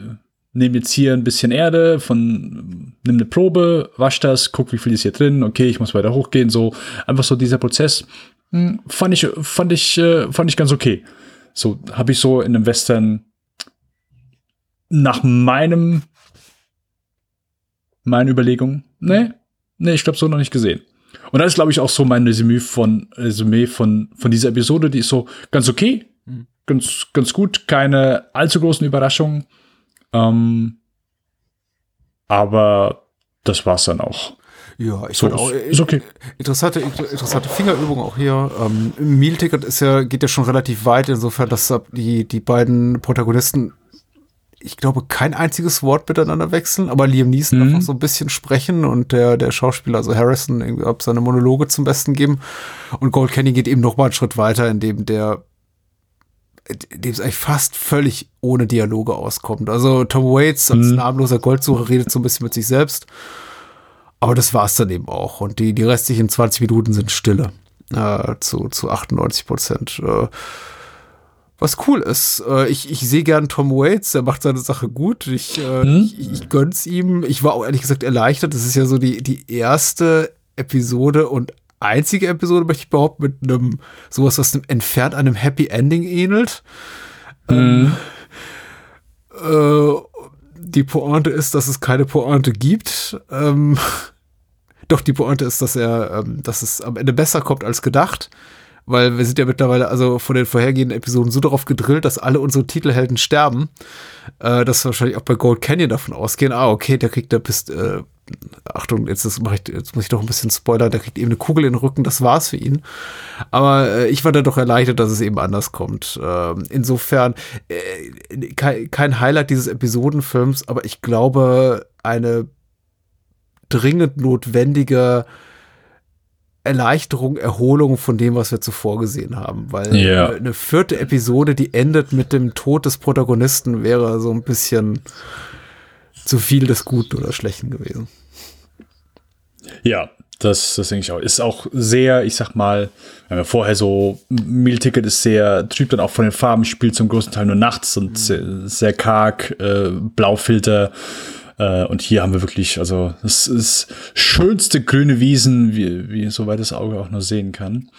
nehme jetzt hier ein bisschen Erde, von nimm eine Probe, wasch das, guck, wie viel ist hier drin, okay, ich muss weiter hochgehen, so einfach so dieser Prozess hm, fand ich fand ich äh, fand ich ganz okay. So habe ich so in einem Western nach meinem meine Überlegung, ne, Nee, ich glaube, so noch nicht gesehen. Und das ist, glaube ich, auch so mein Resümee von, Resümee von, von dieser Episode. Die ist so ganz okay, mhm. ganz, ganz gut, keine allzu großen Überraschungen. Ähm, aber das war's dann auch. Ja, ich so, auch, ist okay. Interessante, interessante Fingerübung auch hier. Ähm, Meal Ticket ist ja, geht ja schon relativ weit, insofern, dass die, die beiden Protagonisten ich glaube, kein einziges Wort miteinander wechseln, aber Liam Neeson mhm. einfach so ein bisschen sprechen und der, der Schauspieler, also Harrison, irgendwie ab seine Monologe zum Besten geben. Und Gold Kenny geht eben noch mal einen Schritt weiter, indem der dem es eigentlich fast völlig ohne Dialoge auskommt. Also Tom Waits als mhm. namenloser Goldsucher redet so ein bisschen mit sich selbst. Aber das war's dann eben auch. Und die, die restlichen 20 Minuten sind Stille. Äh, zu, zu 98 Prozent. Äh, was cool ist. Äh, ich, ich sehe gern Tom Waits, der macht seine Sache gut. Ich, äh, hm? ich, ich gönn's ihm. Ich war auch ehrlich gesagt erleichtert. Das ist ja so die, die erste Episode und einzige Episode, möchte ich behaupten, mit einem sowas, was einem entfernt einem Happy Ending ähnelt. Mhm. Ähm, äh, die Pointe ist, dass es keine Pointe gibt. Ähm, [laughs] doch die Pointe ist, dass er, ähm, dass es am Ende besser kommt als gedacht weil wir sind ja mittlerweile also von den vorhergehenden Episoden so darauf gedrillt, dass alle unsere Titelhelden sterben, äh, dass wir wahrscheinlich auch bei Gold Canyon davon ausgehen, ah, okay, der kriegt da bis, äh, Achtung, jetzt, das ich, jetzt muss ich doch ein bisschen spoilern, der kriegt eben eine Kugel in den Rücken, das war's für ihn. Aber äh, ich war da doch erleichtert, dass es eben anders kommt. Äh, insofern äh, kein, kein Highlight dieses Episodenfilms, aber ich glaube, eine dringend notwendige Erleichterung, Erholung von dem, was wir zuvor gesehen haben. Weil yeah. eine vierte Episode, die endet mit dem Tod des Protagonisten, wäre so ein bisschen zu viel des Guten oder Schlechten gewesen. Ja, das, das denke ich auch. Ist auch sehr, ich sag mal, wenn wir vorher so, Meal Ticket ist sehr, trübt dann auch von den Farben, spielt zum größten Teil nur nachts und mhm. sehr, sehr karg, äh, Blaufilter. Äh, und hier haben wir wirklich, also es ist schönste grüne Wiesen, wie, wie soweit das Auge auch nur sehen kann.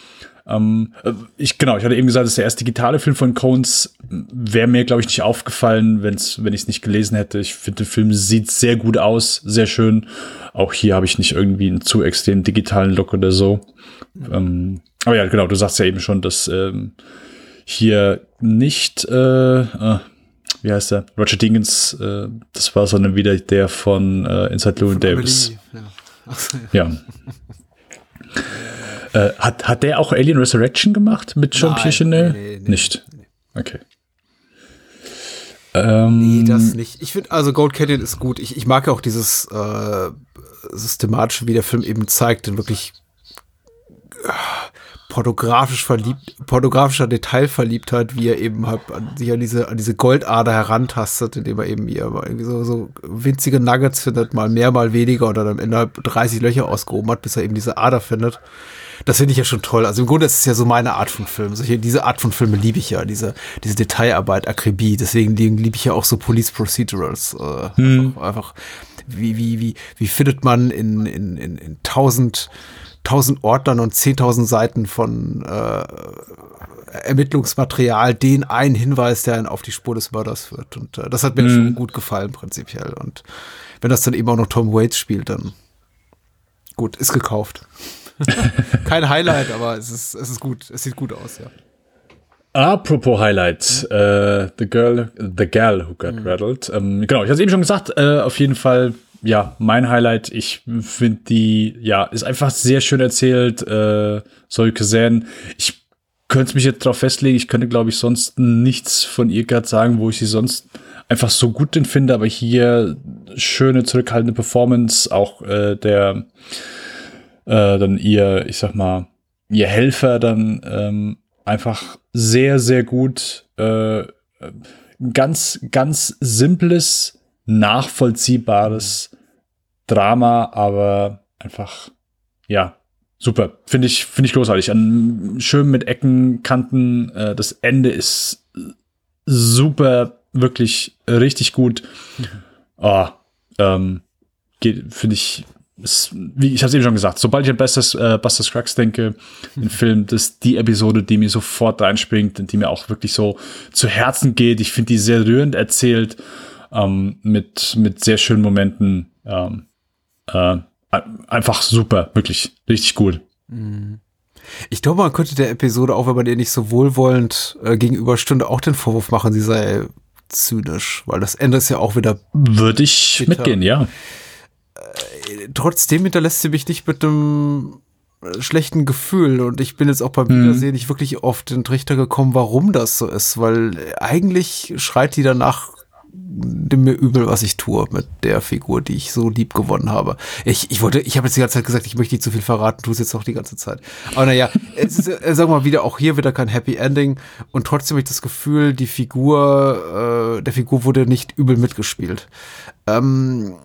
Ähm, äh, ich, genau, ich hatte eben gesagt, das ist der erste digitale Film von Cones. Wäre mir, glaube ich, nicht aufgefallen, wenn's, wenn ich es nicht gelesen hätte. Ich finde, der Film sieht sehr gut aus, sehr schön. Auch hier habe ich nicht irgendwie einen zu extrem digitalen Look oder so. Ähm, aber ja, genau, du sagst ja eben schon, dass ähm, hier nicht, äh, äh wie heißt der? Roger Dingens, äh, das war sondern wieder der von äh, Inside Llewyn Davis. Ja. ja. [laughs] Äh, hat, hat der auch Alien Resurrection gemacht mit Jean-Pierre Jeunet? nee, nee, nee. Nicht. Okay. Ähm, Nee, das nicht. Ich finde, also Gold Canyon ist gut. Ich, ich mag ja auch dieses äh, systematische, wie der Film eben zeigt, in wirklich pornografisch verliebt, pornografischer Detailverliebtheit, wie er eben halt an, sich an diese, an diese Goldader herantastet, indem er eben hier mal irgendwie so, so winzige Nuggets findet, mal mehr, mal weniger und dann am Ende halt 30 Löcher ausgehoben hat, bis er eben diese Ader findet. Das finde ich ja schon toll. Also im Grunde ist es ja so meine Art von Film. Solche, diese Art von Filme liebe ich ja, diese, diese Detailarbeit, Akribie. Deswegen liebe lieb ich ja auch so Police Procedurals. Äh, einfach, einfach, wie, wie, wie, wie findet man in, in, in, in tausend, tausend Ordnern und zehntausend Seiten von äh, Ermittlungsmaterial den einen Hinweis, der einen auf die Spur des Mörders führt. Und äh, das hat mir schon gut gefallen, prinzipiell. Und wenn das dann eben auch noch Tom Waits spielt, dann gut, ist gekauft. [laughs] Kein Highlight, aber es ist, es ist gut. Es sieht gut aus, ja. Apropos Highlights, äh, The Girl, The Gal Who Got Rattled. Ähm, genau, ich hatte es eben schon gesagt, äh, auf jeden Fall, ja, mein Highlight. Ich finde die, ja, ist einfach sehr schön erzählt. Äh, Zoe Kazan. Ich könnte mich jetzt darauf festlegen, ich könnte, glaube ich, sonst nichts von ihr gerade sagen, wo ich sie sonst einfach so gut den finde, aber hier schöne, zurückhaltende Performance, auch äh, der äh, dann ihr, ich sag mal, ihr Helfer dann ähm, einfach sehr, sehr gut, äh, ganz, ganz simples, nachvollziehbares Drama, aber einfach, ja, super. Finde ich, finde ich großartig. An, schön mit Ecken, Kanten. Äh, das Ende ist super, wirklich richtig gut. Oh, ähm, finde ich, ist, wie ich habe es eben schon gesagt, sobald ich an Buster, äh, Buster Scruggs denke, ein Film, das ist die Episode, die mir sofort reinspringt und die mir auch wirklich so zu Herzen geht. Ich finde die sehr rührend erzählt, ähm, mit, mit sehr schönen Momenten. Ähm, äh, einfach super, wirklich richtig gut. Ich glaube, man könnte der Episode, auch wenn man ihr nicht so wohlwollend äh, gegenüberstünde, auch den Vorwurf machen, sie sei zynisch, weil das Ende ist ja auch wieder Würde ich Bitter. mitgehen, ja. trotzdem hinterlässt sie mich nicht mit einem äh, schlechten Gefühl und ich bin jetzt auch beim Wiedersehen nicht wirklich auf den Trichter gekommen, warum das so ist, weil eigentlich schreit die danach nimm mir übel, was ich tue mit der Figur, die ich so lieb gewonnen habe. Ich, ich wollte, ich habe jetzt die ganze Zeit gesagt, ich möchte nicht zu viel verraten, tu es jetzt auch die ganze Zeit. Aber naja, [laughs] es ist, äh, sagen wir mal wieder, auch hier wieder kein Happy Ending und trotzdem habe ich das Gefühl, die Figur, äh, der Figur wurde nicht übel mitgespielt. Ähm,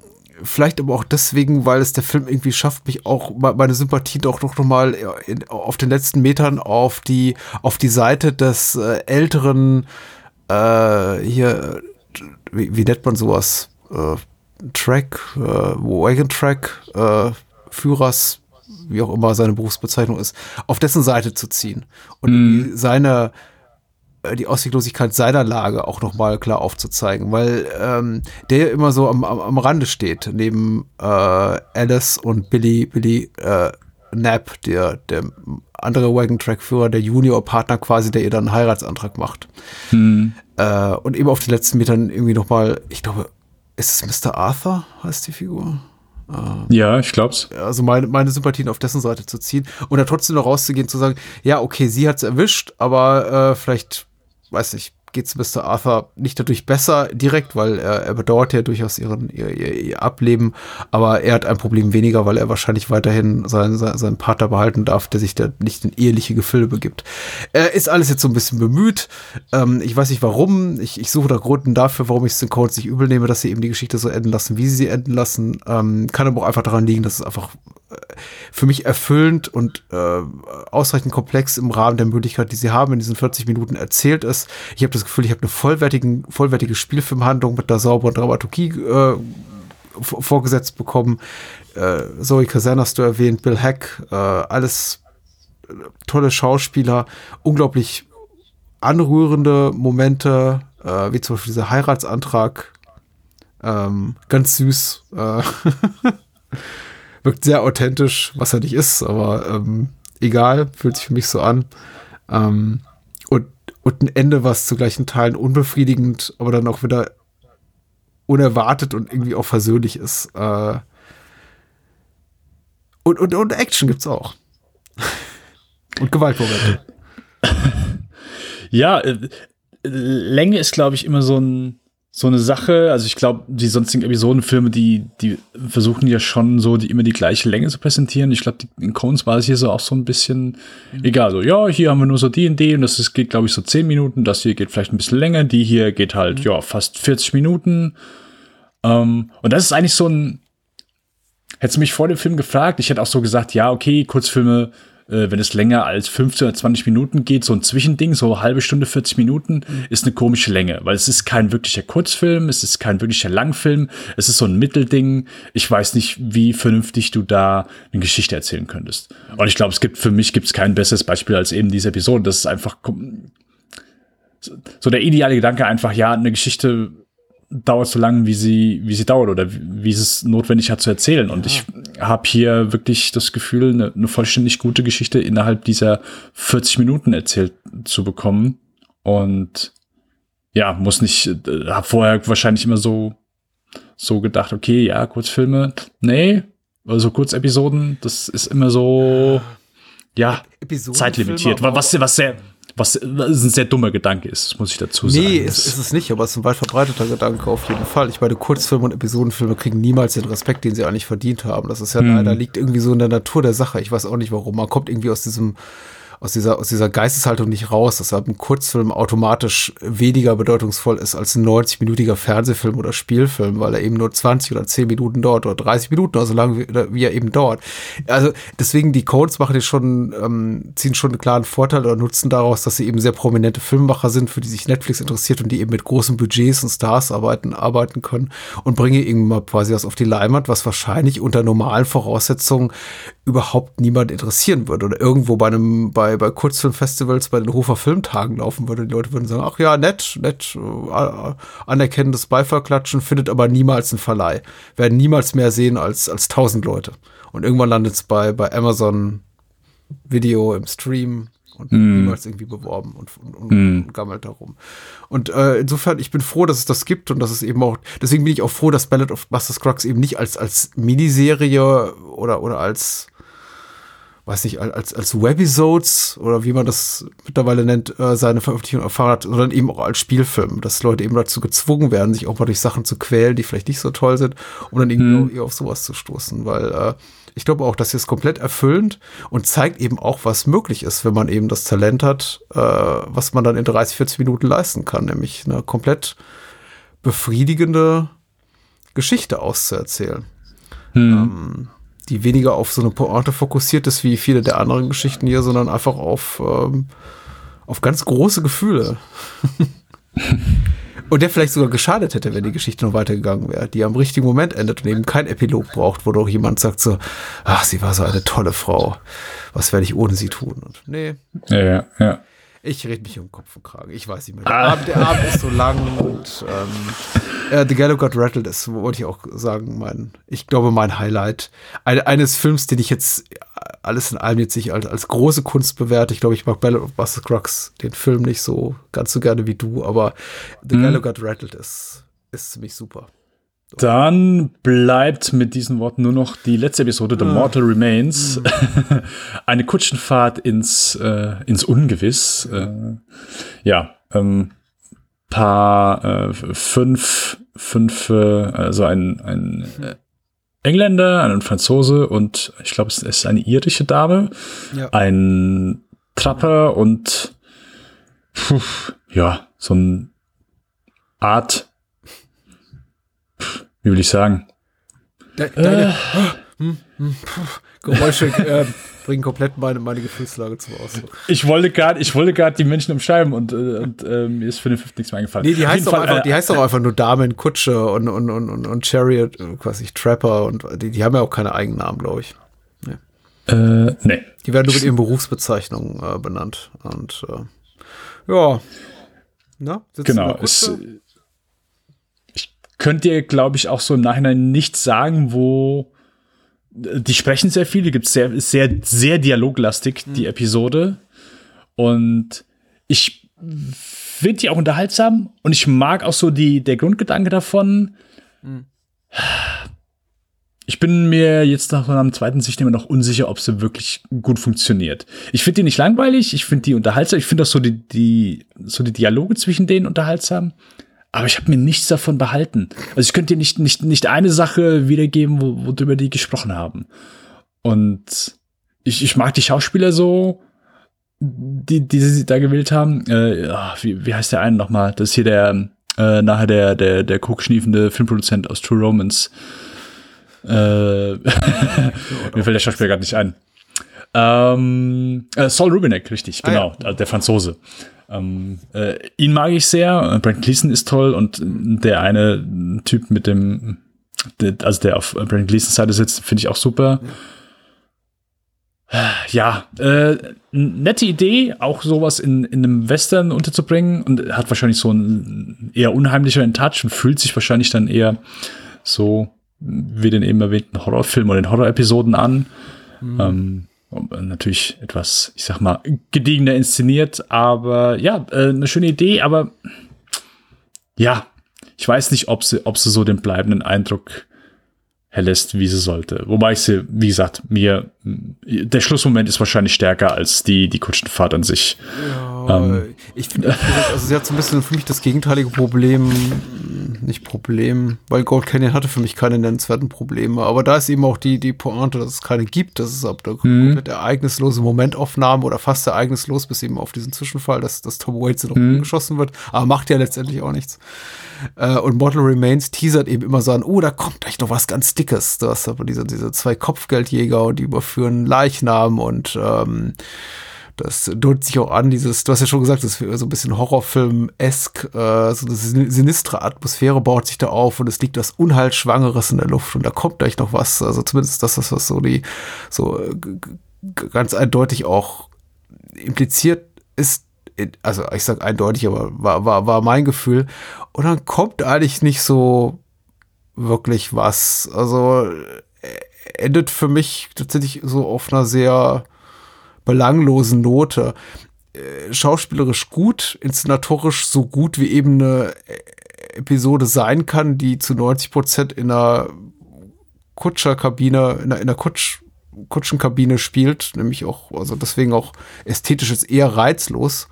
vielleicht aber auch deswegen, weil es der Film irgendwie schafft, mich auch me- meine Sympathie doch noch mal auf den letzten Metern auf die auf die Seite des äh, älteren äh, hier wie, wie nennt man sowas? Äh, Track äh, Wagon Track äh, Führers wie auch immer seine Berufsbezeichnung ist auf dessen Seite zu ziehen und irgendwie seine äh, die Ausweglosigkeit seiner Lage auch nochmal klar aufzuzeigen, weil ähm, der ja immer so am, am, am Rande steht, neben äh, Alice und Billy, Billy äh, Knapp, der, der andere Wagon-Track-Führer, der Junior-Partner quasi, der ihr dann einen Heiratsantrag macht. Äh, und eben auf den letzten Metern irgendwie nochmal, ich glaube, ist es Mr. Arthur, heißt die Figur? Ja, ich glaub's. also meine, meine Sympathien auf dessen Seite zu ziehen und dann trotzdem noch rauszugehen, zu sagen, ja, okay, sie hat's erwischt, aber äh, vielleicht, weiß nicht, geht's Mr. Arthur nicht dadurch besser direkt, weil er, er bedauert ja durchaus ihren, ihr, ihr, ihr Ableben, aber er hat ein Problem weniger, weil er wahrscheinlich weiterhin seinen, seinen, Partner behalten darf, der sich da nicht in eheliche Gefilde begibt. Äh, ist alles jetzt so ein bisschen bemüht. Ähm, ich weiß nicht warum. Ich, ich suche da Gründen dafür, warum ich es den Codes nicht übel nehme, dass sie eben die Geschichte so enden lassen, wie sie sie enden lassen. Ähm, kann aber auch einfach daran liegen, dass es einfach für mich erfüllend und äh, ausreichend komplex im Rahmen der Möglichkeit, die sie haben, in diesen 40 Minuten erzählt ist. Ich habe das Gefühl, ich habe eine vollwertigen, vollwertige Spielfilmhandlung mit einer sauberen Dramaturgie äh, vorgesetzt bekommen. Äh, Zoe Kazan hast du erwähnt, Bill Heck, äh, alles äh, tolle Schauspieler, unglaublich anrührende Momente, äh, wie zum Beispiel dieser Heiratsantrag. Ähm, ganz süß. Äh, [laughs] wirkt sehr authentisch, was er nicht ist, aber ähm, egal, fühlt sich für mich so an. Ähm, und, und ein Ende, was zu gleichen Teilen unbefriedigend, aber dann auch wieder unerwartet und irgendwie auch versöhnlich ist. Äh, und, und, und Action gibt's auch. [laughs] Und Gewaltmomente. Ja, äh, Länge ist, glaube ich, immer so, ein, so eine Sache. Also ich glaube, die sonstigen Episodenfilme, die, die versuchen ja schon so die immer die gleiche Länge zu präsentieren. Ich glaube, in Cones war es hier so auch so ein bisschen egal. So, ja, hier haben wir nur so die und die und das ist, geht, glaube ich, so 10 Minuten. Das hier geht vielleicht ein bisschen länger. Die hier geht halt, ja, fast 40 Minuten. Ähm, und das ist eigentlich so ein. Hättest du mich vor dem Film gefragt, ich hätte auch so gesagt, ja, okay, Kurzfilme, äh, wenn es länger als 15 oder 20 Minuten geht, so ein Zwischending, so halbe Stunde, 40 Minuten, ist eine komische Länge, weil es ist kein wirklicher Kurzfilm, es ist kein wirklicher Langfilm, es ist so ein Mittelding. Ich weiß nicht, wie vernünftig du da eine Geschichte erzählen könntest. Und ich glaube, es gibt für mich gibt es kein besseres Beispiel als eben diese Episode. Das ist einfach so der ideale Gedanke einfach, ja, eine Geschichte dauert so lange, wie sie, wie sie dauert oder wie, wie es notwendig hat zu erzählen. Und ich habe hier wirklich das Gefühl, eine, eine vollständig gute Geschichte innerhalb dieser 40 Minuten erzählt zu bekommen. Und ja, muss nicht, äh, habe vorher wahrscheinlich immer so, so gedacht, okay, ja, Kurzfilme, nee, also Kurzepisoden, das ist immer so, ja, Episodenfilme, zeitlimitiert, was, was sehr, was ein sehr dummer Gedanke ist, muss ich dazu sagen. Nee, ist, ist es nicht, aber es ist ein weit verbreiteter Gedanke auf jeden Fall. Ich meine, Kurzfilme und Episodenfilme kriegen niemals den Respekt, den sie eigentlich verdient haben. Das ist ja Mhm. leider liegt irgendwie so in der Natur der Sache. Ich weiß auch nicht warum. Man kommt irgendwie aus diesem aus dieser, aus dieser Geisteshaltung nicht raus, deshalb ein Kurzfilm automatisch weniger bedeutungsvoll ist als ein 90-minütiger Fernsehfilm oder Spielfilm, weil er eben nur 20 oder 10 Minuten dauert oder 30 Minuten, also lang wie, wie er eben dauert. Also deswegen, die Codes machen schon, ähm, ziehen schon einen klaren Vorteil oder nutzen daraus, dass sie eben sehr prominente Filmemacher sind, für die sich Netflix interessiert und die eben mit großen Budgets und Stars arbeiten, arbeiten können und bringen eben mal quasi was auf die Leinwand, was wahrscheinlich unter normalen Voraussetzungen überhaupt niemand interessieren würde oder irgendwo bei einem, bei, bei Kurzfilmfestivals, bei den Hofer Filmtagen laufen würde. Die Leute würden sagen, ach ja, nett, nett, äh, anerkennendes Beifallklatschen, findet aber niemals einen Verleih. Werden niemals mehr sehen als, als tausend Leute. Und irgendwann landet es bei, bei Amazon Video im Stream und niemals irgendwie beworben und, und, und, und gammelt darum. Und äh, insofern, ich bin froh, dass es das gibt und dass es eben auch, deswegen bin ich auch froh, dass Ballad of Buster Scruggs eben nicht als, als Miniserie oder, oder als, weiß nicht, als, als Webisodes oder wie man das mittlerweile nennt, äh, seine Veröffentlichung erfahren hat, sondern eben auch als Spielfilm, dass Leute eben dazu gezwungen werden, sich auch mal durch Sachen zu quälen, die vielleicht nicht so toll sind, um dann irgendwie eher auf sowas zu stoßen, weil äh, ich glaube auch, das hier ist komplett erfüllend und zeigt eben auch, was möglich ist, wenn man eben das Talent hat, äh, was man dann in 30, 40 Minuten leisten kann, nämlich eine komplett befriedigende Geschichte auszuerzählen. Ähm, die weniger auf so eine Pointe fokussiert ist wie viele der anderen Geschichten hier, sondern einfach auf, ähm, auf ganz große Gefühle. [laughs] Und der vielleicht sogar geschadet hätte, wenn die Geschichte noch weitergegangen wäre, die am richtigen Moment endet und eben kein Epilog braucht, wo doch jemand sagt so, ach, sie war so eine tolle Frau. Was werde ich ohne sie tun? Und nee, Ja, ja, ja. Ich rede mich um Kopf und Kragen. Ich weiß nicht mehr. Der, Abend, der Abend ist so lang und ähm, äh, The Gallo Got Rattled ist, wollte ich auch sagen, mein, ich glaube, mein Highlight eine, eines Films, den ich jetzt alles in allem jetzt nicht als, als große Kunst bewerte. Ich glaube, ich mag Ballad of Buster Scruggs, den Film nicht so ganz so gerne wie du, aber The Gallo Got Rattled ist, ist ziemlich super. Dann bleibt mit diesen Worten nur noch die letzte Episode, The Mortal Remains. [laughs] Eine Kutschenfahrt ins, äh, ins Ungewiss. Äh, ja, ähm, paar, äh, fünf, fünf, äh, also ein, ein äh, Engländer, ein Franzose und ich glaube, es ist eine irische Dame, Ja. ein Trapper und puh, ja, so ein Art, wie will ich sagen, De deine hm, hm, puh, Geräusche äh, bringen komplett meine, meine Gefühlslage zum Ausdruck. Ich wollte gerade, ich wollte gerade die Menschen umschreiben und, äh, und äh, mir ist für den fünften nichts mehr eingefallen. Nee, die heißt, doch Fall, einfach, äh, die heißt doch einfach nur Dame in Kutsche und, und, und, und, und Chariot, äh, quasi Trapper und die, die haben ja auch keine Eigennamen, glaube ich. Äh, nee. Die werden nur mit ihren Berufsbezeichnungen äh, benannt. Und äh, ja. Na, Genau. Es, Könnte dir, glaube ich, auch so im Nachhinein nicht sagen, wo. Die sprechen sehr viel, die gibt sehr, sehr, sehr dialoglastig, die Episode. Und ich finde die auch unterhaltsam und ich mag auch so die, der Grundgedanke davon. ich bin mir jetzt nach einem zweiten Sicht immer noch unsicher, ob sie wirklich gut funktioniert. Ich finde die nicht langweilig, ich finde die unterhaltsam, ich finde auch so die, die, so die Dialoge zwischen denen unterhaltsam. Aber ich habe mir nichts davon behalten. Also ich könnte dir nicht, nicht, nicht eine Sache wiedergeben, wo, worüber die gesprochen haben. Und ich, ich mag die Schauspieler so, die, die sie da gewählt haben. Äh, wie, wie heißt der eine nochmal? Das ist hier der, äh, nachher der, der, der kokschniefende Filmproduzent aus True Romance. Äh, [laughs] mir fällt der Schauspieler gerade nicht ein. Ähm, äh, Saul Rubinek, richtig, genau, ah, ja. der Franzose. Ähm, äh, ihn mag ich sehr. Brandon Gleason ist toll und der eine Typ mit dem, der, also der auf Brandon Gleasons Seite sitzt, finde ich auch super. Ja, äh, nette Idee, auch sowas in, in einem Western unterzubringen und hat wahrscheinlich so einen eher unheimlicheren Touch und fühlt sich wahrscheinlich dann eher so wie den eben erwähnten Horrorfilm oder den Horror-Episoden an. Mhm. Ähm, natürlich etwas, ich sag mal, gediegener inszeniert, aber ja, äh, eine schöne Idee, aber ja, ich weiß nicht, ob sie, ob sie so den bleibenden Eindruck erlässt, wie sie sollte. Wobei ich sie, wie gesagt, mir, der Schlussmoment ist wahrscheinlich stärker als die, die Kutschenfahrt an sich. Ja, ähm, ich finde, also sie hat so ein bisschen für mich das gegenteilige Problem, nicht Problem, weil Gold Canyon hatte für mich keine nennenswerten Probleme, aber da ist eben auch die, die Pointe, dass es keine gibt, dass es ab der mhm. komplett ereignislose Momentaufnahme oder fast ereignislos bis eben auf diesen Zwischenfall, dass, dass Tom Waits in mhm. geschossen wird, aber macht ja letztendlich auch nichts. Äh, und Mortal Remains teasert eben immer so an, oh, da kommt gleich noch was ganz Dickes. Du hast aber diese, diese zwei Kopfgeldjäger und die überführen Leichnam und ähm, das deutet sich auch an, dieses, du hast ja schon gesagt, das ist so ein bisschen Horrorfilm-esk, äh, so eine sinistre Atmosphäre baut sich da auf und es liegt was Unheilschwangeres in der Luft und da kommt gleich noch was, also zumindest das, was so die, so ganz eindeutig auch impliziert ist, also ich sag eindeutig, aber war, war, war mein Gefühl. Und dann kommt eigentlich nicht so wirklich was. Also äh, endet für mich tatsächlich so auf einer sehr belanglosen Note. Äh, schauspielerisch gut, inszenatorisch so gut wie eben eine äh, Episode sein kann, die zu 90 Prozent in einer Kutscherkabine, in einer, in einer Kutsch, Kutschenkabine spielt, nämlich auch, also deswegen auch ästhetisch ist eher reizlos.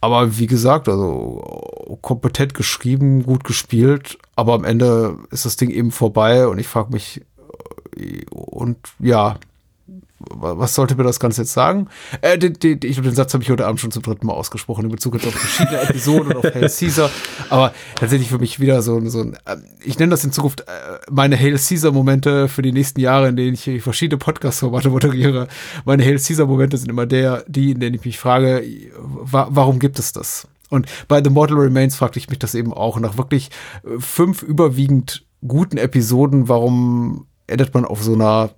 Aber wie gesagt, also kompetent geschrieben, gut gespielt, aber am Ende ist das Ding eben vorbei und ich frage mich, und ja, was sollte mir das Ganze jetzt sagen? Äh, die, die, ich den Satz habe ich heute Abend schon zum dritten Mal ausgesprochen in Bezug auf verschiedene Episoden und auf Hail Caesar. Aber tatsächlich für mich wieder so, so ein, äh, ich nenne das in Zukunft äh, meine Hail Caesar Momente für die nächsten Jahre, in denen ich verschiedene Podcast-Formate moderiere. Meine Hail Caesar Momente sind immer der, die, in denen ich mich frage, wa warum gibt es das? Und bei The Mortal Remains fragte ich mich das eben auch nach wirklich äh, fünf überwiegend guten Episoden, warum endet man auf so einer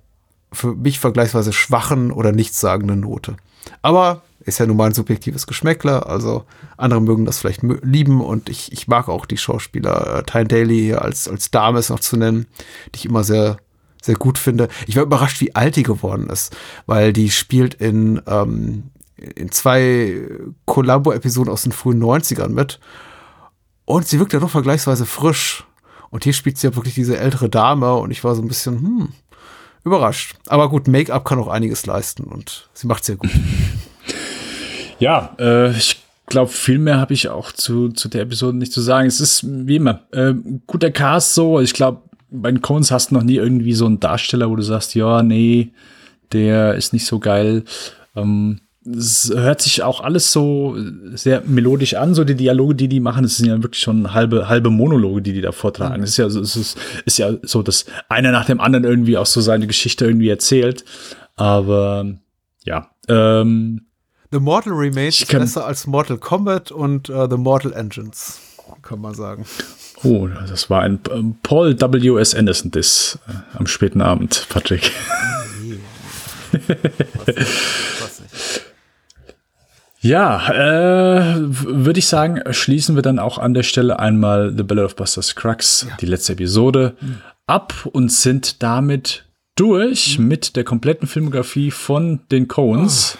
für mich vergleichsweise schwachen oder nichtssagenden Note. Aber ist ja nun mal ein subjektives Geschmäckler, also andere mögen das vielleicht lieben und ich, ich mag auch die Schauspieler, äh, Tyne Daly als, als Dame ist noch zu nennen, die ich immer sehr, sehr gut finde. Ich war überrascht, wie alt die geworden ist, weil die spielt in, ähm, in zwei Columbo-Episoden aus den frühen 90ern mit und sie wirkt ja doch vergleichsweise frisch. Und hier spielt sie ja wirklich diese ältere Dame und ich war so ein bisschen, hm, überrascht. Aber gut, Make-up kann auch einiges leisten und sie macht sehr gut. [laughs] Ja, äh, ich glaube, viel mehr habe ich auch zu, zu der Episode nicht zu sagen. Es ist wie immer äh, guter Cast so. Ich glaube, bei den Coens hast du noch nie irgendwie so einen Darsteller, wo du sagst, ja, nee, der ist nicht so geil. Ähm, es hört sich auch alles so sehr melodisch an, so die Dialoge, die die machen, das sind ja wirklich schon halbe, halbe Monologe, die die da vortragen. Mhm. Es ist ja, es ist, ist ja so, dass einer nach dem anderen irgendwie auch so seine Geschichte irgendwie erzählt. Aber ja, ähm, The Mortal Remains ist besser als Mortal Kombat und uh, The Mortal Engines, kann man sagen. Oh, das war ein ähm, Paul W.S. Anderson Diss äh, am späten Abend, Patrick. Nee. was, [laughs] was nicht. Ja, äh, würde ich sagen, schließen wir dann auch an der Stelle einmal The Ballad of Buster Scruggs, ja. die letzte Episode, mhm. ab und sind damit durch mhm. mit der kompletten Filmografie von den Coens.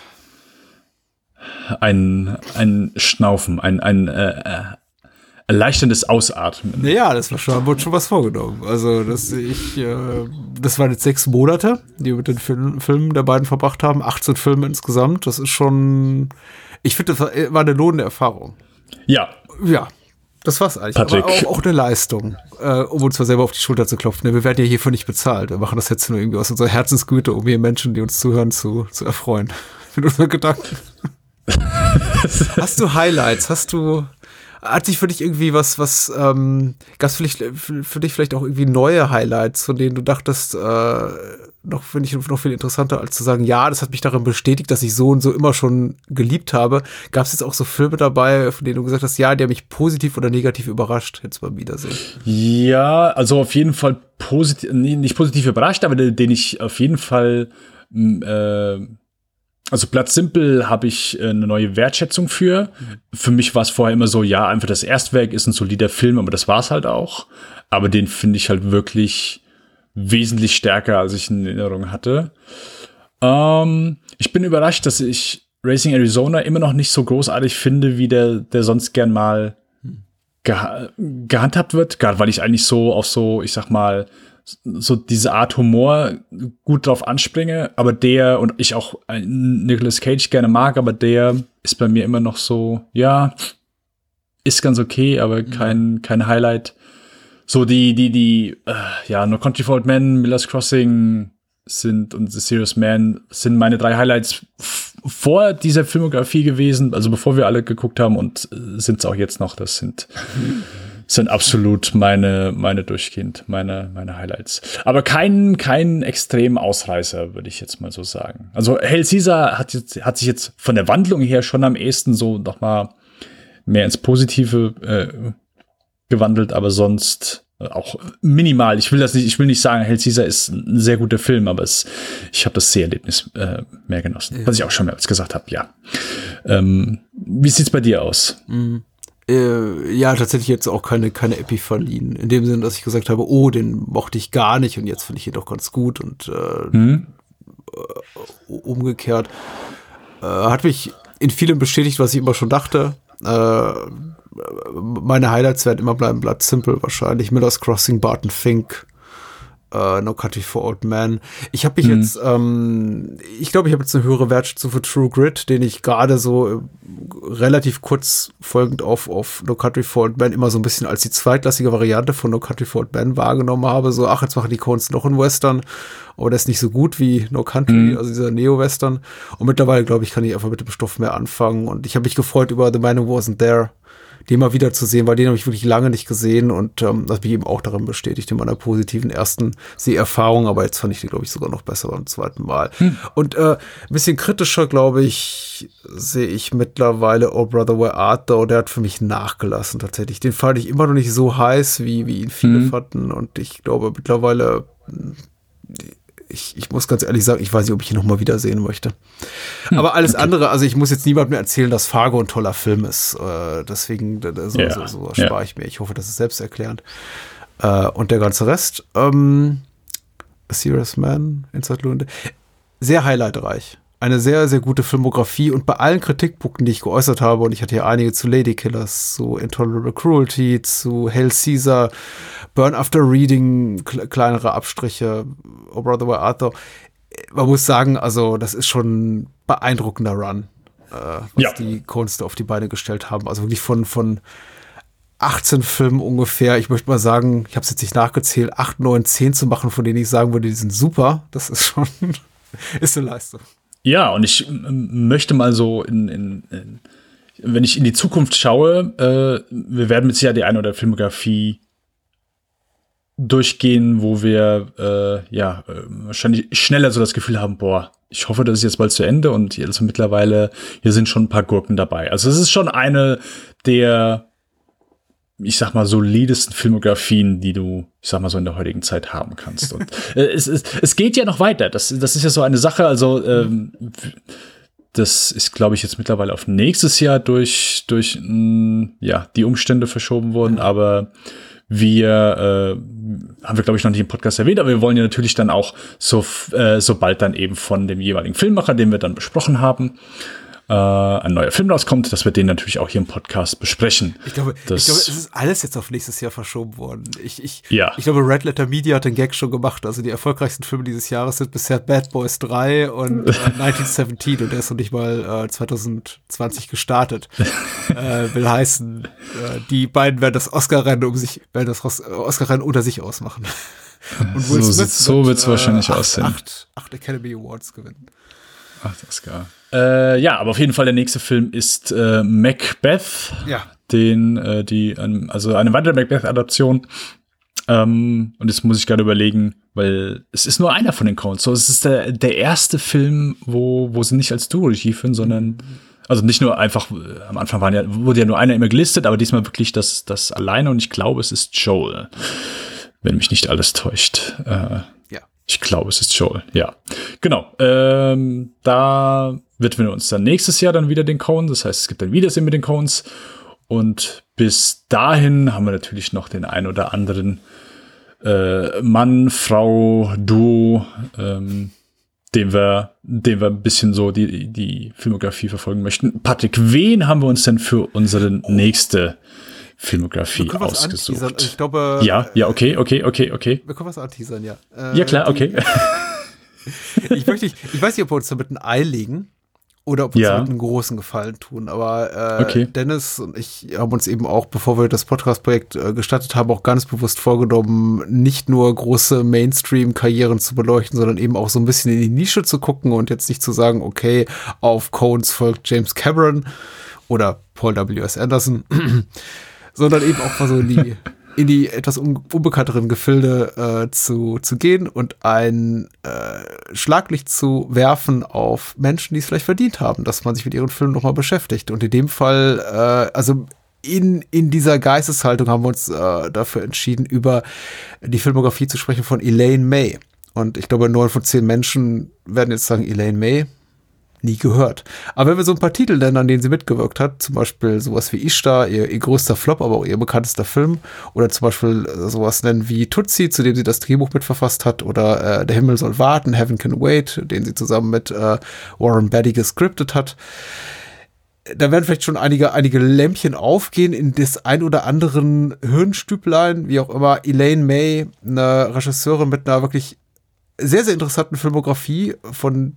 Oh. Ein, ein Schnaufen, ein, ein, äh, äh erleichterndes Ausatmen. Naja, das war schon, wurde schon was vorgenommen. Also, das, ich, äh, das waren jetzt sechs Monate, die wir mit den Film, Filmen der beiden verbracht haben. 18 Filme insgesamt. Das ist schon, ich finde, das war, war eine lohnende Erfahrung. Ja. Ja. Das war's eigentlich. Patrick. Aber auch, auch eine Leistung, äh, um uns zwar selber auf die Schulter zu klopfen. Ne, Wir werden ja hierfür nicht bezahlt. Wir machen das jetzt nur irgendwie aus unserer Herzensgüte, um hier Menschen, die uns zuhören, zu, zu erfreuen. [laughs] Mit unseren Gedanken. Hast du Highlights? Hast du, hat sich für dich irgendwie was, was, ähm, gab es vielleicht für, für dich vielleicht auch irgendwie neue Highlights, von denen du dachtest, äh, noch finde ich noch viel interessanter, als zu sagen, ja, das hat mich darin bestätigt, dass ich so und so immer schon geliebt habe. Gab es jetzt auch so Filme dabei, von denen du gesagt hast, ja, die haben mich positiv oder negativ überrascht, jetzt beim Wiedersehen? Ja, also auf jeden Fall positiv, nee, nicht positiv überrascht, aber den, ich auf jeden Fall, m, äh, also Platz Simpel habe ich äh, eine neue Wertschätzung für. Für mich war es vorher immer so, ja, einfach das Erstwerk ist ein solider Film, aber das war's halt auch. Aber den finde ich halt wirklich wesentlich stärker, als ich in Erinnerung hatte. Ähm, ich bin überrascht, dass ich Racing Arizona immer noch nicht so großartig finde, wie der, der sonst gern mal geha gehandhabt wird. Gerade weil ich eigentlich so auf so, ich sag mal, so diese Art Humor gut drauf anspringe, aber der und ich auch äh, Nicolas Cage gerne mag, aber der ist bei mir immer noch so, ja, ist ganz okay, aber kein, kein Highlight. So die, die, die, äh, ja, No Country for Old Men, Miller's Crossing sind und The Serious Man sind meine drei Highlights vor dieser Filmografie gewesen, also bevor wir alle geguckt haben und äh, sind es auch jetzt noch. Das sind, [laughs] sind absolut meine, meine durchgehend, meine, meine Highlights. Aber kein, kein extremen Ausreißer, würde ich jetzt mal so sagen. Also Hell Caesar hat, jetzt, hat sich jetzt von der Wandlung her schon am ehesten so noch mal mehr ins Positive äh, gewandelt, aber sonst äh, auch minimal. Ich will das nicht, ich will nicht sagen, Hell Caesar ist ein sehr guter Film, aber es, ich habe das Seherlebnis äh, mehr genossen. Was ich auch schon mehrmals gesagt habe, ja. Ähm, wie sieht's bei dir aus? Äh, ja, tatsächlich jetzt auch keine, keine Epiphanien. In dem Sinne, dass ich gesagt habe, oh, den mochte ich gar nicht und jetzt finde ich ihn doch ganz gut und äh, Hm? umgekehrt. Hat mich in vielem bestätigt, was ich immer schon dachte. Äh, meine Highlights werden immer bleiben, bleibt simple wahrscheinlich. Miller's Crossing, Barton Fink, äh, No Country for Old Men. Ich habe mich Mhm. jetzt, ähm, ich glaube, ich habe jetzt eine höhere Wertschätzung für True Grit, den ich gerade so äh, relativ kurz folgend auf, auf No Country for Old Men immer so ein bisschen als die zweitklassige Variante von No Country for Old Men wahrgenommen habe. So, ach, jetzt machen die Coens noch einen Western, aber der ist nicht so gut wie No Country, also dieser Neo-Western. Und mittlerweile, glaube ich, kann ich einfach mit dem Stoff mehr anfangen. Und ich habe mich gefreut über The Man Who Wasn't There den mal wieder zu sehen, weil den habe ich wirklich lange nicht gesehen und ähm, das mich eben auch darin bestätigt in meiner positiven ersten Seherfahrung, aber jetzt fand ich den, glaube ich, sogar noch besser beim zweiten Mal. Und äh, ein bisschen kritischer, glaube ich, sehe ich mittlerweile Oh Brother Where Art Thou, der hat für mich nachgelassen tatsächlich. Den fand ich immer noch nicht so heiß, wie, wie ihn viele fanden und ich glaube mittlerweile ich, ich muss ganz ehrlich sagen, ich weiß nicht, ob ich ihn noch mal wiedersehen möchte. Aber alles andere, also ich muss jetzt niemandem erzählen, dass Fargo ein toller Film ist. Äh, deswegen, so, Ja, so, so ja. spare ich mir. Ich hoffe, das ist selbsterklärend. Äh, und der ganze Rest, ähm, A Serious Man, Inside Lunde, sehr highlightreich. Eine sehr, sehr gute Filmografie und bei allen Kritikpunkten, die ich geäußert habe, und ich hatte hier einige zu Ladykillers, zu Intolerable Cruelty, zu Hail Caesar, Burn After Reading, kle- kleinere Abstriche, Oh Brother Where Art Thou. Man muss sagen, also das ist schon ein beeindruckender Run, äh, was Ja. die Kunst auf die Beine gestellt haben. Also wirklich von, von 18 Filmen ungefähr, ich möchte mal sagen, ich habe es jetzt nicht nachgezählt, 8, 9, 10 zu machen, von denen ich sagen würde, die sind super, das ist schon, [laughs] ist eine Leistung. Ja, und ich möchte mal so in, in, in wenn ich in die Zukunft schaue, äh, wir werden mit Sicherheit die eine oder Filmografie durchgehen, wo wir äh, ja äh, wahrscheinlich schneller so das Gefühl haben, boah, ich hoffe, das ist jetzt bald zu Ende und also mittlerweile hier sind schon ein paar Gurken dabei. Also es ist schon eine der ich sag mal, solidesten Filmografien, die du, ich sag mal, so in der heutigen Zeit haben kannst. Und [laughs] äh, es, es, es geht ja noch weiter. Das, das ist ja so eine Sache, also ähm, das ist, glaube ich, jetzt mittlerweile auf nächstes Jahr durch, durch mh, ja, die Umstände verschoben worden, aber wir äh, haben wir, glaube ich, noch nicht im Podcast erwähnt, aber wir wollen ja natürlich dann auch so, äh, sobald dann eben von dem jeweiligen Filmmacher, den wir dann besprochen haben, äh, ein neuer Film rauskommt, dass wir den natürlich auch hier im Podcast besprechen. Ich glaube, Das- ich glaube, es ist alles jetzt auf nächstes Jahr verschoben worden. Ich, ich, Ja. ich glaube, Red Letter Media hat den Gag schon gemacht. Also die erfolgreichsten Filme dieses Jahres sind bisher Bad Boys 3 und äh, [laughs] 1917 und der ist noch nicht mal äh, 2020 gestartet. [laughs] äh, will heißen, äh, die beiden werden das Oscar-Rennen um sich, werden das äh, Oscar-Rennen unter sich ausmachen. [laughs] Und So sieht's- so wird's wahrscheinlich acht, aussehen. Acht, acht Academy Awards gewinnen. Ach, das ist geil. Äh, ja, aber auf jeden Fall der nächste Film ist äh, Macbeth. Ja. Den, äh, die, ähm, also eine weitere Macbeth-Adaption. Ähm, und jetzt muss ich gerade überlegen, weil es ist nur einer von den Coens. So, es ist der, der erste Film, wo, wo sie nicht als Duo Regie führen, sondern also nicht nur einfach, äh, am Anfang waren ja, wurde ja nur einer immer gelistet, aber diesmal wirklich das, das alleine und ich glaube, es ist Joel. Wenn mich nicht alles täuscht. Äh. Ich glaube, es ist Joel, ja. Genau. Ähm, da widmen wir uns dann nächstes Jahr dann wieder den Coens. Das heißt, es gibt ein Wiedersehen mit den Coens. Und bis dahin haben wir natürlich noch den ein oder anderen äh, Mann, Frau, Duo, ähm, dem wir, dem wir ein bisschen so die, die Filmografie verfolgen möchten. Patrick, wen haben wir uns denn für unsere nächste Filmografie ausgesucht? Ich glaube, ja, ja, okay, okay, okay, okay. wir können was anteasern, ja. Äh, Ja, klar, die- okay. [laughs] ich, möchte, ich weiß nicht, ob wir uns damit ein Ei legen oder ob wir uns Ja. damit einen großen Gefallen tun. Aber äh, Okay. Dennis und ich haben uns eben auch, bevor wir das Podcast-Projekt äh, gestartet haben, auch ganz bewusst vorgenommen, nicht nur große Mainstream-Karrieren zu beleuchten, sondern eben auch so ein bisschen in die Nische zu gucken und jetzt nicht zu sagen, okay, auf Cones folgt James Cameron oder Paul W.S. Anderson, sondern eben auch mal so in die, in die etwas un unbekannteren Gefilde äh, zu, zu gehen und ein äh, Schlaglicht zu werfen auf Menschen, die es vielleicht verdient haben, dass man sich mit ihren Filmen nochmal beschäftigt. Und in dem Fall, äh, also in, in dieser Geisteshaltung haben wir uns äh, dafür entschieden, über die Filmografie zu sprechen von Elaine May. Und ich glaube, neun von zehn Menschen werden jetzt sagen, Elaine May, nie gehört. Aber wenn wir so ein paar Titel nennen, an denen sie mitgewirkt hat, zum Beispiel sowas wie Ishtar, ihr, ihr größter Flop, aber auch ihr bekanntester Film, oder zum Beispiel äh, sowas nennen wie Tutsi, zu dem sie das Drehbuch mitverfasst hat, oder äh, Der Himmel soll warten, Heaven Can Wait, den sie zusammen mit äh, Warren Beatty gescriptet hat, da werden vielleicht schon einige, einige Lämpchen aufgehen in das ein oder anderen Hirnstüblein, wie auch immer. Elaine May, eine Regisseurin mit einer wirklich sehr, sehr interessanten Filmografie, von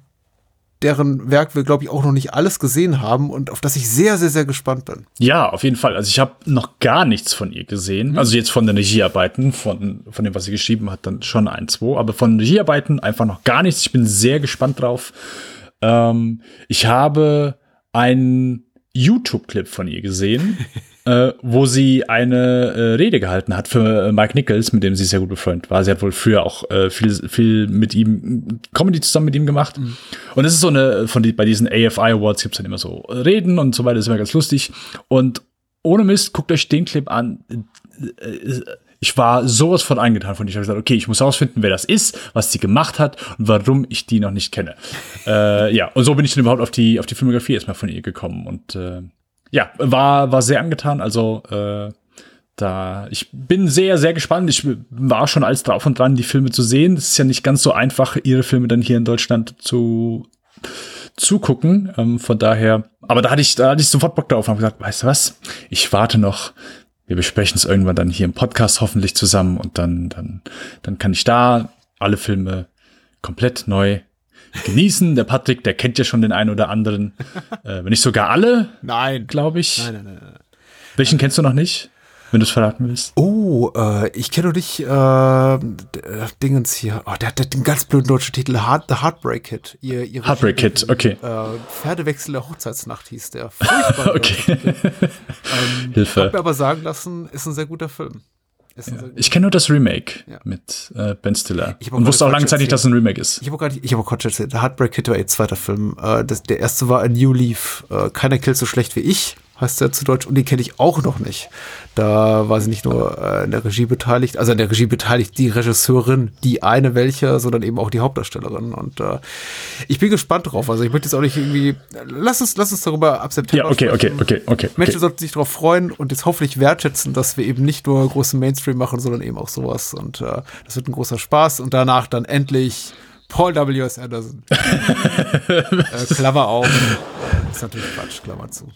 deren Werk wir, glaube ich, auch noch nicht alles gesehen haben und auf das ich sehr, sehr, sehr gespannt bin. Ja, auf jeden Fall. Also ich habe noch gar nichts von ihr gesehen. Also jetzt von den Regiearbeiten, von, von dem, was sie geschrieben hat, dann schon ein, zwei. Aber von Regiearbeiten einfach noch gar nichts. Ich bin sehr gespannt drauf. Ähm, ich habe einen YouTube-Clip von ihr gesehen, [laughs] äh, wo sie eine äh, Rede gehalten hat für äh, Mike Nichols, mit dem sie sehr gut befreundet war. Sie hat wohl früher auch äh, viel, viel mit ihm, Comedy zusammen mit ihm gemacht. Und es ist so eine, von die, bei diesen AFI Awards gibt's dann immer so Reden und so weiter, das ist immer ganz lustig. Und ohne Mist, guckt euch den Clip an. Äh, Ich war sowas von eingetan von. Ich habe gesagt, okay, ich muss herausfinden, wer das ist, was sie gemacht hat und warum ich die noch nicht kenne. äh, ja, und so bin ich dann überhaupt auf die, auf die Filmografie erstmal von ihr gekommen. Und äh, ja, war, war sehr angetan. Also äh, da, ich bin sehr, sehr gespannt. Ich war schon alles drauf und dran, die Filme zu sehen. Es ist ja nicht ganz so einfach, ihre Filme dann hier in Deutschland zu zugucken. Ähm, von daher, aber da hatte ich, da hatte ich sofort Bock drauf und habe gesagt, weißt du was? Ich warte noch. Wir besprechen es irgendwann dann hier im Podcast hoffentlich zusammen und dann, dann, dann kann ich da alle Filme komplett neu genießen. Der Patrick, der kennt ja schon den einen oder anderen, [laughs] äh, wenn nicht sogar alle, Nein. glaube ich. Nein, nein, nein, nein. Welchen kennst du noch nicht, wenn du es verraten willst? Oh, äh, ich kenne doch nicht äh, äh, Dingens hier. Oh, der hat den ganz blöden deutschen Titel Heart, The Heartbreak Kid. Ihr, ihre Heartbreak Kid, okay. Äh, Pferdewechsel der Hochzeitsnacht hieß der. Furchtbar. [laughs] Okay. ähm, Hilfe. Hab mir aber sagen lassen, ist ein sehr guter Film. Guter Ich kenne nur das Remake Ja. mit äh, Ben Stiller. Und wusste auch gerade lange Zeit nicht, dass es ein Remake ist. Ich habe nicht, ich habe Quatsch erzählt. Heartbreak Kid war ihr zweiter Film. Äh, das, der erste war A New Leaf. Äh, Keiner killt so schlecht wie ich, heißt der zu Deutsch. Und den kenne ich auch noch nicht. Da war sie nicht nur äh, in der Regie beteiligt, also in der Regie beteiligt die Regisseurin, die eine welche, sondern eben auch die Hauptdarstellerin. Und äh, ich bin gespannt drauf. Also ich möchte jetzt auch nicht irgendwie. Lass uns, lass uns darüber ab September Ja, okay, okay, sprechen. okay, okay. Menschen okay. sollten sich darauf freuen und jetzt hoffentlich wertschätzen, dass wir eben nicht nur großen Mainstream machen, sondern eben auch sowas. Und äh, das wird ein großer Spaß. Und danach dann endlich Paul W.S. Anderson. [laughs] äh, Klammer auf. ist natürlich Quatsch, Klammer zu.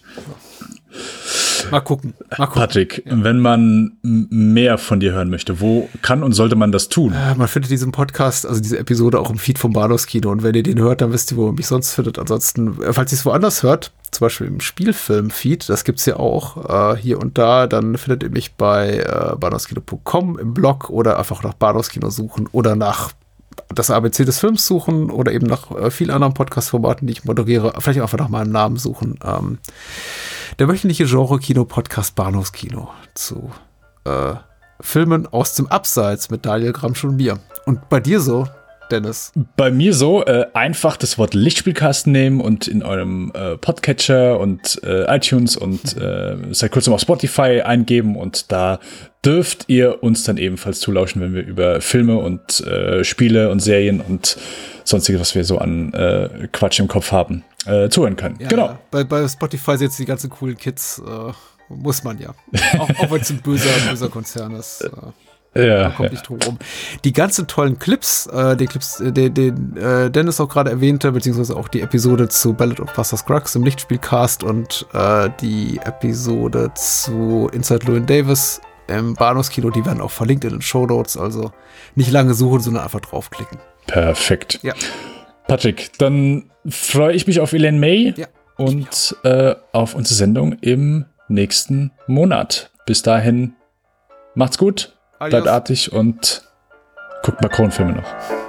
Mal gucken. Mal gucken. Patrick, wenn man mehr von dir hören möchte, wo kann und sollte man das tun? Äh, Man findet diesen Podcast, also diese Episode auch im Feed vom Bahnhofskino. Und wenn ihr den hört, dann wisst ihr, wo ihr mich sonst findet. Ansonsten, äh, falls ihr es woanders hört, zum Beispiel im Spielfilm-Feed, das gibt's ja auch äh, hier und da, dann findet ihr mich bei äh, bahnhofskino.com im Blog oder einfach nach Bahnhofskino suchen oder nach das ABC des Films suchen oder eben nach äh, vielen anderen Podcast-Formaten, die ich moderiere. Vielleicht einfach nach meinem Namen suchen. Ähm, der wöchentliche Genre-Kino-Podcast Bahnhofskino zu äh, Filmen aus dem Abseits mit Daniel Gramsch und mir. Und bei dir so, Dennis. Bei mir so, äh, einfach das Wort Lichtspielkasten nehmen und in eurem äh, Podcatcher und äh, iTunes und [laughs] äh, seit kurzem auf Spotify eingeben und da dürft ihr uns dann ebenfalls zulauschen, wenn wir über Filme und äh, Spiele und Serien und sonstiges, was wir so an äh, Quatsch im Kopf haben, äh, zuhören können. Ja, genau. Bei, bei Spotify sind jetzt die ganzen coolen Kids. Äh, muss man ja. [laughs] Auch, auch wenn es ein böser, böser Konzern ist. Ja, man kommt nicht drum rum. Die ganzen tollen Clips, äh, die Clips, äh, den, den äh, Dennis auch gerade erwähnte, beziehungsweise auch die Episode zu Ballad of Buster Scruggs im Lichtspielcast und äh, die Episode zu Inside Llewyn Davis im Bahnhofskino, die werden auch verlinkt in den Show Notes. Also nicht lange suchen, sondern einfach draufklicken. perfekt. Ja. Patrick, dann freue ich mich auf Elaine May Ja. und äh, auf unsere Sendung im nächsten Monat. Bis dahin, macht's gut, Adios. bleibt artig und guckt Macron-Filme noch.